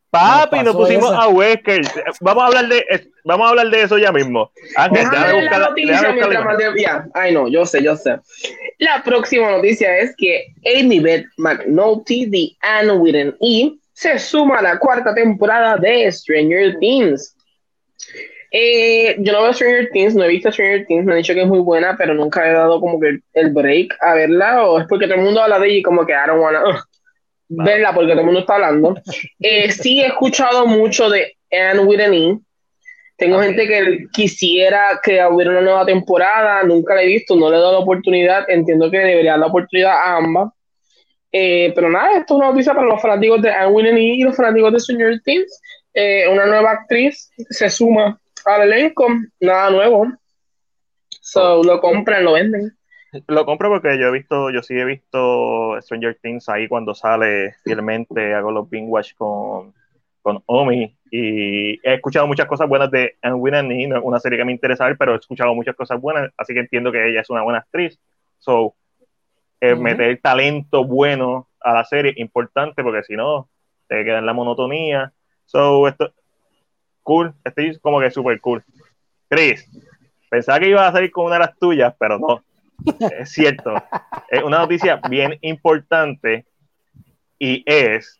S1: Papi, no pusimos a Wesker. Vamos a hablar de, vamos a hablar de eso ya mismo.
S2: Ángel, la noticia mientras Ay, no, yo sé, yo sé. La próxima noticia es que Amy Beth McNulty de Anne with an E se suma a la cuarta temporada de Stranger Things. Eh, yo no veo Stranger Things, no he visto Stranger Things, me han dicho que es muy buena, pero nunca he dado como que el break a verla, o es porque todo el mundo habla de ella y como que I don't wanna verla porque todo el mundo está hablando. Eh, sí he escuchado mucho de Anne with an e. Tengo gente que quisiera que hubiera una nueva temporada, nunca la he visto, no le he dado la oportunidad, entiendo que debería dar la oportunidad a ambas. Eh, pero nada, esto es una noticia para los fanáticos de Anne with an e y los fanáticos de Stranger Things. Una nueva actriz se suma al elenco, nada nuevo. So, lo compran, lo venden.
S1: Lo compro porque yo he visto, yo sí he visto Stranger Things ahí cuando sale fielmente, hago los binge watch con, con Omi y he escuchado muchas cosas buenas de Anne Winnie, una serie que me interesa ver, pero he escuchado muchas cosas buenas, así que entiendo que ella es una buena actriz. So, eh, meter talento bueno a la serie es importante porque si no, te queda en la monotonía. So, esto, cool, estoy como que súper cool. Chris, pensaba que iba a salir con una de las tuyas, pero no. Es cierto. *laughs* es una noticia bien importante y es,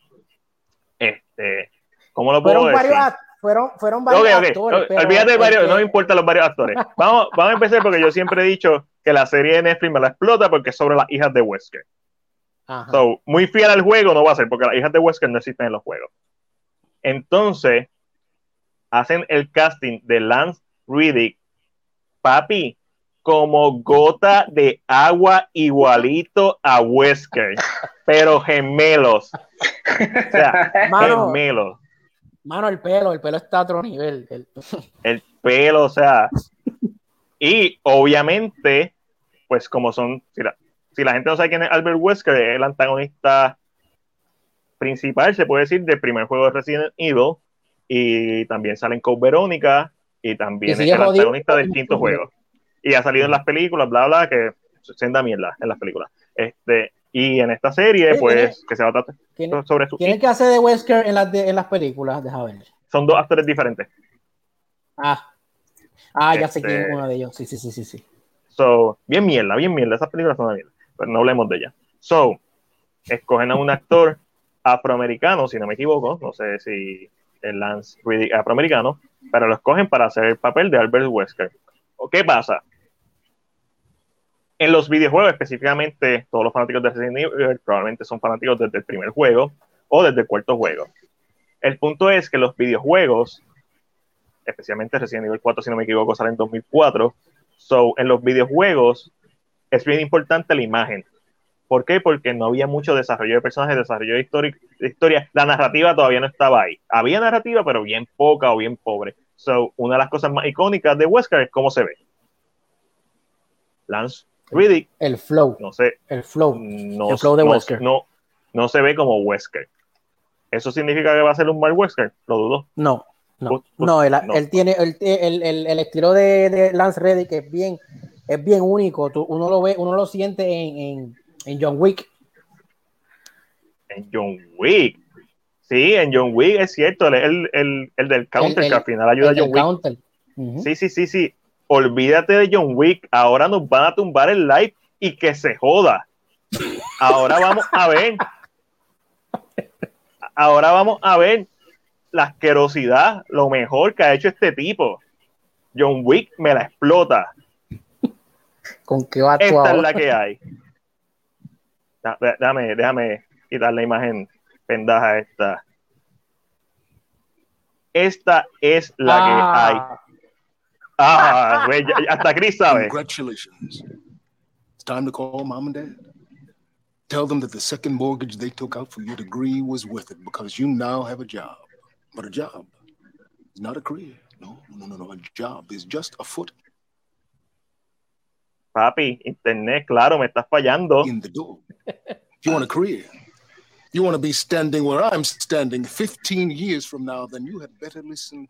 S1: este, ¿cómo lo puedo
S3: fueron
S1: decir?
S3: Varios, fueron, fueron varios actores.
S1: Olvídate de varios, no me importan los varios actores. *laughs* Vamos, vamos a empezar porque yo siempre he dicho que la serie de Netflix me la explota porque es sobre las hijas de Wesker. So, muy fiel al juego no va a ser porque las hijas de Wesker no existen en los juegos. Entonces, hacen el casting de Lance Riddick, papi, como gota de agua igualito a Wesker, *laughs* pero gemelos. O sea, *laughs* gemelos.
S3: Mano, el pelo, el pelo está a otro nivel.
S1: El... pelo, o sea. Y obviamente, pues como son, si la, si la gente no sabe quién es Albert Wesker, es el antagonista principal, se puede decir, del primer juego de Resident Evil y también sale en Code Verónica y también es el antagonista del quinto juego. Y ha salido en las películas, bla, bla, que se da mierda en las películas. Este, y en esta serie, pues, que se va a tratar sobre su...
S3: ¿Quién es que hace de Wesker en las, en las películas? Deja ver.
S1: Son dos actores diferentes.
S3: Ah. Ah, ya sé quién es este uno de ellos. Sí, sí, sí, sí, sí.
S1: So, bien mierda, bien mierda. Esas películas son de mierda. Pero no hablemos de ellas. So, escogen a un actor afroamericano, si no me equivoco. No sé si el Lance Riddick afroamericano, pero lo escogen para hacer el papel de Albert Wesker. ¿Qué pasa? En los videojuegos, específicamente, todos los fanáticos de Resident Evil probablemente son fanáticos desde el primer juego o desde el cuarto juego. El punto es que los videojuegos, especialmente Resident Evil 4, si no me equivoco, sale en 2004. So, en los videojuegos es bien importante la imagen. ¿Por qué? Porque no había mucho desarrollo de personajes, desarrollo de, de historia. La narrativa todavía no estaba ahí. Había narrativa, pero bien poca o bien pobre. So, una de las cosas más icónicas de Wesker es cómo se ve. Lance Riddick.
S3: El flow.
S1: No sé.
S3: El flow.
S1: No, el flow de Wesker. No, no se ve como Wesker. ¿Eso significa que va a ser un mal Wesker? Lo dudo.
S3: No, no. no, él, tiene el, el, el, estilo de, de, Lance Reddick es bien, es bien único. Tú, uno lo ve, uno lo siente en, en, en John Wick.
S1: En John Wick. Sí, en John Wick es cierto, el, el, el del counter que al final ayuda a John Wick. Sí, sí, sí, sí. Olvídate de John Wick. Ahora nos van a tumbar el live y que se joda. Ahora vamos a ver ahora vamos a ver la asquerosidad, lo mejor que ha hecho este tipo. John Wick me la explota.
S3: ¿Con qué va
S1: Esta es la que hay. Déjame, déjame quitar la imagen pendaja esta. Esta es la que ah. hay. Ah, güey, hasta Chris sabe.
S4: Congratulations. It's time to call mom and dad. Tell them that the second mortgage they took out for your degree was worth it because you now have a job. But a job is not a career. No, no, no, no. A job is just a foot.
S1: Papi, internet, claro, me estás fallando.
S4: In the door. If you want a career, you want to be standing where I'm standing 15 years from now, then you had better listen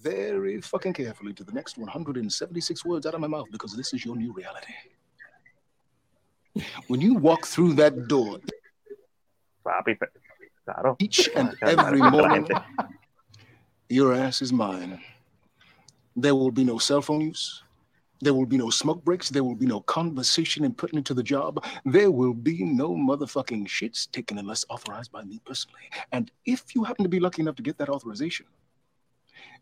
S4: very fucking carefully to the next 176 words out of my mouth because this is your new reality. When you walk through that door, each and every morning, your ass is mine. There will be no cell phone use. There will be no smoke breaks. There will be no conversation and putting into the job. There will be no motherfucking shits taken unless authorized by me personally. And if you happen to be lucky enough to get that authorization,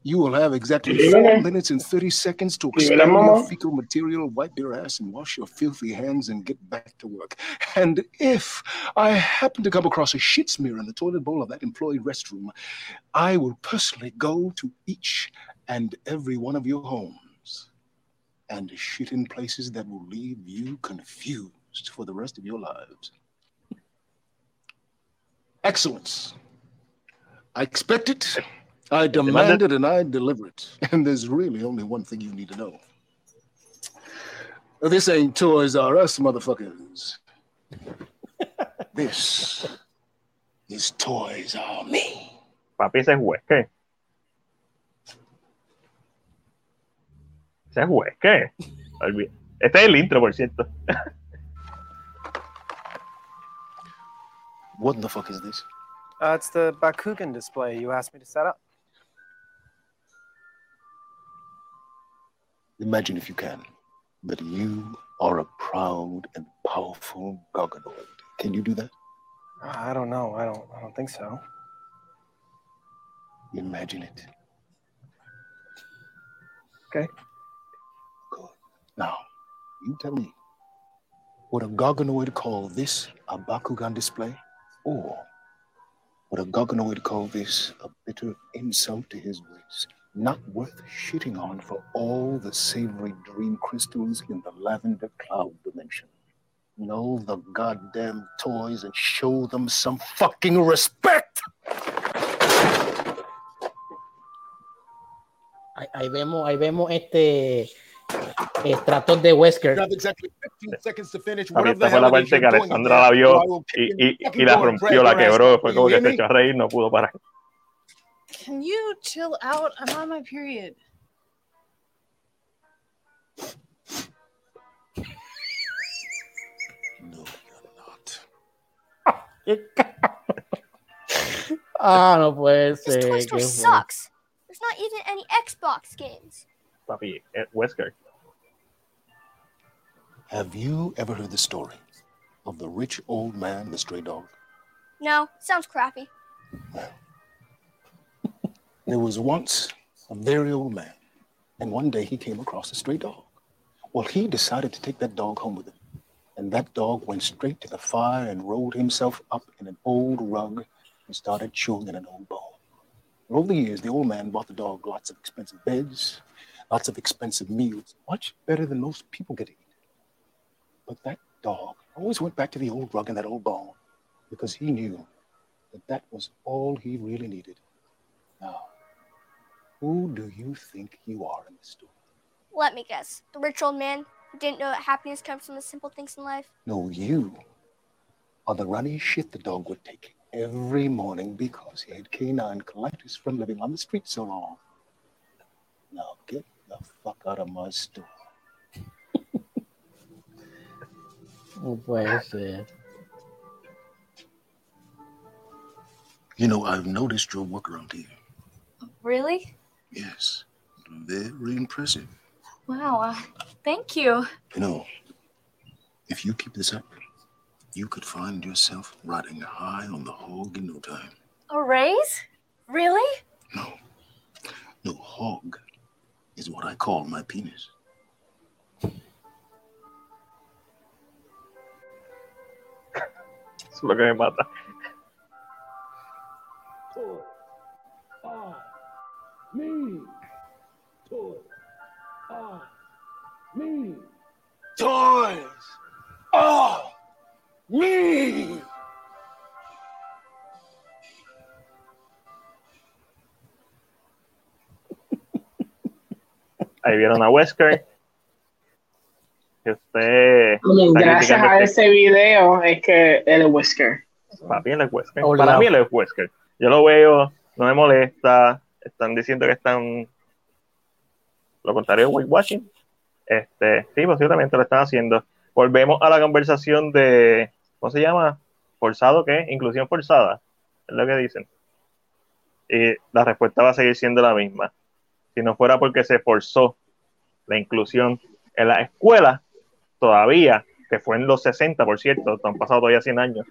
S4: you will have exactly four minutes and 30 seconds to expel your fecal material, wipe your ass, and wash your filthy hands and get back to work. And if I happen to come across a shit smear in the toilet bowl of that employee restroom, I will personally go to each and every one of your homes and shit in places that will leave you confused for the rest of your lives. Excellence. I expect it. I demand it and I deliver it. And there's really only one thing you need to know. This ain't Toys R Us, motherfuckers. this is Toys R Me.
S1: Papi, ese es Ese es Huesque. Este es el intro, por cierto.
S4: what the fuck is this?
S5: Uh, it's the Bakugan display you asked me to set up.
S4: Imagine, if you can, that you are a proud and powerful Garganoid. Can you do that?
S5: I don't know. I don't. I don't think so.
S4: Imagine it.
S5: Okay.
S4: Now, you tell me, would a Garganoid call this a Bakugan display, or would a Garganoid call this a bitter insult to his race? not worth shitting on for all the savory dream crystals in the lavender cloud dimension. Know the goddamn toys and show them some fucking respect.
S3: Ahí vemos, ahí vemos este estratos de Wesker.
S1: Esta fue la parte que Alessandra la vio y, y, y la rompió, la quebró. Fue como que se echó a reír, no pudo parar.
S6: Can you chill out? I'm on my period.
S4: No, you're not.
S3: ah, no puede ser.
S6: This toy store sucks. There's not even any Xbox games.
S1: Papi, at Wesker.
S4: Have you ever heard the story of the rich old man and the stray dog?
S6: No, sounds crappy.
S4: Well, there was once a very old man, and one day he came across a stray dog. Well, he decided to take that dog home with him. And that dog went straight to the fire and rolled himself up in an old rug and started chewing in an old bone. Over the years, the old man bought the dog lots of expensive beds, lots of expensive meals, much better than most people get. But that dog always went back to the old rug and that old bone because he knew that that was all he really needed. Now, who do you think you are in this story?
S7: Let me guess. The rich old man who didn't know that happiness comes from the simple things in life?
S4: No, you are the runny shit the dog would take every morning because he had canine colitis from living on the street so long. Now get the fuck out of my store.
S3: No puede ser.
S4: You know, I've noticed your work around here.
S6: Really?
S4: Yes, very impressive.
S6: Wow. Uh, thank you.
S4: You know, if you keep this up, you could find yourself riding high on the hog in no time.
S6: A raise? Really?
S4: No, no, hog is what I call my penis.
S1: Es lo que me mata.
S4: Toys! Me!
S1: Ahí vieron a Wesker. Que usted.
S2: Gracias a
S1: este-
S2: ese video es que él es Whisker.
S1: Papi, él es Wesker. Para mí él es Wesker. Yo lo veo, no me molesta. Están diciendo que están. Lo contrario de whitewashing. Este, sí, posiblemente lo están haciendo. Volvemos a la conversación de. ¿Cómo se llama? ¿Forzado qué? Inclusión forzada. Es lo que dicen. Y la respuesta va a seguir siendo la misma. Si no fuera porque se forzó la inclusión en la escuela, todavía, que fue en los 60, por cierto, han pasado todavía 100 años,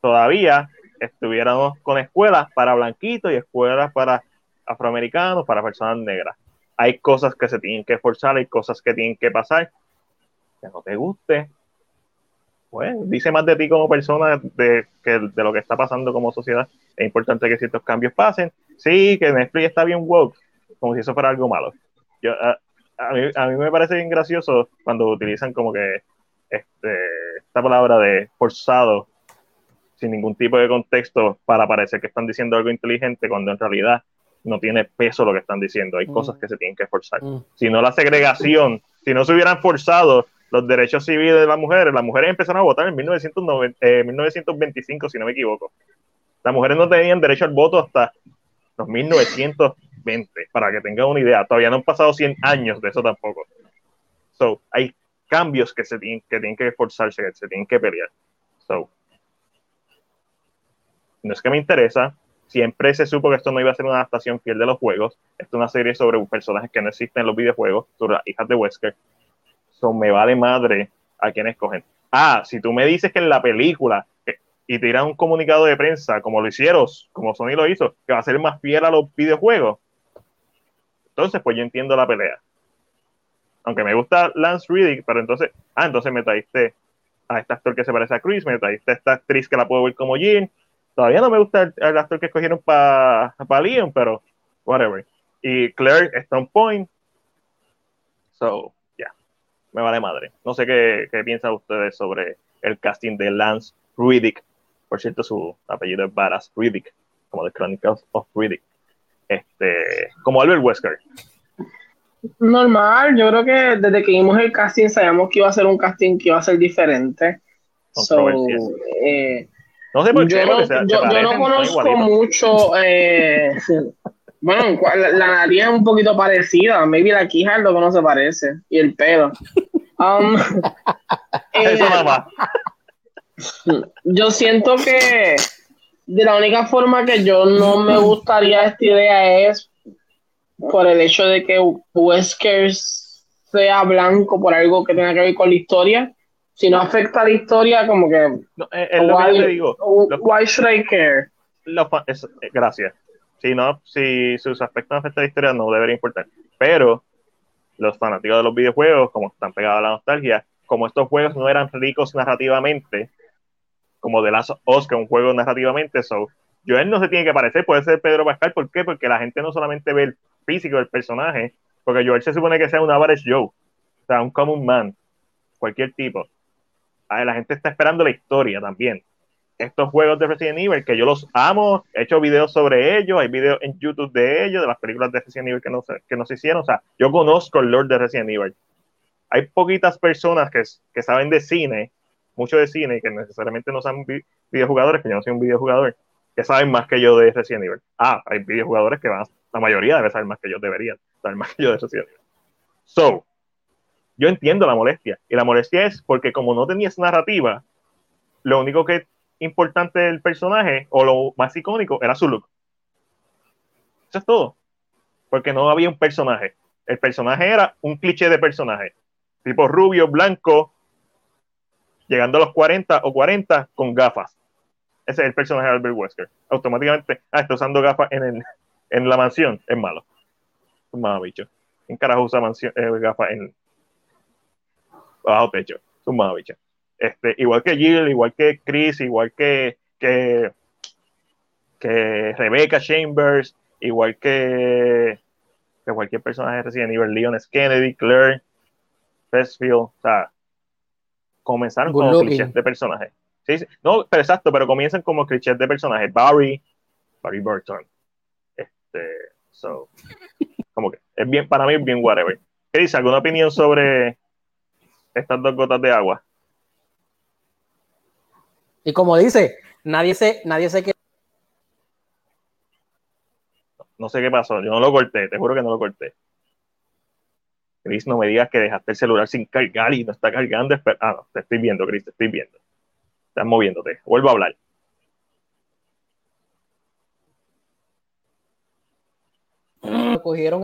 S1: todavía estuviéramos con escuelas para blanquitos y escuelas para afroamericanos, para personas negras. Hay cosas que se tienen que forzar, hay cosas que tienen que pasar. Que no te guste, pues dice más de ti como persona de, que de lo que está pasando como sociedad. Es importante que ciertos cambios pasen. Sí, que Netflix está bien woke, como si eso fuera algo malo. Yo, a, a mí, a mí me parece bien gracioso cuando utilizan como que este, esta palabra de forzado sin ningún tipo de contexto para parecer que están diciendo algo inteligente cuando en realidad no tiene peso lo que están diciendo. Hay
S3: Mm.
S1: cosas que se tienen que forzar.
S3: Mm.
S1: Si no la segregación, si no se hubieran forzado los derechos civiles de las mujeres, las mujeres empezaron a votar en 1990, eh, 1925, si no me equivoco. Las mujeres no tenían derecho al voto hasta los 1920, para que tengan una idea. Todavía no han pasado 100 años de eso tampoco. So, hay cambios que se tienen que, tienen que esforzarse, se tienen que pelear. So, no es que me interesa. Siempre se supo que esto no iba a ser una adaptación fiel de los juegos. Esto es una serie sobre personajes que no existen en los videojuegos, sobre las hijas de Wesker. So, me vale madre a quién escogen. Ah, si tú me dices que en la película y tiran un comunicado de prensa, como lo hicieron, como Sony lo hizo, que va a ser más fiel a los videojuegos, entonces pues yo entiendo la pelea. Aunque me gusta Lance Riddick, pero entonces, ah, entonces me traíste a este actor que se parece a Chris, me traíste a esta actriz que la puedo ver como Jean. Todavía no me gusta el, actor que escogieron para pa Leon, pero whatever. Y Claire está on point. So, ya, me vale madre. No sé qué, qué piensan ustedes sobre el casting de Lance Riddick. Por cierto, su apellido es Varas Riddick, como The Chronicles of Riddick. Este, como Albert Wesker.
S2: Normal, yo creo que desde que vimos el casting sabíamos que iba a ser un casting que iba a ser diferente. So, eh,
S1: No sé por qué,
S2: yo, no,
S1: se
S2: yo- conozco mucho. eh, *laughs* bueno, la, la nariz es un poquito parecida. Maybe la quija es lo que no se parece. Y el pelo. Um, *laughs* eh,
S1: Eso nada más.
S2: yo siento que de la única forma que yo no me gustaría esta idea es por el hecho de que Wesker sea blanco por algo que tenga que ver con la historia. Si no afecta a la historia, como que,
S1: No, es, es lo que yo te digo.
S2: Why should I care?
S1: los fa- es- eh, gracias. Si no, si sus aspectos afectan a la historia, no debería importar. Pero los fanáticos de los videojuegos, como están pegados a la nostalgia, como estos juegos no eran ricos narrativamente, como Us, que es un juego narrativamente, so, Joel no se tiene que parecer, puede ser Pedro Pascal. ¿Por qué? Porque la gente no solamente ve el físico del personaje, porque Joel se supone que sea un average Joe, o sea, un common man, cualquier tipo. la gente está esperando la historia también. Estos juegos de Resident Evil, que yo los amo, he hecho videos sobre ellos, hay videos en YouTube de ellos, de las películas de Resident Evil que no, que no se hicieron. O sea, yo conozco el Lord de Resident Evil. Hay poquitas personas que, que saben de cine, mucho de cine, que necesariamente no son videojugadores, que yo no soy un videojugador, que saben más que yo de Resident Evil. Ah, hay videojugadores que van, la mayoría debe saber más que yo, deberían saber más que yo de Resident Evil. So, yo entiendo la molestia. Y la molestia es porque como no tenías narrativa, lo único que importante del personaje, o lo más icónico, era su look. Eso es todo. Porque no había un personaje. El personaje era un cliché de personaje. Tipo rubio, blanco, llegando a los 40 o 40 con gafas. Ese es el personaje de Albert Wesker. Automáticamente, ah, está usando gafas en, el, en la mansión, es malo. Es un bicho. ¿Quién carajo usa eh, gafas en bajo techo? Es un bicho. Este, igual que Jill, igual que Chris, igual que, que, que Rebecca Chambers, igual que, que cualquier personaje Resident Evil, Leon S. Kennedy, Claire, Festfield, o sea, comenzaron como clichés de personajes. Sí, sí, no, pero exacto, pero comienzan como clichés de personajes. Barry, Barry Burton. Este, so, como que es bien, para mí es bien whatever. ¿Qué dice? ¿Alguna opinión sobre estas dos gotas de agua?
S3: Y como dice, nadie se, nadie se
S1: no sé qué pasó, yo no lo corté, te juro que no lo corté. Chris, no me digas que dejaste el celular sin cargar y no está cargando. Ah, no, te estoy viendo, Chris, te estoy viendo. Estás moviéndote. Vuelvo a hablar.
S3: Cogieron.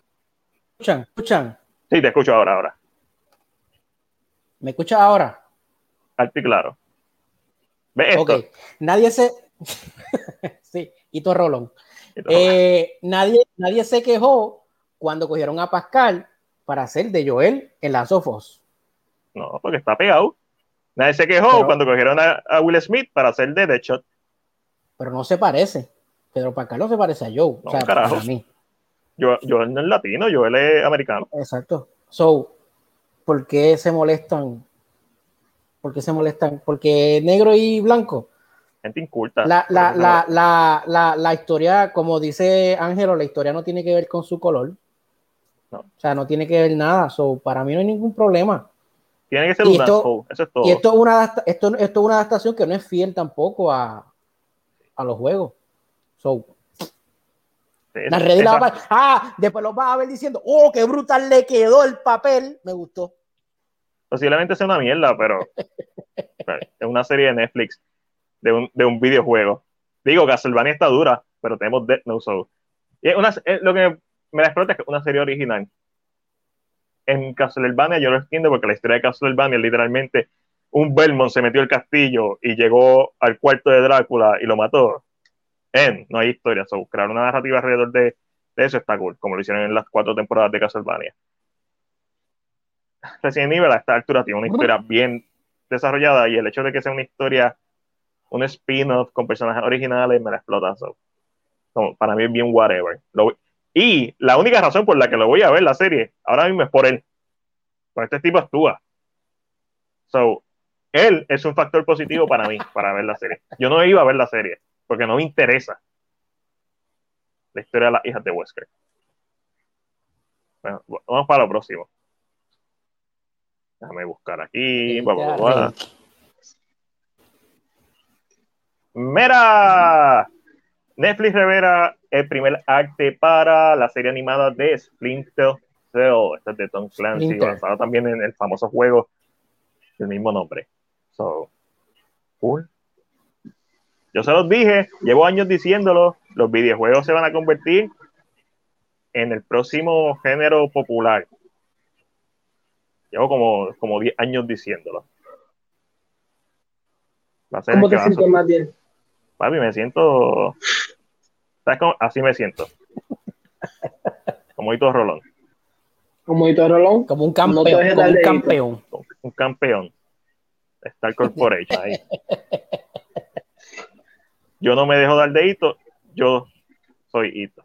S3: ¿Escuchan? ¿Escuchan?
S1: Sí, te escucho ahora, ahora.
S3: ¿Me escuchas ahora?
S1: Alto y claro. ¿Ves esto? Ok.
S3: Nadie se. *laughs* sí, Hito Rolón. Eh, nadie, nadie se quejó cuando cogieron a Pascal para hacer de Joel en las Sofos.
S1: No, porque está pegado. Nadie se quejó cuando cogieron a, Will Smith para hacer de Deadshot.
S3: Pero no se parece. Pedro Pascal no se parece a Joe. No, o sea, carajo. Para mí.
S1: Yo, no es latino, Joel es americano.
S3: Exacto. So, ¿por qué se molestan? ¿Por qué se molestan? Porque negro y blanco.
S1: Gente inculta.
S3: La, la, la, la, la historia, como dice Ángelo, la historia no tiene que ver con su color. O sea, no tiene que ver nada. So, para mí no hay ningún problema.
S1: Tiene que ser un esto, eso es todo.
S3: Y esto es, una, esto, es una adaptación que no es fiel tampoco a, a los juegos. So, la red la ah, después lo vas a ver diciendo, oh, qué brutal le quedó el papel. Me gustó.
S1: Posiblemente sea una mierda, pero *laughs* es una serie de Netflix de un, de un videojuego. Digo, Castlevania está dura, pero tenemos Death No Soul. Y es una, es lo que me la explota que una serie original. En Castlevania yo lo entiendo porque la historia de Castlevania es literalmente un Belmont se metió al castillo y llegó al cuarto de Drácula y lo mató. En, no hay historia. So, crear una narrativa alrededor de, eso está cool, como lo hicieron en las cuatro temporadas de Castlevania. Resident Evil a esta altura tiene una historia bien desarrollada y el hecho de que sea una historia, un spin-off con personajes originales, me la explota. So. para mí es bien whatever. Lo, y la única razón por la que lo voy a ver la serie ahora mismo es por él. Por este tipo actúa. So, él es un factor positivo para mí, *laughs* para ver la serie. Yo no iba a ver la serie, porque no me interesa la historia de las hijas de Wesker. Bueno, vamos para lo próximo. Déjame buscar aquí. Mira, Netflix revela el primer arte para la serie animada de Splinter Cell. Este es de Tom Clancy, basado también en el famoso juego del mismo nombre. So, cool. Yo se los dije, llevo años diciéndolo, los videojuegos se van a convertir en el próximo género popular. Llevo como, como 10 años diciéndolo.
S2: ¿Cómo te sientes más bien?
S1: Papi, me siento. ¿Sabes cómo? Así me siento. Como Hito Rolón.
S2: Como Hito Rolón.
S3: Como un campeón. como un campeón.
S1: un campeón. Star Corporation ahí. Yo no me dejo dar dedito yo soy Ito.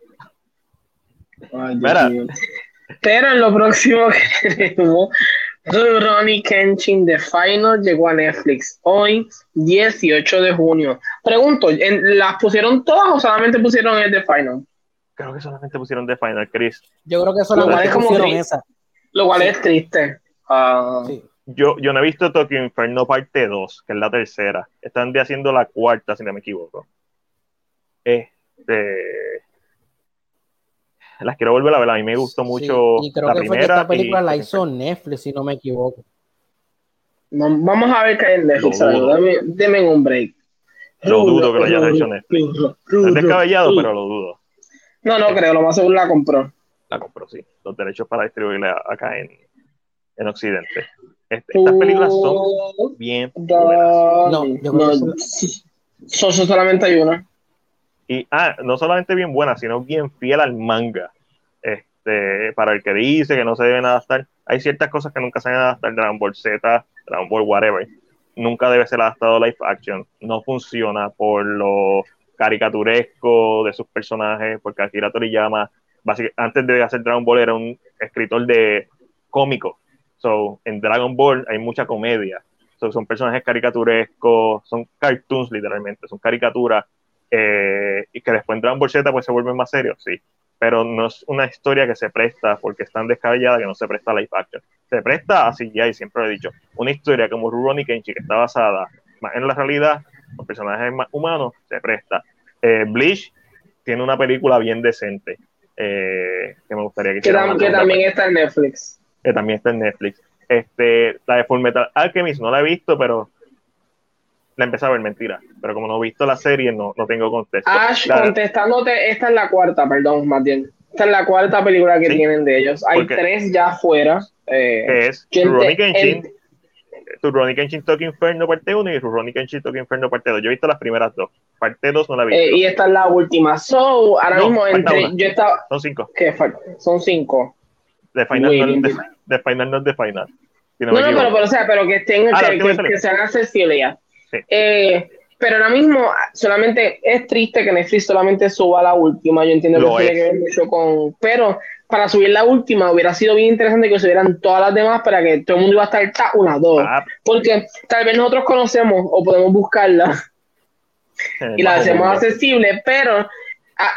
S2: Ay, Pero en lo próximo que *laughs* tenemos, Ronnie Kenshin The Final llegó a Netflix hoy, 18 de junio. Pregunto, ¿las pusieron todas o solamente pusieron el The Final?
S1: Creo que solamente pusieron The Final, Chris.
S3: Yo creo que solamente pusieron esa.
S2: Lo cual es triste. Ah,
S1: yo, yo no he visto Tokyo Inferno parte 2, que es la tercera. Están haciendo la cuarta, si no me equivoco. Este. Las quiero volver a ver. A mí me gustó mucho y creo la que primera. Fue que esta
S3: película la hizo Netflix, si no me equivoco.
S2: vamos a ver qué hay en Netflix. Deme, un break.
S1: Lo dudo que lo hayas hecho Netflix. Es descabellado, pero lo dudo.
S2: No, no creo. Lo más seguro la compró.
S1: La compró, sí. Los derechos para distribuirla acá en, en Occidente. Este, estas películas son bien buenas.
S2: No, yo no, Son solamente hay una.
S1: Y, ah, no solamente bien buena, sino bien fiel al manga. Este, para el que dice que no se deben adaptar, hay ciertas cosas que nunca se deben adaptar, Dragon Ball Z, Dragon Ball whatever, nunca debe ser adaptado live action, no funciona por lo caricaturesco de sus personajes, porque Akira Toriyama, antes de hacer Dragon Ball era un escritor de cómico, so, en Dragon Ball hay mucha comedia, son personajes caricaturescos, son cartoons literalmente, son caricaturas eh, y que después en bolseta pues se vuelven más serios, sí, pero no es una historia que se presta porque es tan descabellada que no se presta a live action. Se presta así ya, y siempre lo he dicho, una historia como Rurouni Kenshi que está basada más en la realidad, con personajes más humanos, se presta. Eh, Bleach tiene una película bien decente eh, que me gustaría que,
S2: que, que también está en Netflix.
S1: Que también está en Netflix. Este, la de Full Metal Alchemist no la he visto, pero la empecé a ver, mentira. Pero como no he visto la serie, no, no tengo contexto.
S2: Ash, contestándote, esta es la cuarta, perdón, más bien. Esta es la cuarta película que tienen de ellos. Hay tres ya afuera.
S1: Eh, es Rurouni Kenshin, Rurouni Kenshin Toki Inferno parte 1 y Rurouni Kenshin Toki Inferno parte 2. Yo he visto las primeras dos. Parte 2 no la he visto.
S2: Eh, y esta es la última. So, ahora mismo entre, yo estaba...
S1: Son cinco.
S2: ¿Qué? Son cinco.
S1: De Final, no, de, de Final no es de Final.
S2: no, no, pero, pero, o sea, pero que estén, ah, que, que, que, sean accesibles ya. Eh, pero ahora mismo solamente es triste que Netflix solamente suba la última. Yo entiendo que tiene que ver mucho con. Pero para subir la última hubiera sido bien interesante que subieran todas las demás para que todo el mundo iba a estar ta, una, dos. Ah. Porque tal vez nosotros conocemos o podemos buscarla y la hacemos accesible, pero ah,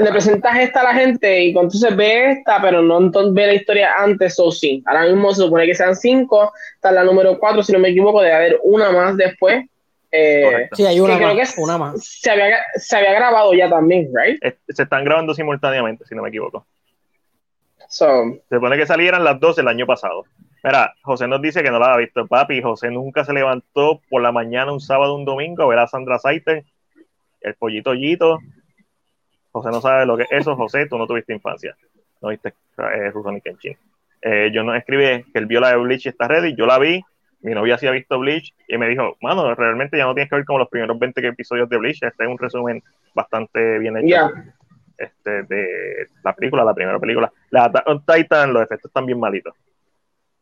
S2: le presentas esta a la gente y entonces ve esta, pero no entonces ve la historia antes o sí. Ahora mismo se supone que sean cinco, está la número cuatro, si no me equivoco, debe haber una más después
S3: eh, sí, hay una, más, una más.
S2: Se había, se había, grabado ya también, ¿right?
S1: Se están grabando simultáneamente, si no me equivoco. se supone que salieran las dos el año pasado. Mira, José nos dice que no la ha visto, papi. José nunca se levantó por la mañana un sábado, un domingo a ver a Sandra Saiter, el pollito Yito. José no sabe lo que es eso. José, tú no tuviste infancia. No viste eh, Rurouni Kenshin. Eh, yo no escribí que él vio la de Bleach y está ready. Yo la vi mi novia sí ha visto Bleach y me dijo, mano, realmente ya no tienes que ver como los primeros 20 episodios de Bleach, este es un resumen bastante bien hecho este, de la película, la primera película. La Titan, los efectos están bien malitos.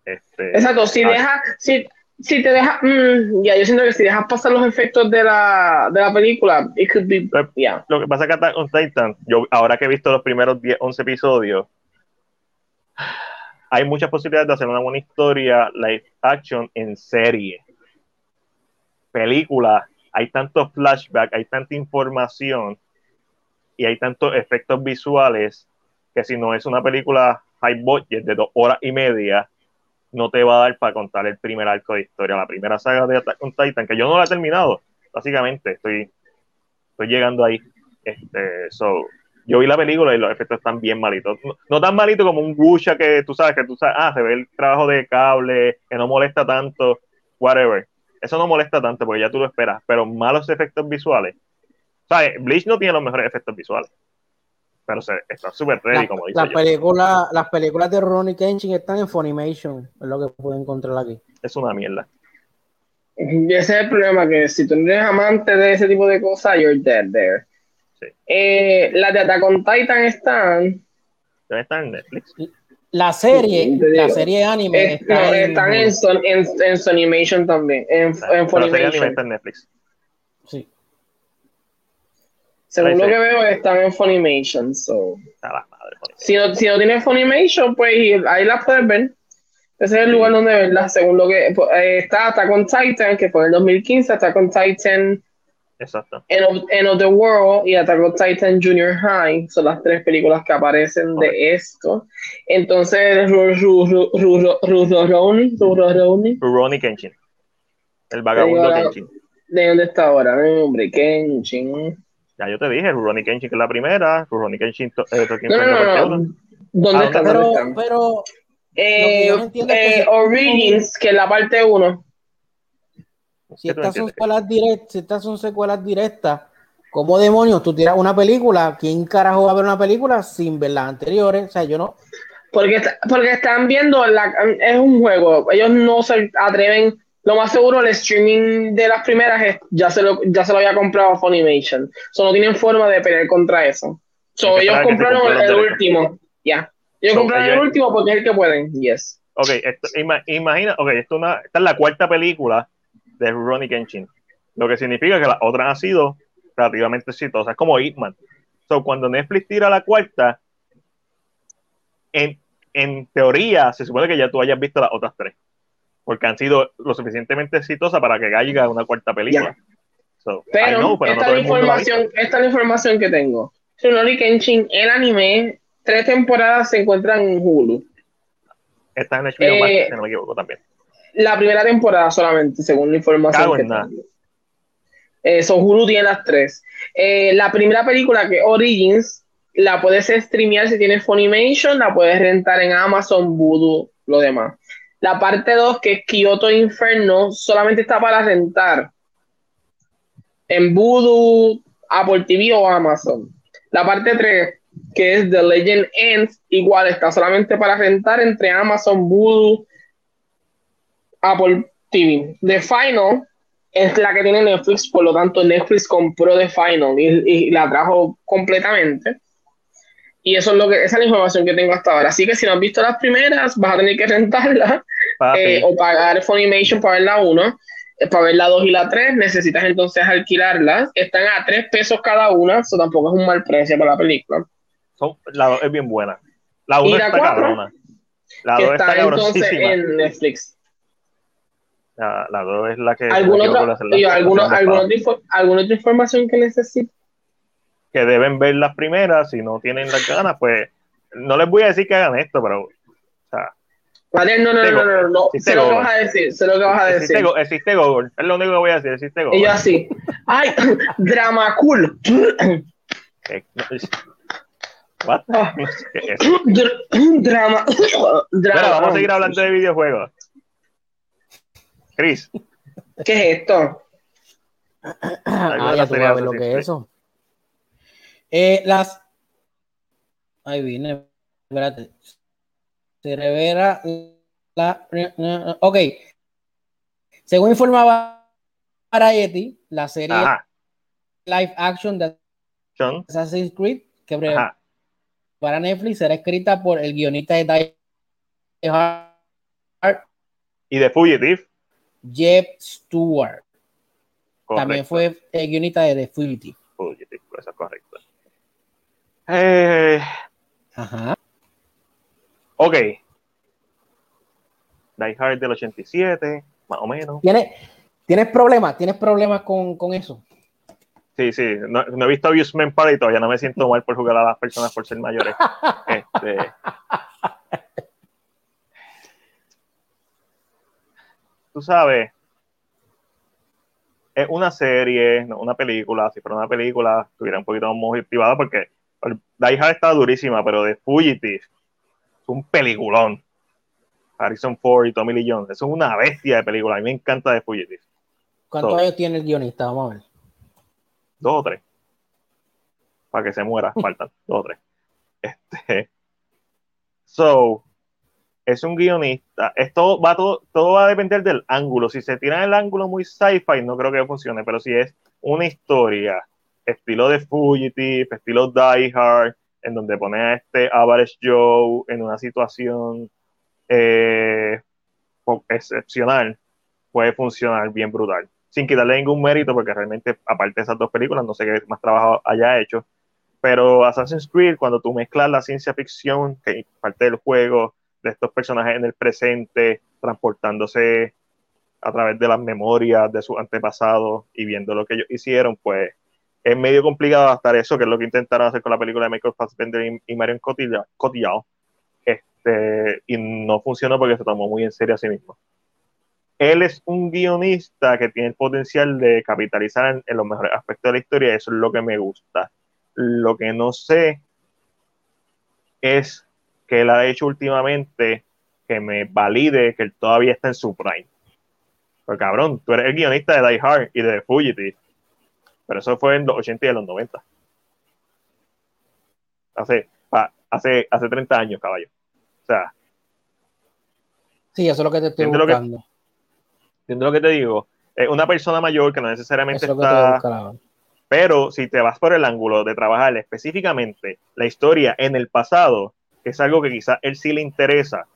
S2: Este, Exacto, si, ah, deja, si, si te deja, mm, ya yo siento que si dejas pasar los efectos de la, de la película, it could be, yeah.
S1: Lo que pasa es que on Titan, yo ahora que he visto los primeros 10, 11 episodios, hay muchas posibilidades de hacer una buena historia live action en serie. Película, hay tantos flashbacks, hay tanta información y hay tantos efectos visuales que si no es una película high budget de dos horas y media, no te va a dar para contar el primer arco de historia, la primera saga de Attack on Titan, que yo no la he terminado, básicamente, estoy, estoy llegando ahí. Este, so, yo vi la película y los efectos están bien malitos. No, tan malitos como un Gusha que tú sabes, que tú sabes, ah, se ve el trabajo de cable, que no molesta tanto, whatever. Eso no molesta tanto porque ya tú lo esperas, pero malos efectos visuales. ¿Sabes? Bleach no tiene los mejores efectos visuales. Pero se, está súper ready, como dice.
S3: La película, las películas de Ronnie Kenshin están en Funimation, es lo que puedo encontrar aquí.
S1: Es una mierda.
S2: Y ese es el problema, que si tú no eres amante de ese tipo de cosas, you're dead there. Eh, las de Attack on Titan están.
S1: Están en Netflix.
S3: La serie, la serie anime.
S2: no, están en, Son, en, en Sonimation también. En, en
S1: la serie anime está en Netflix.
S3: Sí.
S2: Según lo que veo, están en Funimation. So.
S1: la madre,
S2: si, no, si no tienes Funimation, pues ahí las puedes ver. Ese es el lugar donde verlas. Según lo que pues, eh, está, está con Titan, que fue en el 2015, está con Titan.
S1: Exacto.
S2: End of, the World y Attack on Titan Junior High son las tres películas que aparecen de esto. Entonces,
S1: Rurouni Kenshin. El vagabundo Kenshin.
S2: ¿De dónde está ahora? Hombre, Kenshin.
S1: Ya yo te dije, Rurouni Kenshin que es la primera, Rurouni Kenshin
S2: eh, no, no, no, ¿Dónde está? Pero, pero eh, eh, Origins, que es la parte 1.
S3: Si estas, son secuelas directas, si estas son secuelas directas, ¿cómo demonios tú tiras una película? ¿Quién carajo va a ver una película sin ver las anteriores? O sea, yo no.
S2: Porque, porque están viendo, la, es un juego, ellos no se atreven. Lo más seguro, el streaming de las primeras ya, se lo, ya se lo había comprado Funimation. So, no tienen forma de pelear contra eso. So, ellos compraron el, último. Ya. Ellos compraron el último porque es el que pueden. Yes.
S1: Ok, esto, imagina, ok, esto una, esta es la cuarta película de Ronnie Kenshin. Lo que significa que las otras han sido relativamente exitosas, como Hitman. So, cuando Netflix tira la cuarta, en, en teoría se supone que ya tú hayas visto las otras tres, porque han sido lo suficientemente exitosas para que caiga una cuarta película.
S2: pero, esta, es la información, esta es la información que tengo. Ronnie Kenshin, el anime, tres temporadas se encuentran en Hulu.
S1: Está en HBO eh, si no me equivoco también
S2: la primera temporada solamente, según la información. que tengo. Eh, Hulu tiene las tres. Eh, la primera película, que Origins, la puedes streamear si tienes Funimation, la puedes rentar en Amazon, Voodoo, lo demás. La parte 2, que es Kyoto Inferno, solamente está para rentar en Voodoo, Apple TV o Amazon. La parte 3, que es The Legend Ends, igual está solamente para rentar entre Amazon, Voodoo, Apple TV. The Final es la que tiene Netflix, por lo tanto Netflix compró The Final y, la trajo completamente. Y eso es lo que, esa es la información que tengo hasta ahora. Así que si no has visto las primeras, vas a tener que *laughs* rentarla eh, o pagar Funimation para ver la 1. Eh, para ver la 2 y la 3, necesitas entonces alquilarlas. Están a 3 pesos cada una, eso tampoco es un mal precio para la película.
S1: la 2 es bien buena. La 1 está 4, cabrona.
S2: La 2 está, está entonces en Netflix.
S1: La, la 2 es la que.
S2: ¿Alguna otra, alguna, alguna, otra información que necesito?
S1: Que deben ver las primeras, si no tienen las ganas, pues no les voy a decir que hagan esto, pero. O sea,
S2: no, no, no, no, no, Sé lo que vas a decir, sé lo que vas a decir.
S1: Existe, Google, es lo único que voy a decir, existe Google.
S2: Y yo así, ¡ay! *coughs* ¡Drama cool!
S1: What?
S2: ¿Qué Drama.
S1: drama. vamos a seguir hablando de videojuegos. Chris.
S2: ¿Qué es esto?
S3: Ah, ya tú vas a ver lo que es eso. Eh, las. Ahí viene. Espérate. Se revela la. Ok. Según informaba Variety, la serie live action de Assassin's Creed, que para Netflix será escrita por el guionista de Die Hard
S1: y de Fugitive.
S3: Jeff Stewart. También fue el guionista de The
S1: Fugitive. eso es correcto. Eh,
S3: Ajá.
S1: Ok. Die Hard del 87, más o menos.
S3: ¿Tienes, ¿tienes problemas? ¿Tienes problemas con, con eso?
S1: Sí, sí. No, he visto Abusement Party y todavía no me siento mal por jugar a las personas por ser mayores. *laughs* este, tú sabes, es una serie, no una película, si fuera una película, estuviera un poquito más privada porque Die Hard está durísima, pero de Fugitive es un peliculón. Harrison Ford y Tommy Lee Jones, eso es una bestia de película, a mí me encanta de Fugitive.
S3: ¿Cuántos años tiene el guionista? Vamos a ver.
S1: Dos o tres. Para que se muera, faltan *laughs* dos o tres. Este, so, es un guionista. Esto va todo, todo va a depender del ángulo. Si se tira el ángulo muy sci-fi, no creo que funcione, pero si es una historia, estilo de Fugitive, estilo Die Hard, en donde pone a este Average Joe en una situación eh, excepcional, puede funcionar bien brutal. sin quitarle ningún mérito, porque realmente, aparte de esas dos películas, no sé qué más trabajo haya hecho. Pero Assassin's Creed, cuando tú mezclas la ciencia ficción, que es parte del juego, de estos personajes en el presente, transportándose a través de las memorias de sus antepasados y viendo lo que ellos hicieron, pues es medio complicado adaptar eso, que es lo que intentaron hacer con la película de Michael Fassbender y, Marion Cotillard, este, y no funcionó porque se tomó muy en serio a sí mismo. Él es un guionista que tiene el potencial de capitalizar en, los mejores aspectos de la historia, y eso es lo que me gusta. Lo que no sé es que él ha hecho últimamente que me valide que él todavía está en su prime. Pero cabrón, tú eres el guionista de Die Hard y de Fugitive. Pero eso fue en los 80 y en los 90. Hace, hace, hace 30 años, caballo. O sea.
S3: Sí, eso es lo que te estoy buscando.
S1: Entiendo lo que te digo. Es una persona mayor que no necesariamente está. Pero si te vas por el ángulo de trabajar específicamente la historia en el pasado, es algo que quizás él sí le interesa,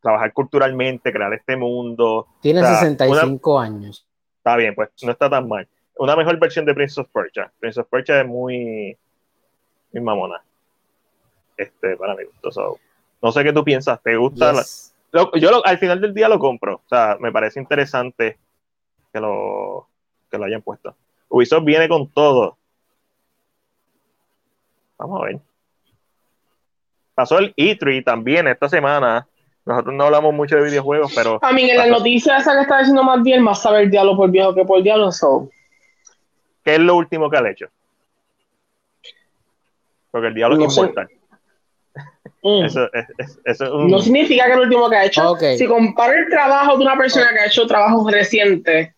S1: trabajar culturalmente, crear este mundo.
S3: Tiene 65 años.
S1: Está bien, pues no está tan mal. Una mejor versión de Prince of Persia. Prince of Persia es muy, muy mamona. Este, para mi gusto. no sé qué tú piensas. ¿Te gusta? yo al final del día lo compro. O sea, me parece interesante que lo, que lo hayan puesto. Ubisoft viene con todo. Vamos a ver. Pasó el E3 también esta semana. Nosotros no hablamos mucho de videojuegos, pero.
S2: A mí, en la noticia esa que está diciendo más bien, más saber el diablo por viejo que por diablo. So.
S1: ¿Qué es lo último que ha hecho? Porque el diablo es inmortal. Mm. Eso,
S2: No significa que es lo último que ha hecho. Si compara el trabajo de una persona que ha hecho trabajo reciente,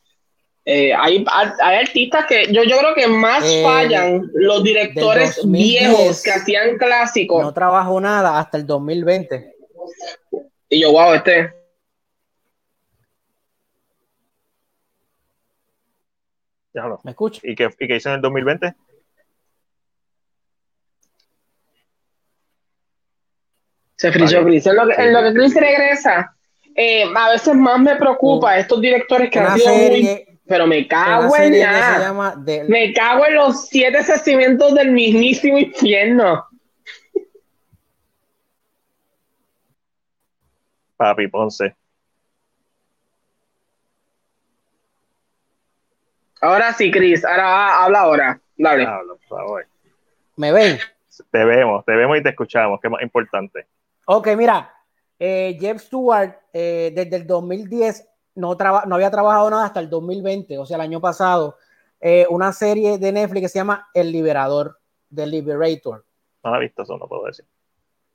S2: eh, hay, hay, artistas que yo, yo creo que más eh, fallan los directores viejos que hacían clásicos.
S3: No trabajó nada hasta el 2020.
S2: Y yo, wow, este.
S1: Ya lo.
S3: ¿Me escucha?
S1: ¿Y qué, ¿Y qué hizo en el 2020?
S2: Se frició Chris. En lo que, en lo que Chris regresa, eh, a veces más me preocupa estos directores que han sido muy pero me cago en nada. Me cago en los siete sentimientos del mismísimo infierno.
S1: Papi Ponce.
S2: Ahora sí, Chris. Ahora habla ahora. Dale.
S1: Habla, por favor.
S3: ¿Me ven?
S1: Te vemos, te vemos y te escuchamos, que es más importante.
S3: Ok, mira. Eh, Jeff Stewart, eh, desde el 2010 no, no había trabajado nada hasta el 2020, o sea, el año pasado, eh, una serie de Netflix que se llama El Liberador, The Liberator.
S1: No la he visto, eso no puedo decir.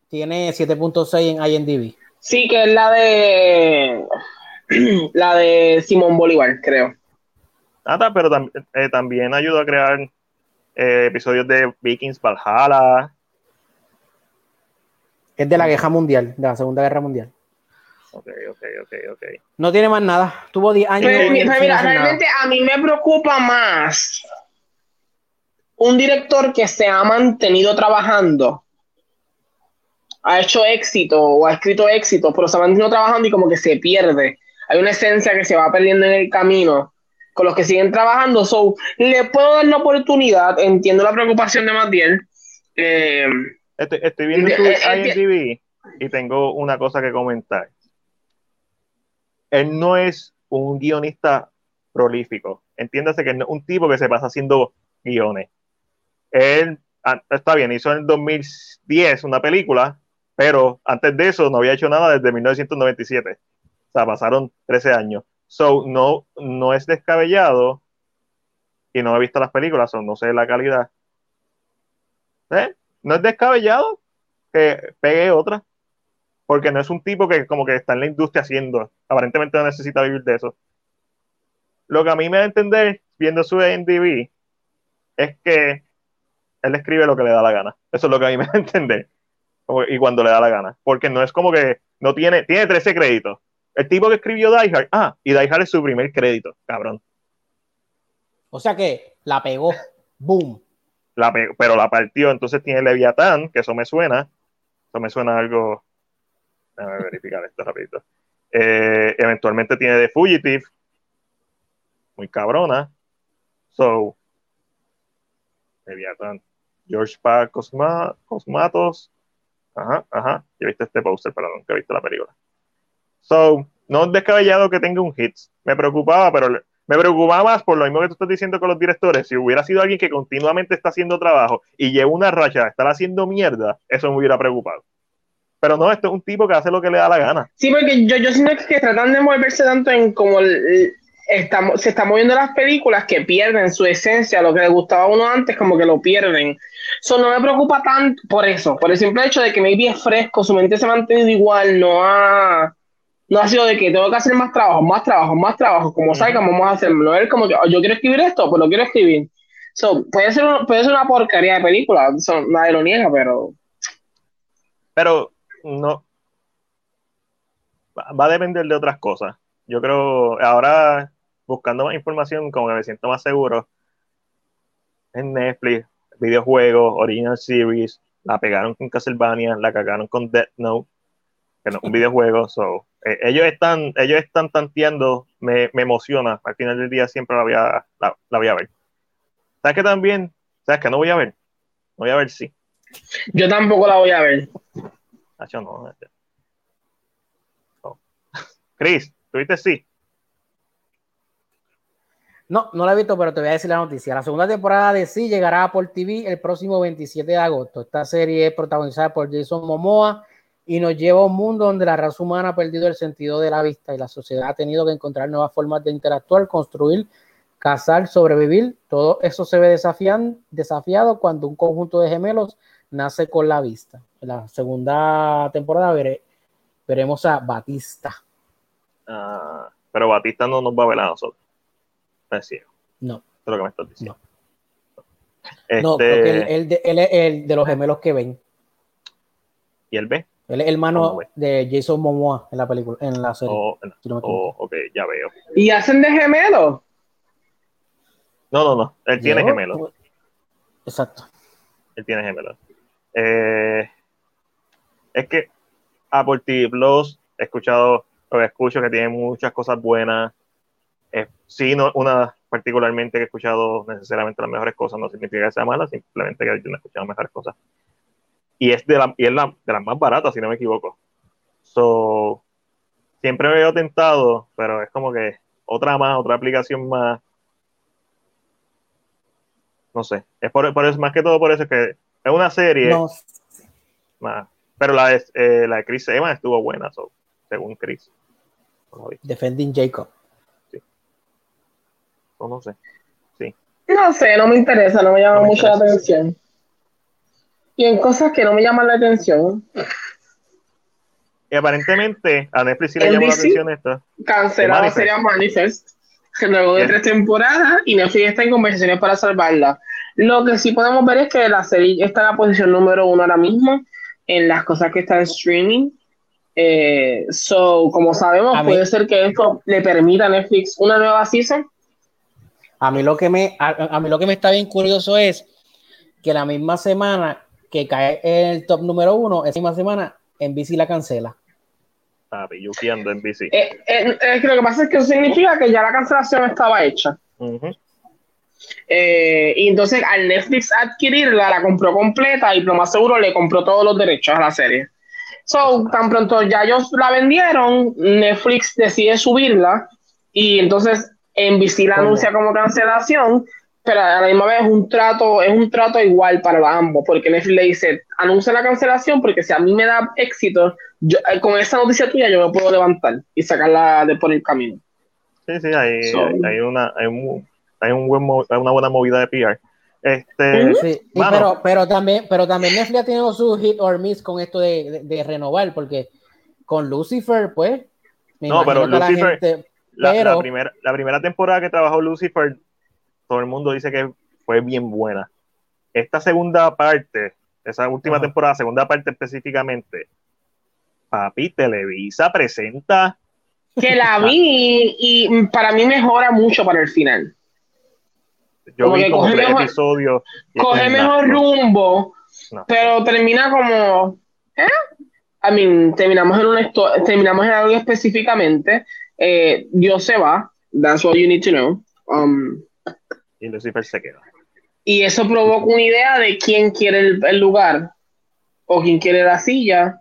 S3: Tiene 7.6 en IMDb.
S2: Sí, que es la de *clears throat* la de Simón Bolívar, creo.
S1: Ah, pero eh, también ayudó a crear eh, episodios de Vikings Valhalla.
S3: Es de la guerra mundial, de la Segunda Guerra Mundial.
S1: Ok, ok, ok, ok.
S3: No tiene más nada. Tuvo 10 años.
S2: mira, realmente a mí me preocupa más un director que se ha mantenido trabajando, ha hecho éxito o ha escrito éxito, pero se ha mantenido trabajando y como que se pierde. Hay una esencia que se va perdiendo en el camino con los que siguen trabajando. So, le puedo dar la oportunidad, entiendo la preocupación de Matiel.
S1: Eh, estoy, viendo tu IMDb y tengo una cosa que comentar él no es un guionista prolífico. Entiéndase que es un tipo que se pasa haciendo guiones. Él, ah, está bien, hizo en el 2010 una película, pero antes de eso no había hecho nada desde 1997. O sea, pasaron 13 años. So, no, no es descabellado y no he visto las películas, o no sé la calidad. ¿Eh? No es descabellado que pegue otra porque no es un tipo que como que está en la industria haciendo, aparentemente no necesita vivir de eso. Lo que a mí me da a entender, viendo su IMDb, es que él escribe lo que le da la gana. Eso es lo que a mí me da a entender. Y cuando le da la gana. Porque no es como que no tiene, tiene 13 créditos. El tipo que escribió Die Hard, ah, y Die Hard es su primer crédito, cabrón.
S3: O sea que la pegó, boom.
S1: La pero la partió, entonces tiene Leviatán, que eso me suena. Eso me suena algo Déjame verificar esto rapidito. Eh, eventualmente tiene The Fugitive. muy cabrona. So, Leviathan. George Pa Cosma, Cosmatos. Ajá, ajá. Yo he este poster, pero nunca he la película. So, no es descabellado que tenga un hit. Me preocupaba, pero me preocupaba más por lo mismo que tú estás diciendo con los directores. Si hubiera sido alguien que continuamente está haciendo trabajo y lleva una racha de estar haciendo mierda, eso me hubiera preocupado. Pero no, esto es un tipo que hace lo que le da la gana.
S2: Sí, porque yo, yo siento que tratan de moverse tanto en como estamos, se están moviendo las películas que pierden su esencia, lo que le gustaba a uno antes, como que lo pierden. Eso no me preocupa tanto por eso, por el simple hecho de que maybe es fresco, su mente se ha mantenido igual, no ha no ha sido de que tengo que hacer más trabajo, más trabajo, más trabajo, como salga, vamos a hacerlo. Es como que oh, yo quiero escribir esto, pues lo quiero escribir. So, puede, ser puede ser una porquería de película, nadie lo niega, pero.
S1: Pero no. Va a depender de otras cosas. Yo creo, ahora buscando más información, como que me siento más seguro. En Netflix, videojuegos, Original Series, la pegaron con Castlevania, la cagaron con Death Note, que no es un videojuego, so eh, ellos están, ellos están tanteando, me, me, emociona. Al final del día siempre la voy a, la, voy a ver. ¿Sabes que también? ¿Sabes que no voy a ver? Voy a ver sí.
S2: Yo tampoco la voy a ver.
S1: Nacho, no. no. *laughs* Chris, ¿tuviste sí?
S3: No, no la he visto, pero te voy a decir la noticia. La segunda temporada de Sí llegará por TV el próximo 27 de agosto. Esta serie es protagonizada por Jason Momoa y nos lleva a un mundo donde la raza humana ha perdido el sentido de la vista y la sociedad ha tenido que encontrar nuevas formas de interactuar, construir, cazar, sobrevivir. Todo eso se ve desafiado cuando un conjunto de gemelos nace con la vista. En la segunda temporada veremos a Batista.
S1: Ah, pero Batista no nos va a ver a nosotros. Es
S3: No.
S1: es lo que me estás diciendo.
S3: No, este... el, el de los gemelos que ven.
S1: ¿Y él ve?
S3: Él es hermano de Jason Momoa en la película, en la serie.
S1: Oh, oh, ok, ya veo.
S2: ¿Y hacen de gemelos?
S1: No, no, no. Él tiene gemelos.
S3: Exacto.
S1: Él tiene gemelos. Eh, es que Apple TV Plus, he escuchado, o escucho que tiene muchas cosas buenas. Eh, sí, no, una particularmente que he escuchado necesariamente las mejores cosas, no significa que sea mala, simplemente que yo no he escuchado mejores cosas y es de, la, y es la, de las más baratas, si no me equivoco. So, siempre me veo tentado, pero es como que otra más, otra aplicación más. No sé, es por, por eso, más que todo por eso que es una serie. No. Pero la de, eh, la de Chris Evans estuvo buena, so, según Chris.
S3: Defending Jacob.
S1: Sí. no sé. Sí.
S2: No sé, no me interesa, no me llama mucho la atención y en cosas que no me llaman la atención.
S1: Y aparentemente a Netflix sí le llamó la atención esto.
S2: Cancelada la serie Manifest, que luego de tres temporadas y Netflix está en conversaciones para salvarla. Lo que sí podemos ver es que la serie está en la posición número uno ahora mismo en las cosas que está en streaming. Eh, so, como sabemos, puede ser que esto le permita a Netflix una nueva season.
S3: A mí lo que me, a mí lo que me está bien curioso es que la misma semana que cae en el top número uno, esa misma semana en bici la cancela.
S1: Ah, yo ando en bici.
S2: Eh, eh, eh, lo que pasa es que eso significa que ya la cancelación estaba hecha. Y entonces al Netflix adquirirla, la compró completa y lo más seguro le compró todos los derechos a la serie. So, tan pronto ya ellos la vendieron, Netflix decide subirla y entonces en bici la anuncia como cancelación pero a la misma vez es un trato, es un trato igual para ambos, porque Netflix le dice, anuncia la cancelación, porque si a mí me da éxito, yo, eh, con esa noticia tuya yo me puedo levantar y sacarla de por el camino.
S1: Sí, sí, hay, hay, una, hay, un, hay un buen, una buena movida de PR. Este,
S3: sí, pero, pero, también, pero también Netflix ha tenido su hit or miss con esto de, de, renovar, porque con Lucifer, pues.
S1: no, pero Lucifer, la, la, primera, la primera temporada que trabajó Lucifer todo el mundo dice que fue bien buena. Esta segunda parte, esa última temporada, segunda parte específicamente, papi, Televisa presenta.
S2: Que la *laughs* vi y para mí mejora mucho para el final.
S1: Yo vi como tres episodios.
S2: Coge mejor rumbo, pero termina como. ¿eh? I mean, terminamos en, un terminamos en algo específicamente. Eh, Dios se va. That's what you need to know. Um,
S1: y Lucifer se queda.
S2: Y eso provoca una idea de quién quiere el, el lugar o quién quiere la silla.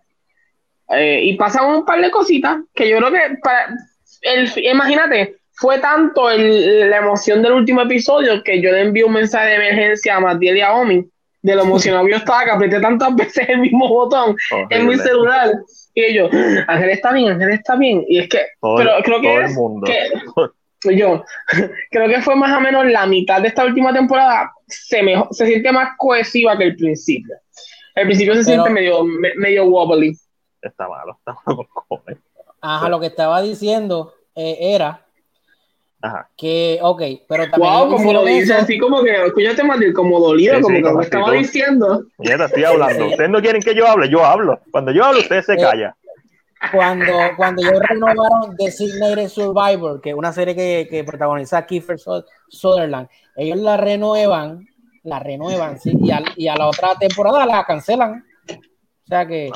S2: Eh, y pasan un par de cositas que yo creo que para el, imagínate, fue tanto el, la emoción del último episodio que yo le envié un mensaje de emergencia a Matiel y a Omi de lo emocionado que yo estaba que apreté tantas *laughs* veces el mismo botón en mi celular y ellos, Ángel está bien, Ángel está bien y es que pero creo que, es, que yo creo que fue más o menos la mitad de esta última temporada se, se siente más cohesiva que el principio. El principio se siente medio, medio wobbly.
S1: Está malo, está malo
S3: Ajá, lo que estaba diciendo eh, era
S1: Ajá.
S3: que, ok, pero también.
S2: Wow, como lo dice, así como que, escúchate como dolido, sí, como sí, que me estaba diciendo.
S1: Mierda, estoy hablando. Ustedes no quieren que yo hable, yo hablo. Cuando yo hablo, ustedes se eh, callan.
S3: Cuando, cuando ellos renovaron Designated Survivor, que es una serie que, que protagoniza Kiefer Sutherland, ellos la renuevan, la renuevan, sí, y a, y a la otra temporada la cancelan. O sea que.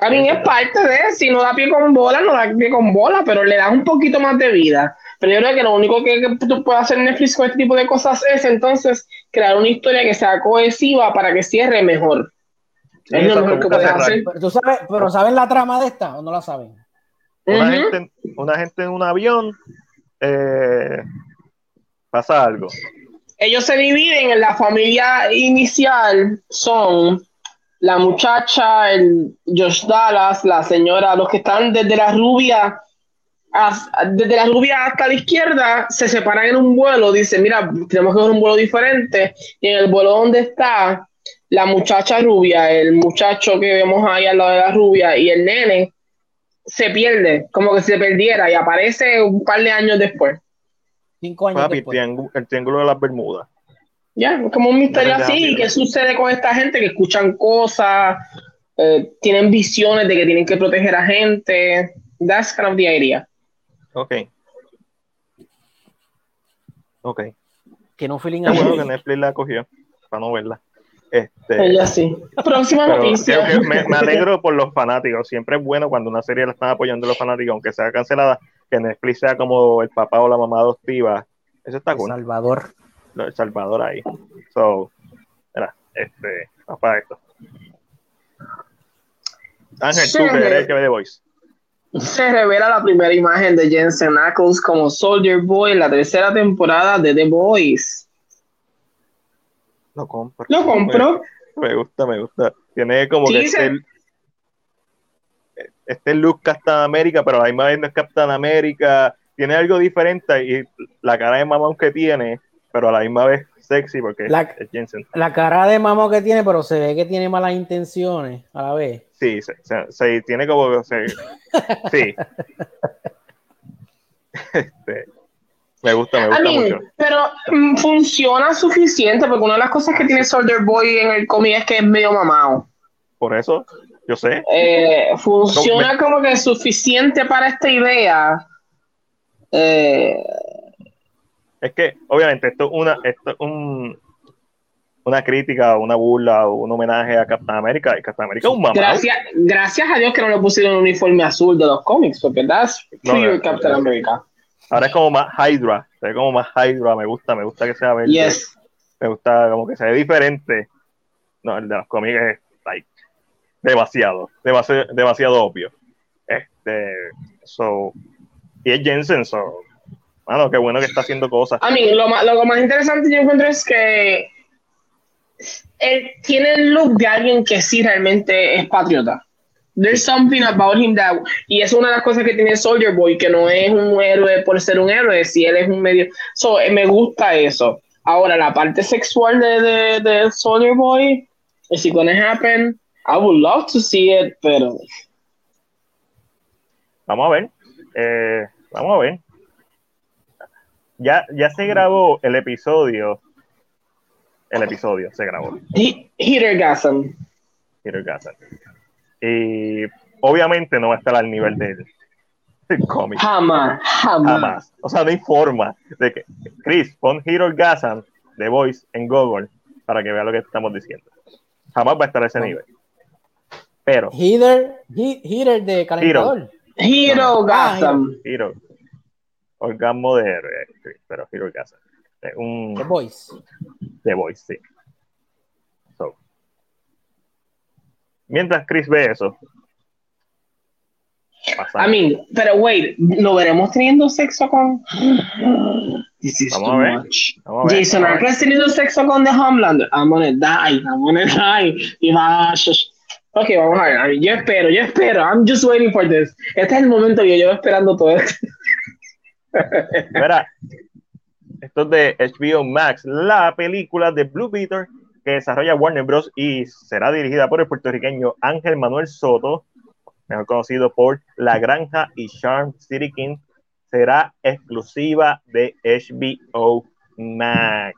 S2: A mí es parte de, si no da pie con bola, no da pie con bola, pero le da un poquito más de vida. Pero yo creo que lo único que, que tú puedes hacer en Netflix con este tipo de cosas es entonces crear una historia que sea cohesiva para que cierre mejor. es lo mejor que puedes hacer.
S3: Pero, ¿tú sabes, pero ¿saben la trama de esta o no la saben?
S1: Una, uh -huh. gente, una gente en un avión eh, pasa algo.
S2: Ellos se dividen en la familia inicial, son la muchacha, el Josh Dallas, la señora, los que están desde la rubia, hasta, desde la rubia hasta la izquierda, se separan en un vuelo, dicen, mira, tenemos que ver un vuelo diferente, y en el vuelo donde está la muchacha rubia, el muchacho que vemos ahí al lado de la rubia y el nene, se pierde, como que se perdiera y aparece un par de años después.
S3: Cinco años
S1: Papi,
S3: después.
S1: triángulo, el triángulo de las Bermudas.
S2: Ya, como un misterio así. ¿Qué sucede con esta gente que escuchan cosas, eh, tienen visiones de que tienen que proteger a gente? That's kind of the idea.
S1: Ok. Ok.
S3: Que no feeling
S1: Qué bueno que Netflix la cogió para no verla. Este,
S2: Ella sí. Próxima noticia.
S1: creo que me, me alegro por los fanáticos. Siempre es bueno cuando una serie la están apoyando los fanáticos, aunque sea cancelada, que Netflix sea como el papá o la mamá adoptiva. Eso está cool.
S3: Salvador.
S1: El Salvador ahí. So, mira, este, vamos para esto. Ángel,
S2: Sí.
S1: tú que eres el que ve The Voice.
S2: Se revela la primera imagen de Jensen Ackles como Soldier Boy en la tercera temporada de The Boys.
S1: Lo compro.
S2: Lo compro.
S1: Me, me gusta, me gusta. Tiene como
S2: Sí,
S1: que
S2: se-
S1: este, este look Captain América, pero la misma vez no es Captain América. Tiene algo diferente y la cara de mamón que tiene, pero a la misma vez sexy porque
S3: La-
S1: es Jensen.
S3: La cara de mamo que tiene, pero se ve que tiene malas intenciones a la vez.
S1: Sí, se, se- se- tiene como. se- sí. Este, me gusta, me
S2: I
S1: gusta
S2: mean,
S1: mucho.
S2: pero mm, funciona suficiente porque una de las cosas que tiene Soldier Boy en el cómic es que es medio mamado.
S1: Por eso, yo sé.
S2: Eh, funciona
S1: No,
S2: como que suficiente para esta idea. Eh,
S1: Es que, obviamente, esto es una, esto es un, una crítica, una burla o un homenaje a Captain América. Y Captain América es un mamado.
S2: gracias, gracias a Dios que no le pusieron un uniforme azul de los cómics, porque that's
S1: No, no,
S2: Captain
S1: no.
S2: America.
S1: Ahora es como más Hydra. Ve como más Hydra. Me gusta, me gusta que sea verde.
S2: Yes.
S1: Me gusta como que se ve diferente. No, el de los cómics es like, demasiado, demasiado, demasiado obvio. Este, so, y es Jensen, so, mano, qué bueno que está haciendo cosas.
S2: A mí, lo más, lo más interesante yo encuentro es que él tiene el look de alguien que sí realmente es patriota. There's something about him that, y es una de las cosas que tiene Soldier Boy, que no es un héroe por ser un héroe, si él es un medio. So, eh, me gusta eso. Ahora, la parte sexual de, de, de Soldier Boy, is it gonna happen? I would love to see it, pero
S1: Vamos a ver. Eh, vamos a ver. Ya, ya se grabó el episodio. El episodio se grabó.
S2: he, Hittergasm.
S1: Peter Gaza. Y obviamente no va a estar al nivel del, del cómic.
S2: Jamás, jamás.
S1: Jamás. O sea, no hay forma de que. Chris, pon Hero Gazan de Voice en Google para que vea lo que estamos diciendo. Jamás va a estar a ese nivel. Pero,
S3: Heater, he- heater de calentador.
S2: Hero
S3: Ah.
S1: Hero. Orgasmo de héroe, pero Hero Casa. Un,
S3: The Voice.
S1: The Voice, sí. So. Mientras Chris ve eso.
S2: A mí, pero wait, ¿lo veremos teniendo sexo con. This is
S1: Vamos
S2: too
S1: a ver.
S2: much.
S1: Vamos a ver,
S2: Jason
S1: vamos a ver.
S2: Ackles teniendo sexo con The Homelander. I'm gonna die, I'm gonna die. Y va Ok, vamos a ver. a ver, Yo espero, yo espero. I'm just waiting for this. Este es el momento que yo llevo esperando todo esto.
S1: Mira, esto es de HBO Max, la película de Blue Beetle que desarrolla Warner Bros. y será dirigida por el puertorriqueño Ángel Manuel Soto, mejor conocido por La Granja y Charm City King, será exclusiva de HBO Max.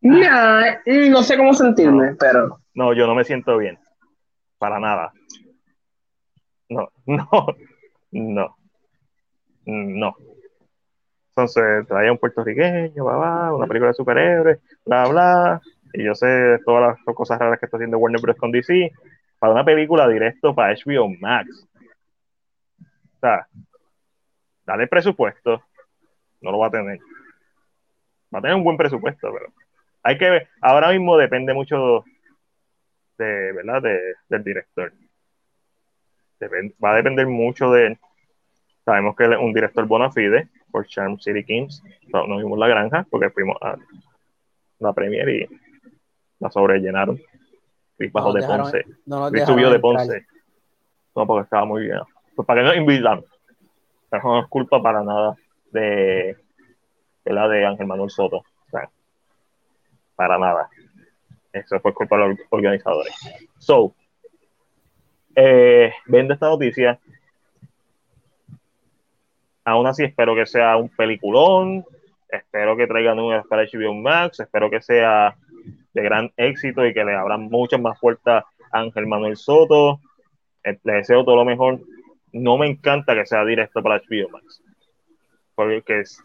S2: Nah, no sé cómo sentirme, pero.
S1: No, yo no me siento bien. Para nada. No, *laughs* no, no. No. Entonces trae un puertorriqueño, bla, bla, una película de superhéroes, bla, bla. Y yo sé todas las cosas raras que está haciendo Warner Bros. con DC. Para una película directo para HBO Max. O sea, dale presupuesto. No lo va a tener. Va a tener un buen presupuesto, pero hay que ver. Ahora mismo depende mucho de, ¿verdad? De, del director. Va a depender mucho de él. Sabemos que él es un director bona fide por Charm City Kings. No, nos vimos la granja porque fuimos a la premier y la sobrellenaron. Chris bajó de
S3: dejaron-
S1: Ponce.
S3: no
S1: Chris subió de
S3: entrar.
S1: Ponce. No, porque estaba muy bien. Pues para que nos invitan. Pero no es culpa para nada de, de la de Ángel Manuel Soto. O sea, para nada. Eso fue culpa de los organizadores. So, eh, viendo esta noticia, aún así espero que sea un peliculón, espero que traigan números para HBO Max, espero que sea de gran éxito y que le abran muchas más puertas a Ángel Manuel Soto. Eh, Le deseo todo lo mejor. No me encanta que sea directo para HBO Max. Porque es-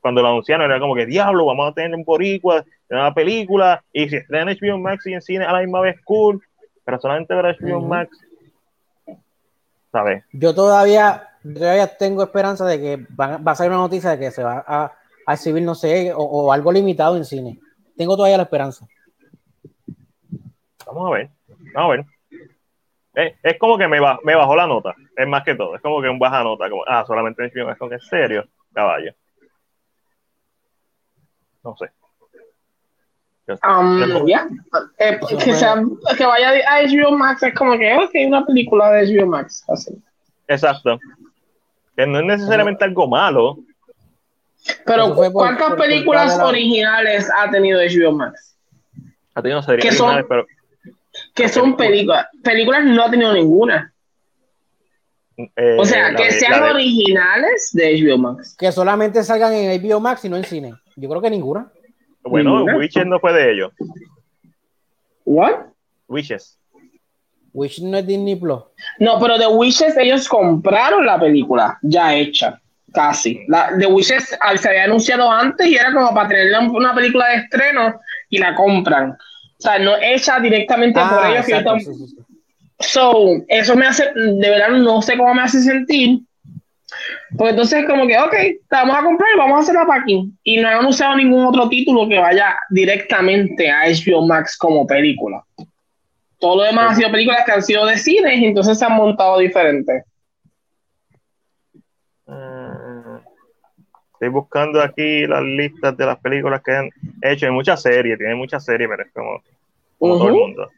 S1: cuando lo anunciaron era como que diablo, vamos a tener un boricua una película y si está en HBO Max y en cine a la misma vez cool, pero solamente para HBO. Max. ¿Sabes?
S3: Yo todavía, yo todavía tengo esperanza de que va, va a salir una noticia de que se va a, a exhibir, no sé, o, o algo limitado en cine. Tengo todavía la esperanza.
S1: Vamos a ver. Vamos a ver. Eh, es como que me, ba- me bajó la nota. Es más que todo. Es como que un baja nota. Como, ah, solamente en Max. Como que en serio, caballo. No sé.
S2: Um. Eh, que, sea, que vaya a HBO Max es como que, ok, una película de HBO Max. Así.
S1: Exacto. Que no es necesariamente algo malo.
S2: Pero,
S3: por-
S2: ¿cuántas
S3: por
S2: películas
S3: la-
S2: originales ha tenido HBO Max?
S1: Ha tenido series
S2: ¿Qué son?
S1: pero
S2: Que son películas. Películas no ha tenido ninguna.
S1: eh,
S2: O sea, que
S1: de-
S2: sean
S1: de-
S2: originales de HBO Max.
S3: Que solamente salgan en HBO Max y no en cine. Yo creo que ninguna.
S1: Bueno. Witches no fue de ellos.
S2: ¿What?
S1: Witches.
S3: Wish no es Disney Plus.
S2: No, pero The Wishes ellos compraron la película ya hecha, casi. La, The Wishes ah, se había anunciado antes y era como para tener una- película de estreno y la compran. O sea, no hecha directamente por ellos. que
S3: Ah, exacto,
S2: yo
S3: sí, sí, sí.
S2: So, eso me hace, de verdad no sé cómo me hace sentir. Porque entonces como que, ok, vamos a comprar y vamos a hacer la packing. Y no han anunciado ningún otro título que vaya directamente a HBO Max como película. Todo lo demás ha sido películas que han sido de cine y entonces se han montado diferentes.
S1: Mm, Estoy buscando aquí las listas de las películas que han hecho. Hay muchas series, tiene muchas series, pero es como, como todo el mundo.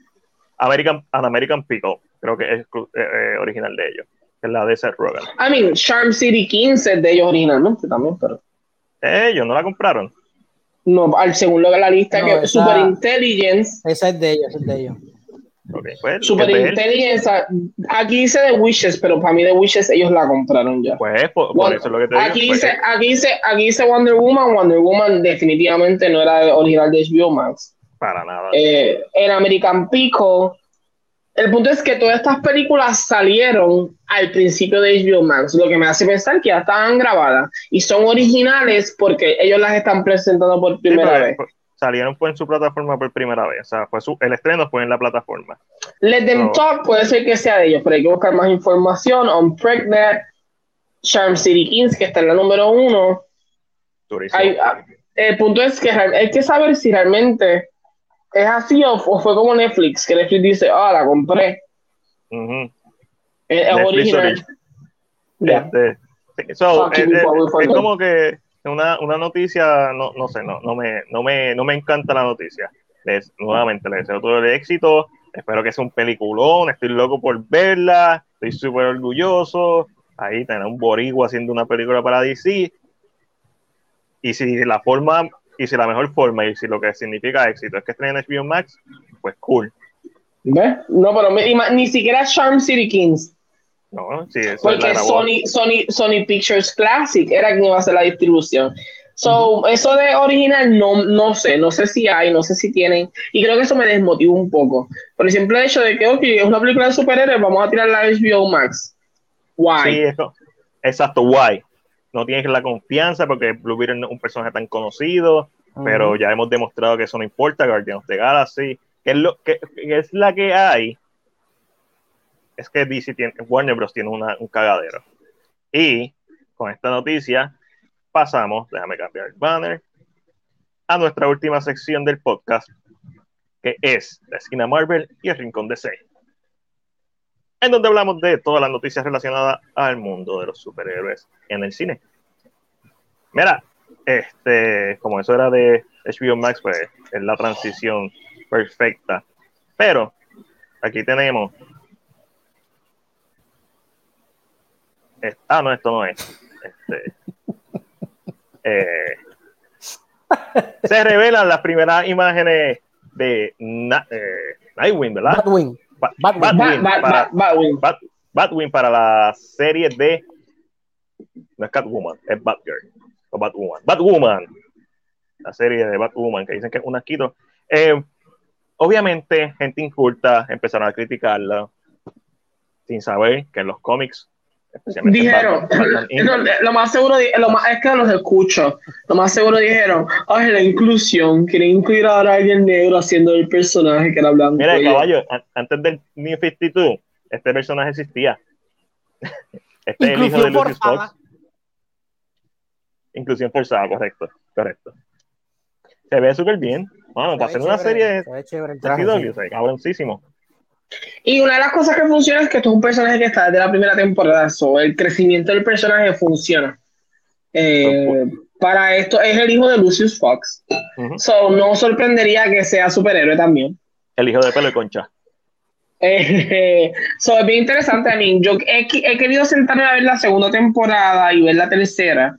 S1: American, An American Pickle, creo que es eh, eh, original de ellos. Que Es la de Seth Rogen.
S2: I mean, Charm City 15 es de ellos originalmente también, pero
S1: Ellos no la compraron.
S2: no, al según lo que la lista
S3: No,
S2: que
S3: esa-
S2: Super Intelligence,
S3: Esa es de ellos, esa es de ellos.
S1: Ok, pues,
S2: Super
S1: de.
S2: Intelligence, ah, aquí dice The Wishes, pero para mí The Wishes ellos la compraron ya.
S1: Pues por, por eso es lo que te digo.
S2: aquí,
S1: pues,
S2: dice, aquí, dice, aquí dice Wonder Woman. Wonder Woman definitivamente no era original de HBO Max.
S1: para nada.
S2: Eh, en American Pico, el punto es que todas estas películas salieron al principio de HBO Max, lo que me hace pensar que ya estaban grabadas y son originales porque ellos las están presentando por primera vez.
S1: salieron pues, en su plataforma por primera vez. O sea, fue su, el estreno fue en la plataforma.
S2: Let Them Talk puede ser que sea de ellos, pero hay que buscar más información. On Pregnant, Charm City Kings, que está en la número uno. Hay, ah, el punto es que hay que saber si realmente es así o, fue como Netflix, que Netflix dice, ah, la compré. Es, original.
S1: Este, es, como que una, una noticia, no, no sé, no, no, me, no, me, no me encanta la noticia. Les, nuevamente, les deseo todo el éxito. Espero que sea un peliculón. Estoy loco por verla. Estoy súper orgulloso. Ahí tener un boricua haciendo una película para DC. Y si la forma, y si la mejor forma, y si lo que significa éxito es que estén en HBO Max, pues cool.
S2: ¿Ves? No, pero ni siquiera Charm City Kings.
S1: No, sí, eso
S2: Porque Sony, Sony, Sony Pictures Classic era quien iba a hacer la distribución. So, eso de original no, no sé, no sé si hay, no sé si tienen, y creo que eso me desmotiva un poco. Por el simple hecho de que, ok, es una película de superhéroes, vamos a tirar la HBO Max. Why?
S1: Sí, eso, exacto, why. No tienes la confianza porque Blue Beetle no es un personaje tan conocido, pero ya hemos demostrado que eso no importa, Guardians of the Galaxy, que es, lo, que es la que hay, es que DC tiene, Warner Bros. tiene un cagadero. Y con esta noticia pasamos, déjame cambiar el banner, a nuestra última sección del podcast, que es la esquina Marvel y el rincón de C. En donde hablamos de todas las noticias relacionadas al mundo de los superhéroes en el cine. Mira, este, como eso era de HBO Max, pues es la transición perfecta. Pero aquí tenemos ah, no, esto no es. Este, eh, se revelan las primeras imágenes de eh, Nightwing, ¿verdad?
S3: Batwing.
S1: Batwing, para, Batwing para la serie de. No es Catwoman, es Batgirl. O Batwoman. Batwoman. La serie de Batwoman, que dicen que es un asquito. Eh, obviamente, gente inculta empezaron a criticarla sin saber que en los cómics
S2: Dijeron, *laughs* lo más seguro, lo más, es que los escucho, lo más seguro dijeron, ay, la inclusión, quieren incluir ahora a alguien negro haciendo el personaje que era blanco.
S1: Mira, caballo, antes del New 52, este personaje existía. *laughs* Este es el hijo de Lucius Fox. Inclusión forzada, correcto, correcto. Se ve súper bien. Bueno, para hacer una serie de CW, se cabroncísimo.
S2: Y una de las cosas que funciona es que esto es un personaje que está desde la primera temporada. So, el crecimiento del personaje funciona. Eh, para esto es el hijo de Lucius Fox. So, no sorprendería que sea superhéroe también.
S1: El hijo de pelo y concha.
S2: Eh, *laughs* so, es bien interesante. a mí yo he, he, querido sentarme a ver la segunda temporada y ver la tercera.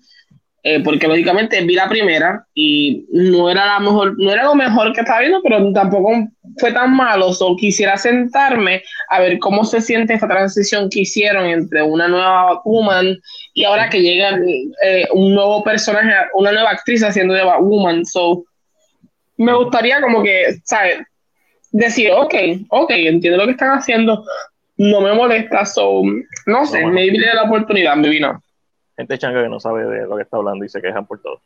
S2: Eh, porque lógicamente vi la primera y no era la mejor, no era lo mejor que estaba viendo, pero tampoco fue tan malo. So, quisiera sentarme a ver cómo se siente esta transición que hicieron entre una nueva woman y ahora que llega eh, un nuevo personaje, una nueva actriz haciendo de woman. So, me gustaría como que, ¿sabes? Decir, ok, ok, entiendo lo que están haciendo, no me molesta, so, no sé, me di la oportunidad, me vino
S1: gente changa que no sabe de lo que está hablando y se quejan por todo.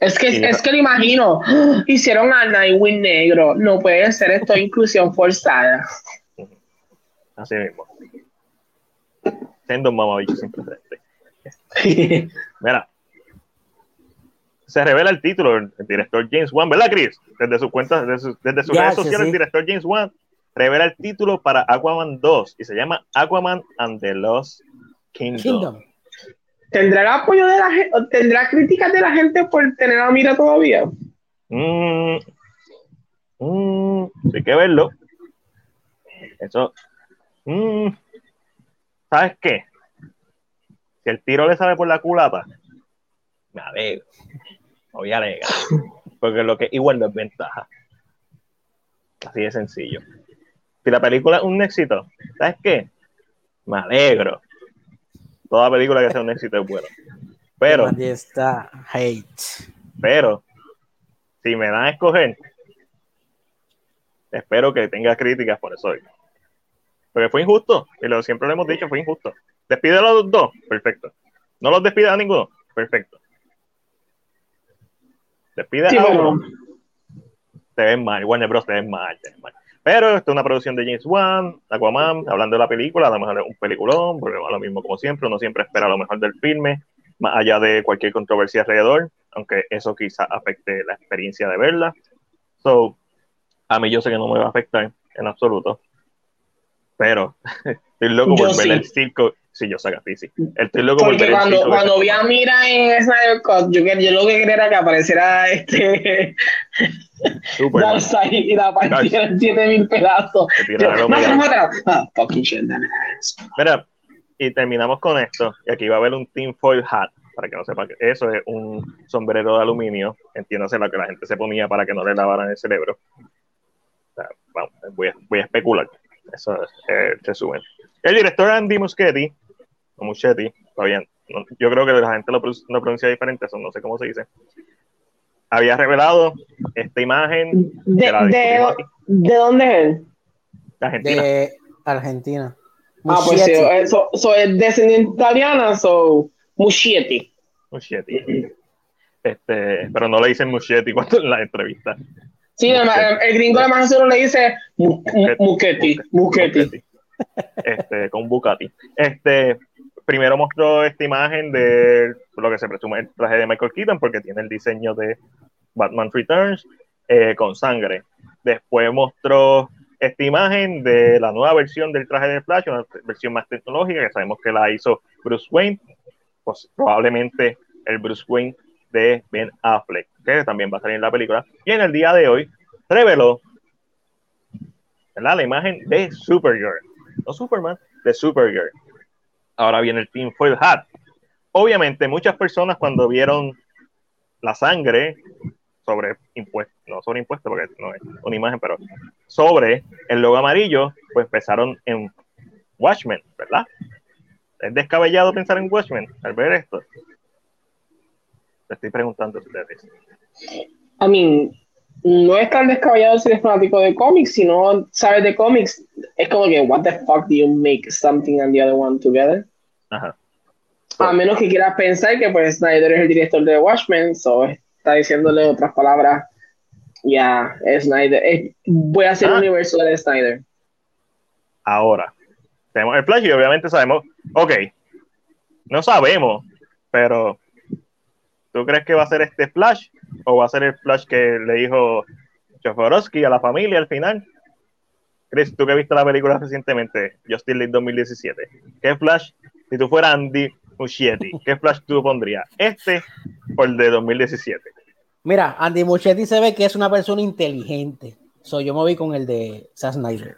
S2: es que, es que lo imagino, *gasps* hicieron a Nightwing negro, no puede ser esto inclusión forzada.
S1: Así mismo. Siendo un mamabicho siempre *laughs* Mira, se revela el título, el director James Wan, ¿verdad, Chris? Desde su cuenta, desde, sus redes sociales, el director James Wan revela el título para Aquaman 2 y se llama Aquaman and the Lost Kingdom.
S2: ¿Tendrá el apoyo de la gente? ¿Tendrá críticas de la gente por tener a Mira todavía?
S1: Mm, mm, hay que verlo. Eso. Mm, ¿Sabes qué? Si el tiro le sale por la culata, me alegro. Me voy a alegar. Porque lo que igual no es ventaja. Así de sencillo. Si la película es un éxito, ¿sabes qué? Me alegro toda película que sea un éxito es buena. Pero.
S3: está hate.
S1: Pero, si me dan a escoger, espero que tenga críticas por eso. Porque fue injusto, y lo siempre lo hemos dicho, fue injusto. Despide a los dos, perfecto. No los despide a ninguno, perfecto. Despide a uno. te ven mal, Warner Bros. te ven mal, te ven mal. Pero esto es una producción de James Wan, Aquaman, hablando de la película, a lo mejor es un peliculón, porque va lo mismo como siempre, uno siempre espera lo mejor del filme, más allá de cualquier controversia alrededor, aunque eso quizá afecte la experiencia de verla. So, a mí yo sé que no me va a afectar en absoluto, pero *laughs* estoy loco por ver el circo. Sí, yo saca. Estoy loco
S2: Porque
S1: por
S2: cuando, cuando vi a Mira en Snyder Cut, yo, que- yo lo que quería era que apareciera este
S1: Superman.
S2: Darkseid y la partiera en 7000 pedazos. Yo, mátalo, mátalo. Ah, fucking shit.
S1: Mira, y terminamos con esto. Y aquí va a haber un tinfoil hat, para que no sepa que eso es un sombrero de aluminio. Entiéndase lo que la gente se ponía para que no le lavaran el cerebro. O sea, vamos, voy, a, voy a especular. Eso es el resumen. El director Andy Muschietti, o Muschietti, todavía no- yo creo que la gente lo, lo pronuncia diferente, eso no sé cómo se dice. Había revelado esta imagen
S2: De,
S1: que la
S2: de, ¿De dónde es él?
S1: de Argentina.
S3: de Argentina.
S2: Ah, pues sí, eso so, es descendiente italiana, so Muschietti.
S1: Muschietti. Este, pero no le dicen Muschietti cuando en la entrevista.
S2: Sí, el, el- gringo de más seguro le dice Mu- Mu- Muschetti, Muschetti.
S1: Este, con Bucati. Este, primero mostró esta imagen de lo que se presume el traje de Michael Keaton, porque tiene el diseño de Batman Returns eh, con sangre. Después mostró esta imagen de la nueva versión del traje de Flash, una versión más tecnológica, que sabemos que la hizo Bruce Wayne, pues probablemente el Bruce Wayne de Ben Affleck, que también va a salir en la película. Y en el día de hoy reveló la imagen de Supergirl, no Superman, de Supergirl. Ahora viene el Team Foil Hat. Obviamente, muchas personas cuando vieron la sangre sobre impuestos, no sobre impuestos porque no es una imagen, pero sobre el logo amarillo, pues pensaron en Watchmen, ¿verdad? Es descabellado pensar en Watchmen al ver esto. Te estoy preguntando a ustedes.
S2: I mean, no es tan descabellado si eres fanático de cómics, si no sabes de cómics, es como que, what the fuck do you make something and the other one together?
S1: Ajá.
S2: A menos que quieras pensar que pues Snyder es el director de Watchmen, so está diciéndole otras palabras. Ya, es Snyder. es- voy a hacer
S1: Ah.
S2: un universo de Snyder.
S1: Ahora, tenemos el y obviamente sabemos, ok, no sabemos, pero ¿tú crees que va a ser este Flash o va a ser el Flash que le dijo Jodorowsky a la familia al final? Chris, tú que viste la película recientemente, Justice League 2017, ¿qué Flash, si tú fueras Andy Muschietti, qué Flash tú pondrías? ¿Este o el de 2017?
S3: Mira, Andy Muschietti se ve que es una persona inteligente. So, yo me voy con el de Zack Snyder.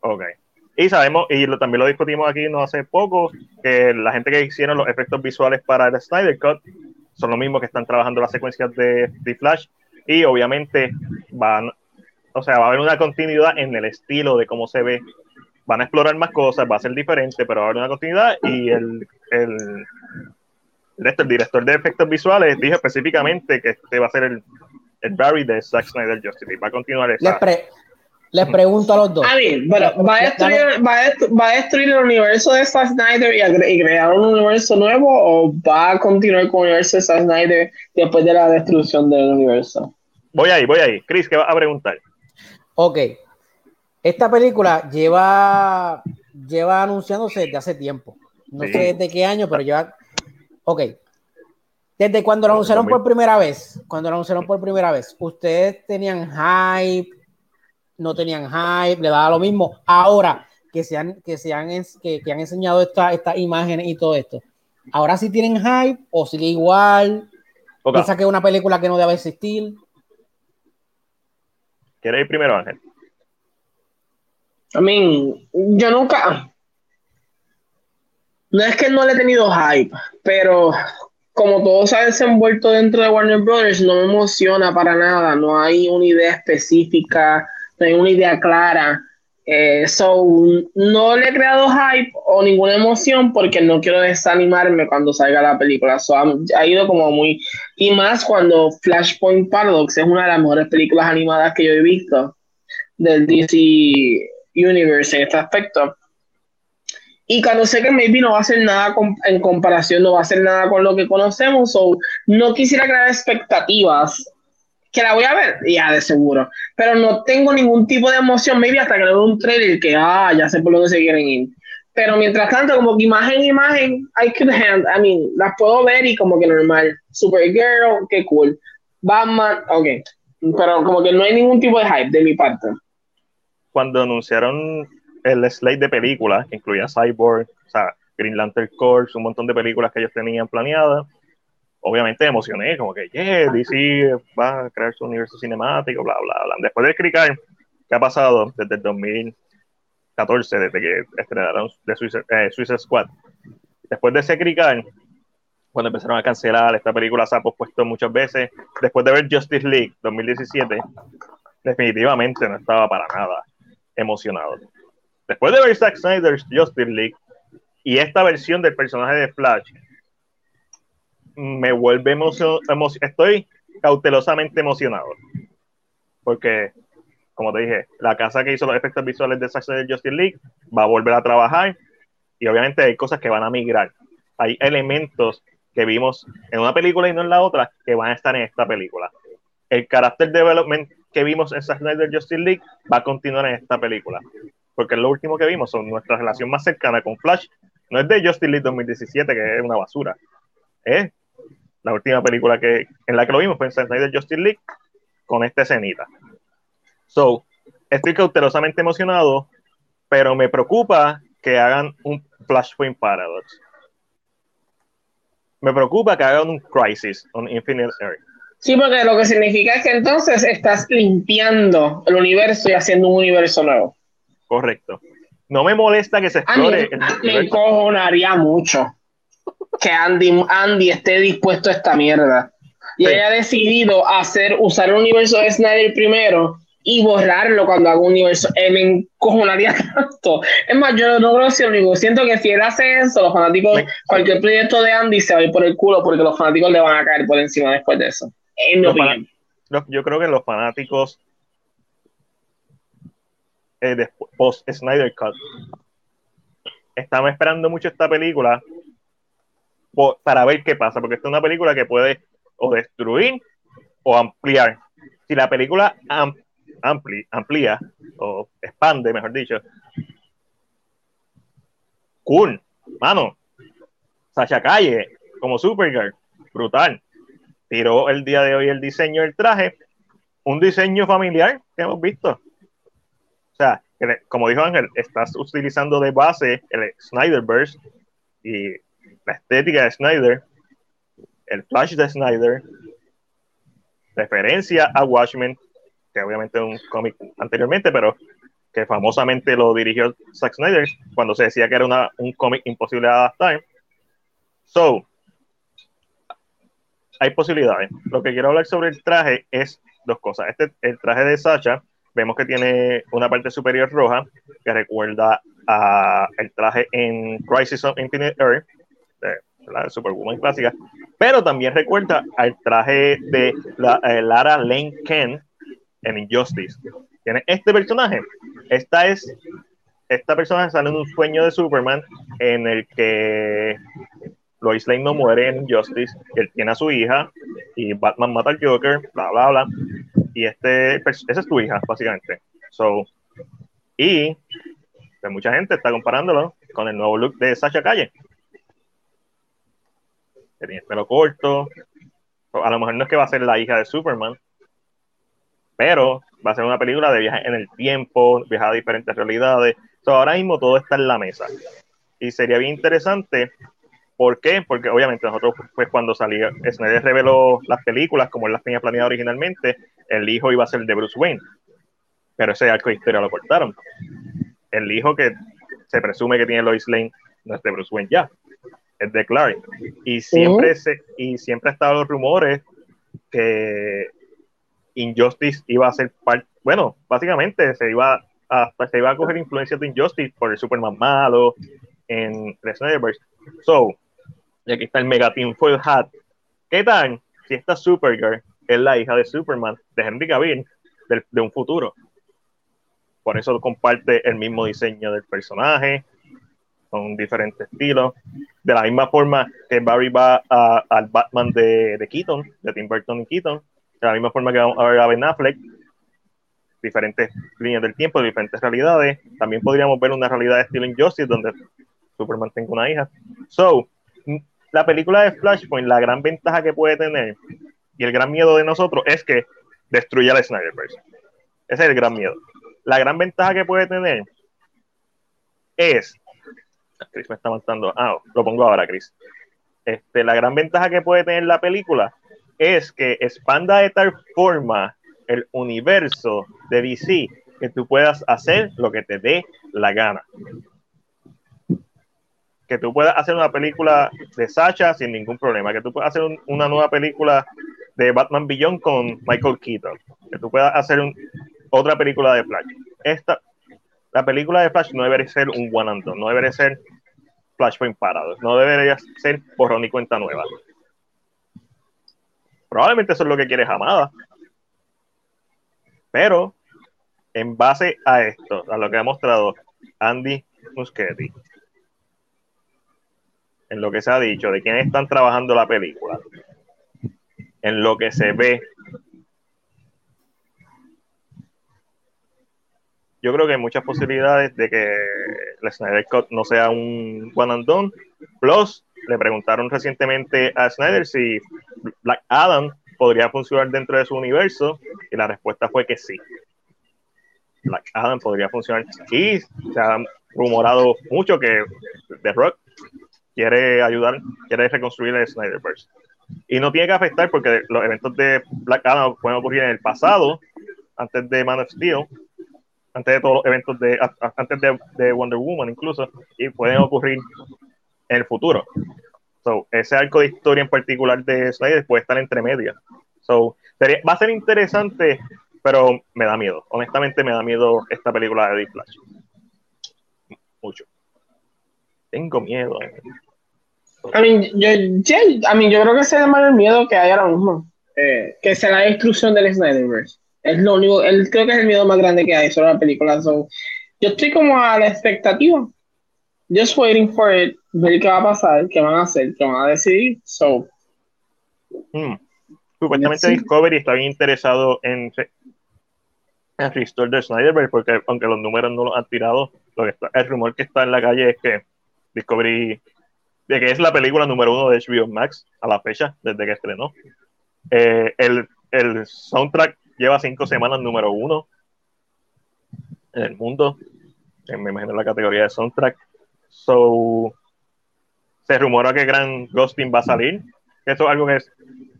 S1: Ok. Y sabemos, y lo- también lo discutimos aquí no hace poco, que la gente que hicieron los efectos visuales para el Snyder Cut son los mismos que están trabajando las secuencias de, de Flash y obviamente van, o sea, va a haber una continuidad en el estilo de cómo se ve. Van a explorar más cosas, va a ser diferente, pero va a haber una continuidad y el, el, el, este, director de efectos visuales dijo específicamente que este va a ser el, el Barry de Zack Snyder Justice League. Va a continuar
S3: Les,
S1: esa...
S3: pre- les pregunto a los dos.
S2: A mí, pero ¿va a, destruir, va, a destru- va a destruir el universo de Zack Snyder y, crear un universo nuevo o va a continuar con el universo de Zack Snyder después de la destrucción del universo?
S1: Voy ahí, voy ahí. Chris, ¿qué vas a preguntar?
S3: Ok. Esta película lleva, lleva anunciándose desde hace tiempo. No
S1: Sí.
S3: sé desde qué año, pero lleva. Ok. Desde cuando lo anunciaron
S1: 2000.
S3: por primera vez, cuando lo anunciaron por primera vez, ustedes tenían hype, no tenían hype, le daba lo mismo. Ahora que se han, que se han, que, que han enseñado esta- estas imágenes y todo esto, ahora sí tienen hype o sigue igual,
S1: Ok,
S3: piensa que es una película que no debe existir.
S1: ¿Quieres ir primero, Ángel?
S2: I mean, yo nunca. No es que no le he tenido hype, pero como todo se ha desenvuelto dentro de Warner Brothers, no me emociona para nada. No hay una idea específica, hay una idea clara. Eh, so, no le he creado hype o ninguna emoción porque no quiero desanimarme cuando salga la película. So, ha, ido como muy. Y más cuando Flashpoint Paradox es una de las mejores películas animadas que yo he visto del DC Universe en este aspecto. Y cuando sé que maybe no va a ser nada en comparación, no va a ser nada con lo que conocemos, so no quisiera crear expectativas que la voy a ver, ya de seguro, pero no tengo ningún tipo de emoción, maybe hasta que le veo un trailer que, ah, ya sé por dónde se quieren ir. Pero mientras tanto, como que imagen, imagen, I could hand, I mean, las puedo ver y como que normal. Supergirl, qué cool. Batman, ok. Pero como que no hay ningún tipo de hype de mi parte.
S1: Cuando anunciaron el slate de películas, que incluía Cyborg, o sea, Green Lantern Corps, un montón de películas que ellos tenían planeadas, obviamente me emocioné, como que, yeah, DC va a crear su universo cinemático, bla, bla, bla. Después de explicar qué ha pasado desde el 2014, desde que estrenaron de Suicide, Squad, después de ese cricar, cuando empezaron a cancelar, esta película se ha pospuesto muchas veces, después de ver Justice League 2017, definitivamente no estaba para nada emocionado. Después de ver Zack Snyder's Justice League y esta versión del personaje de Flash, me vuelve emocionado, estoy cautelosamente emocionado. Porque, como te dije, la casa que hizo los efectos visuales de Zack Snyder Justice League va a volver a trabajar y obviamente hay cosas que van a migrar. Hay elementos que vimos en una película y no en la otra que van a estar en esta película. El character development que vimos en Zack Snyder Justice League va a continuar en esta película. Porque lo último que vimos son nuestra relación más cercana con Flash. No es de Justice League 2017, que es una basura. Es la última película que, en la que lo vimos fue en Snyder Justice League con esta escenita. So, estoy cautelosamente emocionado, pero me preocupa que hagan un Flashpoint Paradox. Me preocupa que hagan un Crisis on Infinite Earth.
S2: Sí, porque lo que significa es que entonces estás limpiando el universo y haciendo un universo nuevo.
S1: Correcto. No me molesta que se explore.
S2: A mí, me cojonaría mucho que Andy, Andy esté dispuesto a esta mierda. Y haya decidido hacer, usar el universo de Snyder primero y borrarlo cuando haga un universo. Eh, me encojonaría tanto. Es más, yo no creo que lo. Siento que si él hace eso, los fanáticos, cualquier proyecto de Andy se va a ir por el culo porque los fanáticos le van a caer por encima después de eso.
S1: yo creo que los fanáticos eh, post Snyder Cut estamos esperando mucho esta película para ver qué pasa, porque esta es una película que puede o destruir o ampliar. Si la película amplía o expande, mejor dicho, cool, mano. Sasha Calle como Supergirl, brutal. Tiró el día de hoy el diseño del traje, un diseño familiar que hemos visto. O sea, como dijo Ángel, estás utilizando de base el Snyderverse y la estética de Snyder, el flash de Snyder, referencia a Watchmen, que obviamente es un cómic anteriormente, pero que famosamente lo dirigió Zack Snyder cuando se decía que era una, un cómic imposible de adaptar. So, hay posibilidades. Lo que quiero hablar sobre el traje es dos cosas. Este, el traje de Sacha, vemos que tiene una parte superior roja que recuerda a el traje en Crisis of Infinite Earth, la Superwoman clásica, pero también recuerda al traje de la, eh, Lara Lane Ken en Injustice. Tiene este personaje. Esta es esta persona sale en un sueño de Superman en el que Lois Lane no muere en Injustice, él tiene a su hija y Batman mata al Joker, bla bla bla. Y este esa es tu hija, básicamente. So, y pues, mucha gente está comparándolo con el nuevo look de Sasha Calle que tiene pelo corto. A lo mejor no es que va a ser la hija de Superman, pero va a ser una película de viaje en el tiempo, viajar a diferentes realidades. ahora mismo todo está en la mesa. Y sería bien interesante. ¿Por qué? Porque obviamente nosotros, pues cuando salía, Snyder reveló las películas como él las tenía planeado originalmente, el hijo iba a ser de Bruce Wayne. Pero ese arco de historia lo cortaron. El hijo que se presume que tiene Lois Lane no es de Bruce Wayne ya de Clark. Y siempre, se, y siempre ha estado los rumores que Injustice iba a ser parte, bueno, básicamente se iba a, se iba a coger influencia de Injustice por el Superman malo en el Snyderverse. So, y aquí está el Mega Team Foil Hat. ¿Qué tal si esta Supergirl es la hija de Superman, de Henry Cavill, de, de un futuro? Por eso comparte el mismo diseño del personaje, con diferentes estilos. De la misma forma que Barry va al Batman de, de, Keaton, de Tim Burton y Keaton, de la misma forma que vamos a ver a Ben Affleck, diferentes líneas del tiempo, diferentes realidades. También podríamos ver una realidad de estilo Injustice donde Superman tenga una hija. So, la película de Flashpoint, la gran ventaja que puede tener y el gran miedo de nosotros es que destruya la Snyderverse. Ese es el gran miedo. La gran ventaja que puede tener es. Chris me está matando. Ah, lo pongo ahora, Chris. Este, la gran ventaja que puede tener la película es que expanda de tal forma el universo de DC que tú puedas hacer lo que te dé la gana. Que tú puedas hacer una película de Sacha sin ningún problema. Que tú puedas hacer una nueva película de Batman Beyond con Michael Keaton. Que tú puedas hacer otra película de Flash. Esta, la película de Flash no debería ser un one and done, no debería ser Flashpoint parado, no debería ser borrón y cuenta nueva. Probablemente eso es lo que quiere Hamada. Pero, en base a esto, a lo que ha mostrado Andy Muschietti, en lo que se ha dicho de quiénes están trabajando la película, en lo que se ve, yo creo que hay muchas posibilidades de que el Snyder Cut no sea un one and done. Plus, le preguntaron recientemente a Snyder si Black Adam podría funcionar dentro de su universo y la respuesta fue que sí. Black Adam podría funcionar y se ha rumorado mucho que The Rock quiere ayudar, quiere reconstruir el Snyderverse. Y no tiene que afectar porque los eventos de Black Adam pueden ocurrir en el pasado, antes de Man of Steel, antes de todos los eventos de antes de, Wonder Woman incluso, y pueden ocurrir en el futuro. So, ese arco de historia en particular de Snyder puede estar entre medias. So, va a ser interesante, pero me da miedo. Honestamente, me da miedo esta película de Deep Flash. Mucho. Tengo miedo.
S2: A mí, yo, yo, creo que ese es el mayor miedo que hay ahora mismo. Eh, que sea la destrucción del Snyderverse. Es lo único, él creo que es el miedo más grande que hay sobre la película. yo estoy como a la expectativa. Just waiting for it, ver qué va a pasar, qué van a hacer, qué van a decidir. So.
S1: Hmm. Supuestamente Discovery está bien interesado en, en Restore de Snyder, porque aunque los números no los han tirado, lo que está, el rumor que está en la calle es que Discovery, de que es la película número uno de HBO Max a la fecha, desde que estrenó. Eh, el, el soundtrack lleva cinco semanas número uno en el mundo, me imagino la categoría de soundtrack. So, se rumora que Gran Ghosting va a salir. Eso es algo que es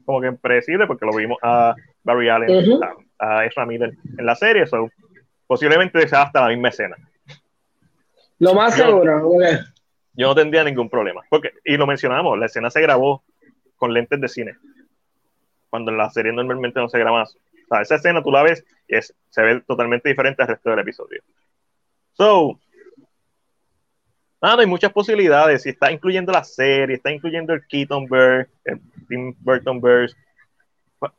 S1: como que predecible porque lo vimos a Barry Allen, a, Ezra Miller en la serie. So, posiblemente sea hasta la misma escena.
S2: Lo más seguro.
S1: Yo no tendría ningún problema. Porque, y lo mencionamos, la escena se grabó con lentes de cine. Cuando en la serie normalmente no se graba esa escena tú la ves y es, se ve totalmente diferente al resto del episodio. So, no hay muchas posibilidades. Si está incluyendo la serie, está incluyendo el Keaton Bird, el Tim Burton Bird,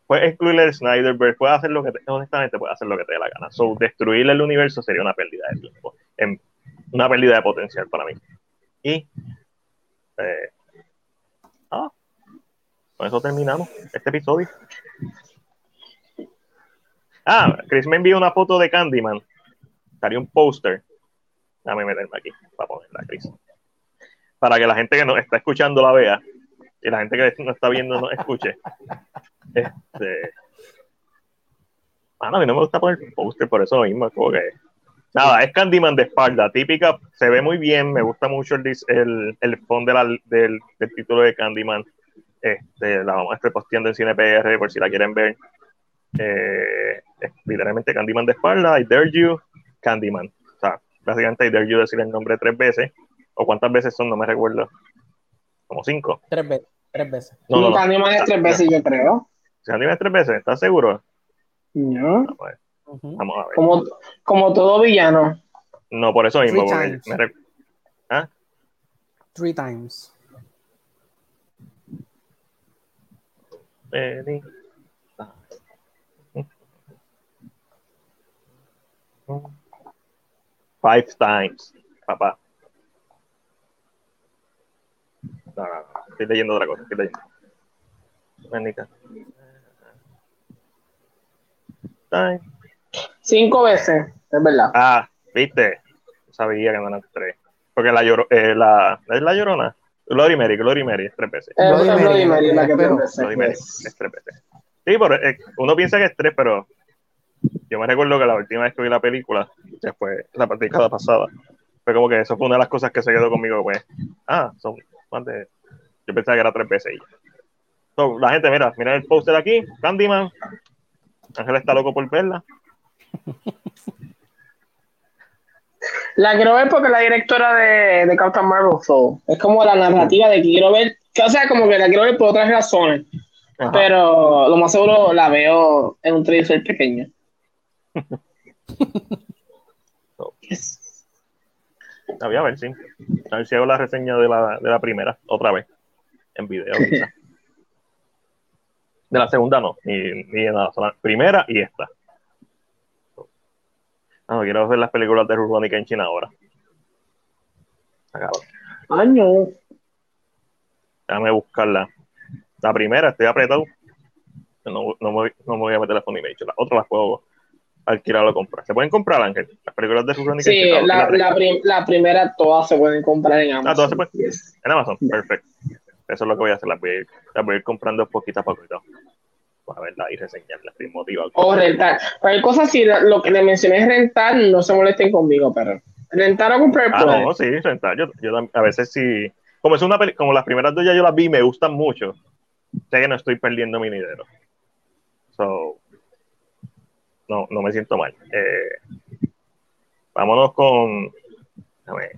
S1: puedes incluir el Snyder Bird, puedes hacer lo que te, honestamente puedes hacer lo que te dé la gana. So, destruir el universo sería una pérdida de tiempo, una pérdida de potencial para mí. Y eh, ah, con eso terminamos este episodio. Ah, Chris me envió una foto de Candyman. Estaría un póster. Déjame meterme aquí para ponerla, Chris. Para que la gente que nos está escuchando la vea y la gente que no está viendo no escuche. Este. Ah, no, a mí no me gusta poner póster, por eso mismo. Nada, es Candyman de espalda, típica, se ve muy bien, me gusta mucho el, el, el fondo del, del, título de Candyman. Este, la vamos a estar posteando en CinePR por si la quieren ver. Eh, literalmente Candyman de espalda, I dare you, Candyman. O sea, básicamente I dare you decir el nombre tres veces. ¿O cuántas veces son? No me recuerdo. Como cinco.
S3: Tres veces. Tres veces.
S2: No, no, Candyman es tres veces, yo creo.
S1: Candyman es tres veces, ¿estás seguro?
S2: No. Vamos a ver. Como, como todo villano.
S1: No, por eso mismo. Three times. ¿Ah?
S3: Three times.
S1: Five times, papá. No, no, no. Estoy leyendo otra cosa. Estoy leyendo. time.
S2: Cinco veces, es verdad.
S1: Ah, viste. Sabía que no eran tres. Porque la, lloro, eh, la, ¿es la llorona? Lori Mary, Glory Mary es tres veces.
S2: Es Lori Mary, la que
S1: Lori Mary es tres veces. Sí, pero, eh, uno piensa que es tres, pero yo me recuerdo que la última vez que vi la película, que fue la practicada pasada, fue como que eso fue una de las cosas que se quedó conmigo, pues, ah, son de, yo pensaba que era tres veces. So, la gente, mira, mira el póster aquí, Candyman, Ángel está loco por verla.
S2: La quiero ver porque la directora de, de Captain Marvel, es como la narrativa de que quiero ver, o sea, como que la quiero ver por otras razones, pero lo más seguro la veo en un trailer pequeño.
S1: Voy a ver, sí. A ver si hago la reseña de la, de la primera, otra vez, en video. de la segunda no, ni, ni de nada, la primera y esta. No, quiero ver las películas de Rurouni Kenshin ahora.
S2: Año.
S1: Déjame buscarla. La primera, estoy apretado. No, no, me, no me voy a meter la Funimation. Las otras las puedo alquilar o comprar. ¿Se pueden comprar, Ángel? Las películas de Rurouni
S2: Sí, la, la, la, primera todas se pueden comprar en Amazon. Ah, todas se pueden.
S1: En Amazon, perfecto. Eso es lo que voy a hacer. Las voy a ir, las voy a ir comprando poquito a poquito para verla y reseñarla sin motivo.
S2: O rentar. Cualquier cosa, si lo que le mencioné es rentar, no se molesten conmigo, pero rentar o comprar.
S1: Ah, no, sí, rentar. Yo, yo a veces sí. Como, es una como las primeras dos ya yo las vi me gustan mucho, sé que no estoy perdiendo mi dinero. So, no, no me siento mal. Eh, vámonos con. A ver.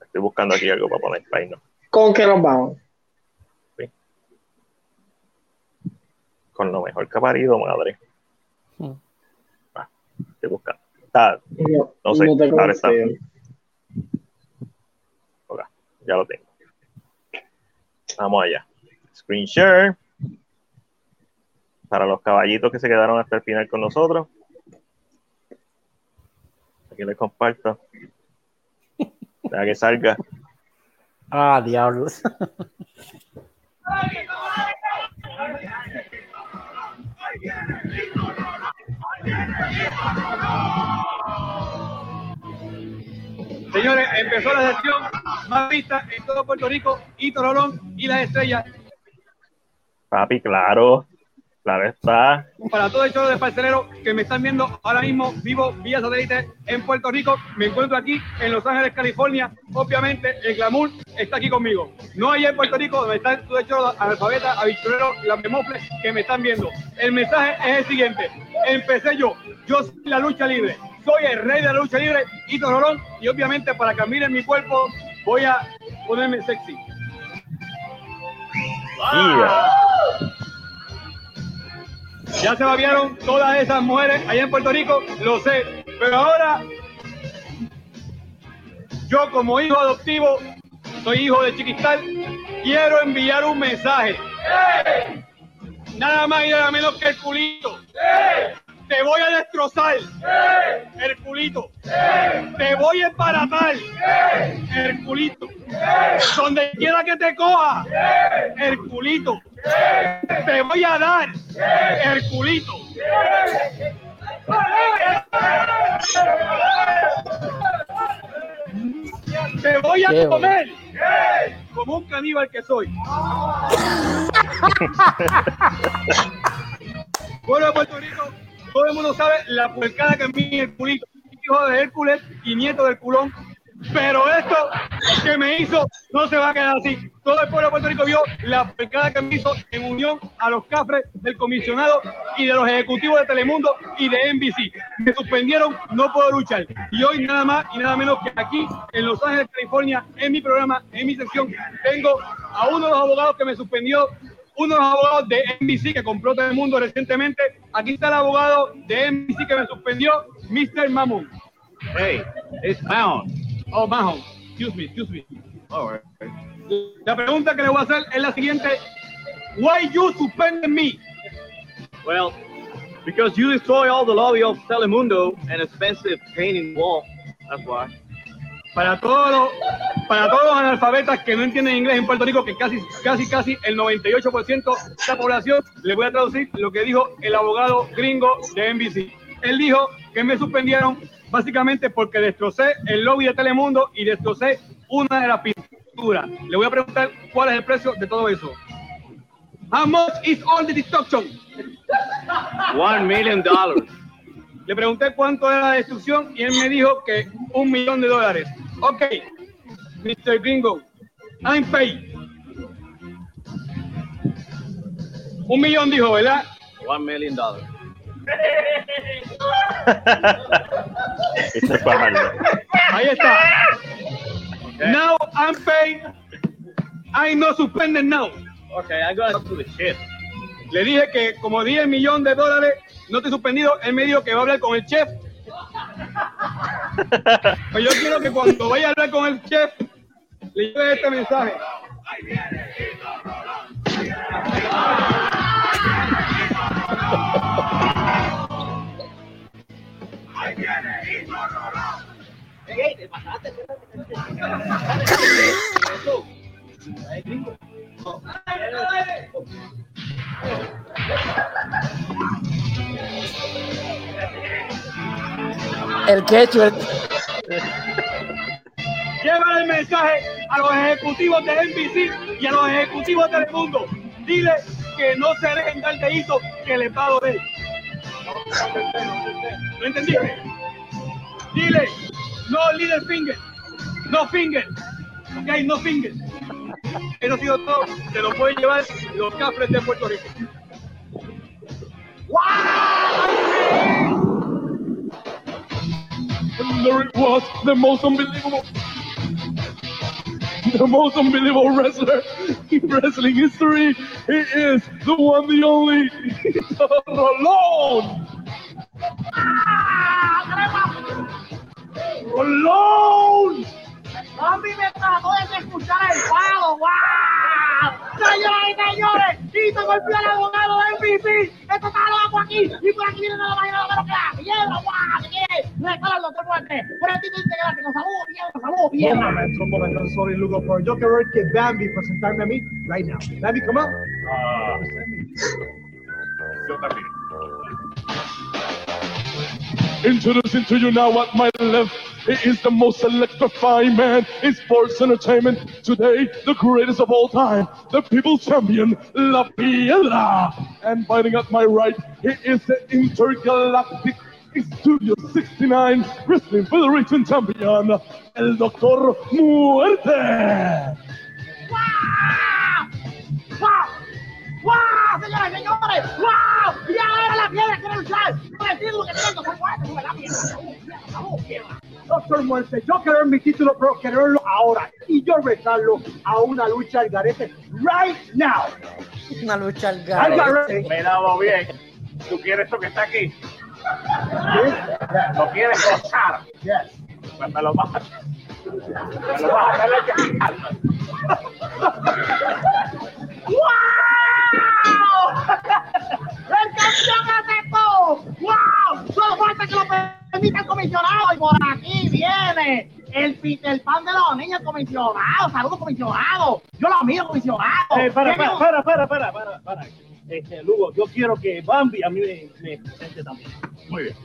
S1: Estoy buscando aquí algo para poner ¿no?
S2: ¿Con qué nos vamos?
S1: con lo mejor que ha parido, madre. Hmm. Ah, estoy buscando. Está, no sé, ahora está. Okay, ya lo tengo. Vamos allá. Screen share. Para los caballitos que se quedaron hasta el final con nosotros. Aquí les comparto. Para que salga.
S3: Ah, diablos.
S8: Señores, empezó la sesión más vista en todo Puerto Rico, y Torolón y las estrellas.
S1: Papi, claro. Claro está.
S8: Para todo el show de parcelero que me están viendo ahora mismo vivo vía satélite en Puerto Rico, me encuentro aquí en Los Ángeles, California. Obviamente, el glamour está aquí conmigo. No allá en Puerto Rico, donde están todo el show analfabeta, aventurero y las memofles que me están viendo. El mensaje es el siguiente. Empecé yo. Yo soy la lucha libre. Soy el rey de la lucha libre y Torolón. Y obviamente, para que miren mi cuerpo, voy a ponerme sexy. Ya se babiaron todas esas mujeres allá en Puerto Rico, lo sé. Pero ahora, yo como hijo adoptivo, soy hijo de Chiquistal, quiero enviar un mensaje. Nada más y nada menos que el culito. Te voy a destrozar. Herculito. Te voy a emparatar. Herculito. Donde quiera que te coja. Herculito. Te voy a dar. Herculito. Te voy a comer como un caníbal que soy. *laughs* Bueno, Puerto Rico, todo el mundo sabe la puercada que mí el culito, hijo de Hércules y nieto del culón. Pero esto que me hizo no se va a quedar así. Todo el pueblo de Puerto Rico vio la puercada que me hizo en unión a los cafres del comisionado y de los ejecutivos de Telemundo y de NBC. Me suspendieron, no puedo luchar. Y hoy nada más y nada menos que aquí en Los Ángeles, California, en mi programa, en mi sección, tengo a uno de los abogados que me suspendió uno de los abogados de NBC que compró todo el mundo recientemente. Aquí está el abogado de NBC que me suspendió, Mr. Mammon.
S9: Hey, it's Mahon.
S8: Oh, Mahon. Excuse me, excuse me. La pregunta que le voy a hacer es la siguiente. Why you suspended me?
S9: Well, because you destroy all the lobby of Telemundo and expensive painting wall. That's why.
S8: Para todos los para todos los analfabetas que no entienden inglés en Puerto Rico, que casi, casi, casi el 98% de la población, les voy a traducir lo que dijo el abogado gringo de NBC. Él dijo que me suspendieron básicamente porque destrocé el lobby de Telemundo y destrocé una de las pinturas. Le voy a preguntar cuál es el precio de todo eso. How much is all the destruction?
S9: One million dollars.
S8: Le pregunté cuánto era la destrucción y él me dijo que un millón de dólares. Ok, Mr. Gringo, I'm paid. Un millón dijo, ¿verdad?
S9: One million dollars. *laughs*
S8: Ahí está. Now I'm paid. I no suspended now.
S9: Okay, I got to the chef.
S8: Le dije que como 10 millones de dólares no te he suspendido, él me dijo que va a hablar con el chef. *laughs* Pues yo quiero que cuando vaya a hablar con el chef, le lleve este mensaje. *laughs*
S3: El quecho. El...
S8: Lleva el mensaje a los ejecutivos de NBC y a los ejecutivos de Telemundo. Dile que no se dejen dar de hizo que les va a doler. ¿No entendiste? Dile, no little finger, no finger, ok, no finger. Eso ha sido todo, se lo pueden llevar los cafres de Puerto Rico.
S10: There it was, the most *laughs* the most unbelievable wrestler in wrestling history. He is the one, the only, *laughs* Rolón. Ah, Rolón.
S11: Bambi me trató de escuchar el palo, ¡wow! Señoras y señores, Tito golpeó al abogado de MVP. Esto está loco aquí. Y por aquí viene la mañana de lo que la piedra, ¡wow! ¿Qué quiere? Recala el doctor Fuerte. Por aquí te integraste con salud, piedra, salud,
S12: Un
S11: piedra.
S12: momento, un momento, I'm sorry, Lugo, por yo quiero que Bambi presentarme a mí right now. Bambi, come on.
S10: Yo también. Introducing to you now at my left, he is the most electrifying man in sports entertainment today, the greatest of all time, the people's champion, La Piedra. And fighting at my right, he is the intergalactic Studio 69 Wrestling Federation champion, el Doctor Muerte.
S11: ¡Wow! ¡Wow! Señoras y señores, ¡wow! Y ahora la piedra quiere luchar. No decir lo que tengo, fuerte, sube la piedra.
S12: Doctor Muerte, yo quiero mi título, pero quererlo ahora. Y yo retarlo a una lucha al garete right now.
S3: Una lucha al
S12: Al
S3: garete.
S9: Me damos bien. ¿Tú quieres esto que está aquí? ¿Lo quieres gozar?
S12: Yes.
S9: Pues me lo vas a... Me lo vas a tener que quitar.
S11: ¡Wow! ¡El campeón aceptó! ¡Wow! Solo falta que lo permita el comisionado y por aquí viene el Peter Pan de los niños comisionado. Saludos comisionado. Yo lo miro comisionado.
S13: Eh, para, para, para, para, para, para. Este, Lugo, yo quiero que Bambi a mí me, me presente también.
S10: Muy bien.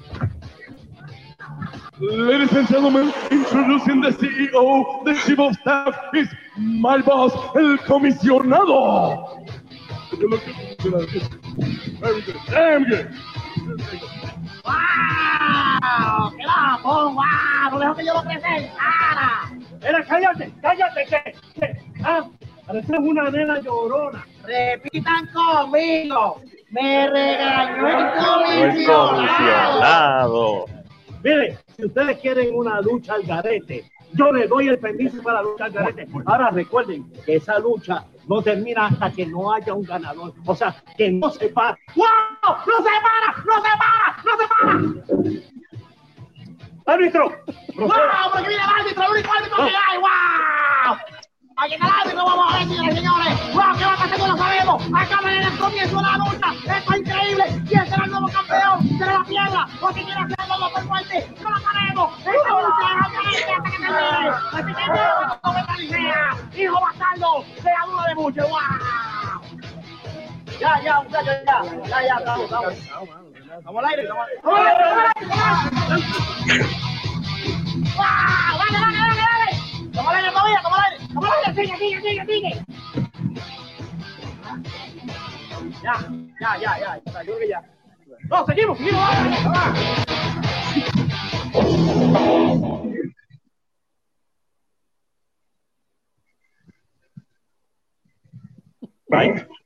S10: Ladies and gentlemen, introducing the CEO, the chief of staff, is my boss, el comisionado.
S13: Cállate, cállate, que, que, una nena llorona.
S11: Repitan conmigo. Me regañó el comisionado.
S13: Mire, si ustedes quieren una lucha al garete, yo le doy el permiso para la lucha al garete. Ahora recuerden que esa lucha no termina hasta que no haya un ganador. O sea, que no se para.
S11: ¡Wow! ¡No se para! ¡No se para! ¡No se para!
S13: ¡Árbitro!
S11: ¡Wow! Porque viene el árbitro, el único árbitro que hay. ¡Wow! Aquí está el árbitro, vamos a ver, señores señores. ¡Wow! ¿Qué va a pasar? No lo sabemos. Acá viene el comienzo de la lucha. Esto es increíble. ¿Quién será el nuevo campeón? ¿Será la piedra? ¿O si quiere hacer algo por fuerte? ¡No lo sabemos! ¡Esta lucha es hasta que termine! Así que no, no me! ¡Hijo bastardo! ¡Se la duda de mucho! ¡Wow! Ya, ya, muchachos, ya. Ya, ya, vamos, al aire, al. ¡Vamos vamos al aire todavía, vamos al aire! ¡Vamos al aire! ¡Sigue, sigue, sigue, sigue! Ya, ya, ya, ya. Yo creo que ya. No, seguimos, seguimos. vamos, vamos.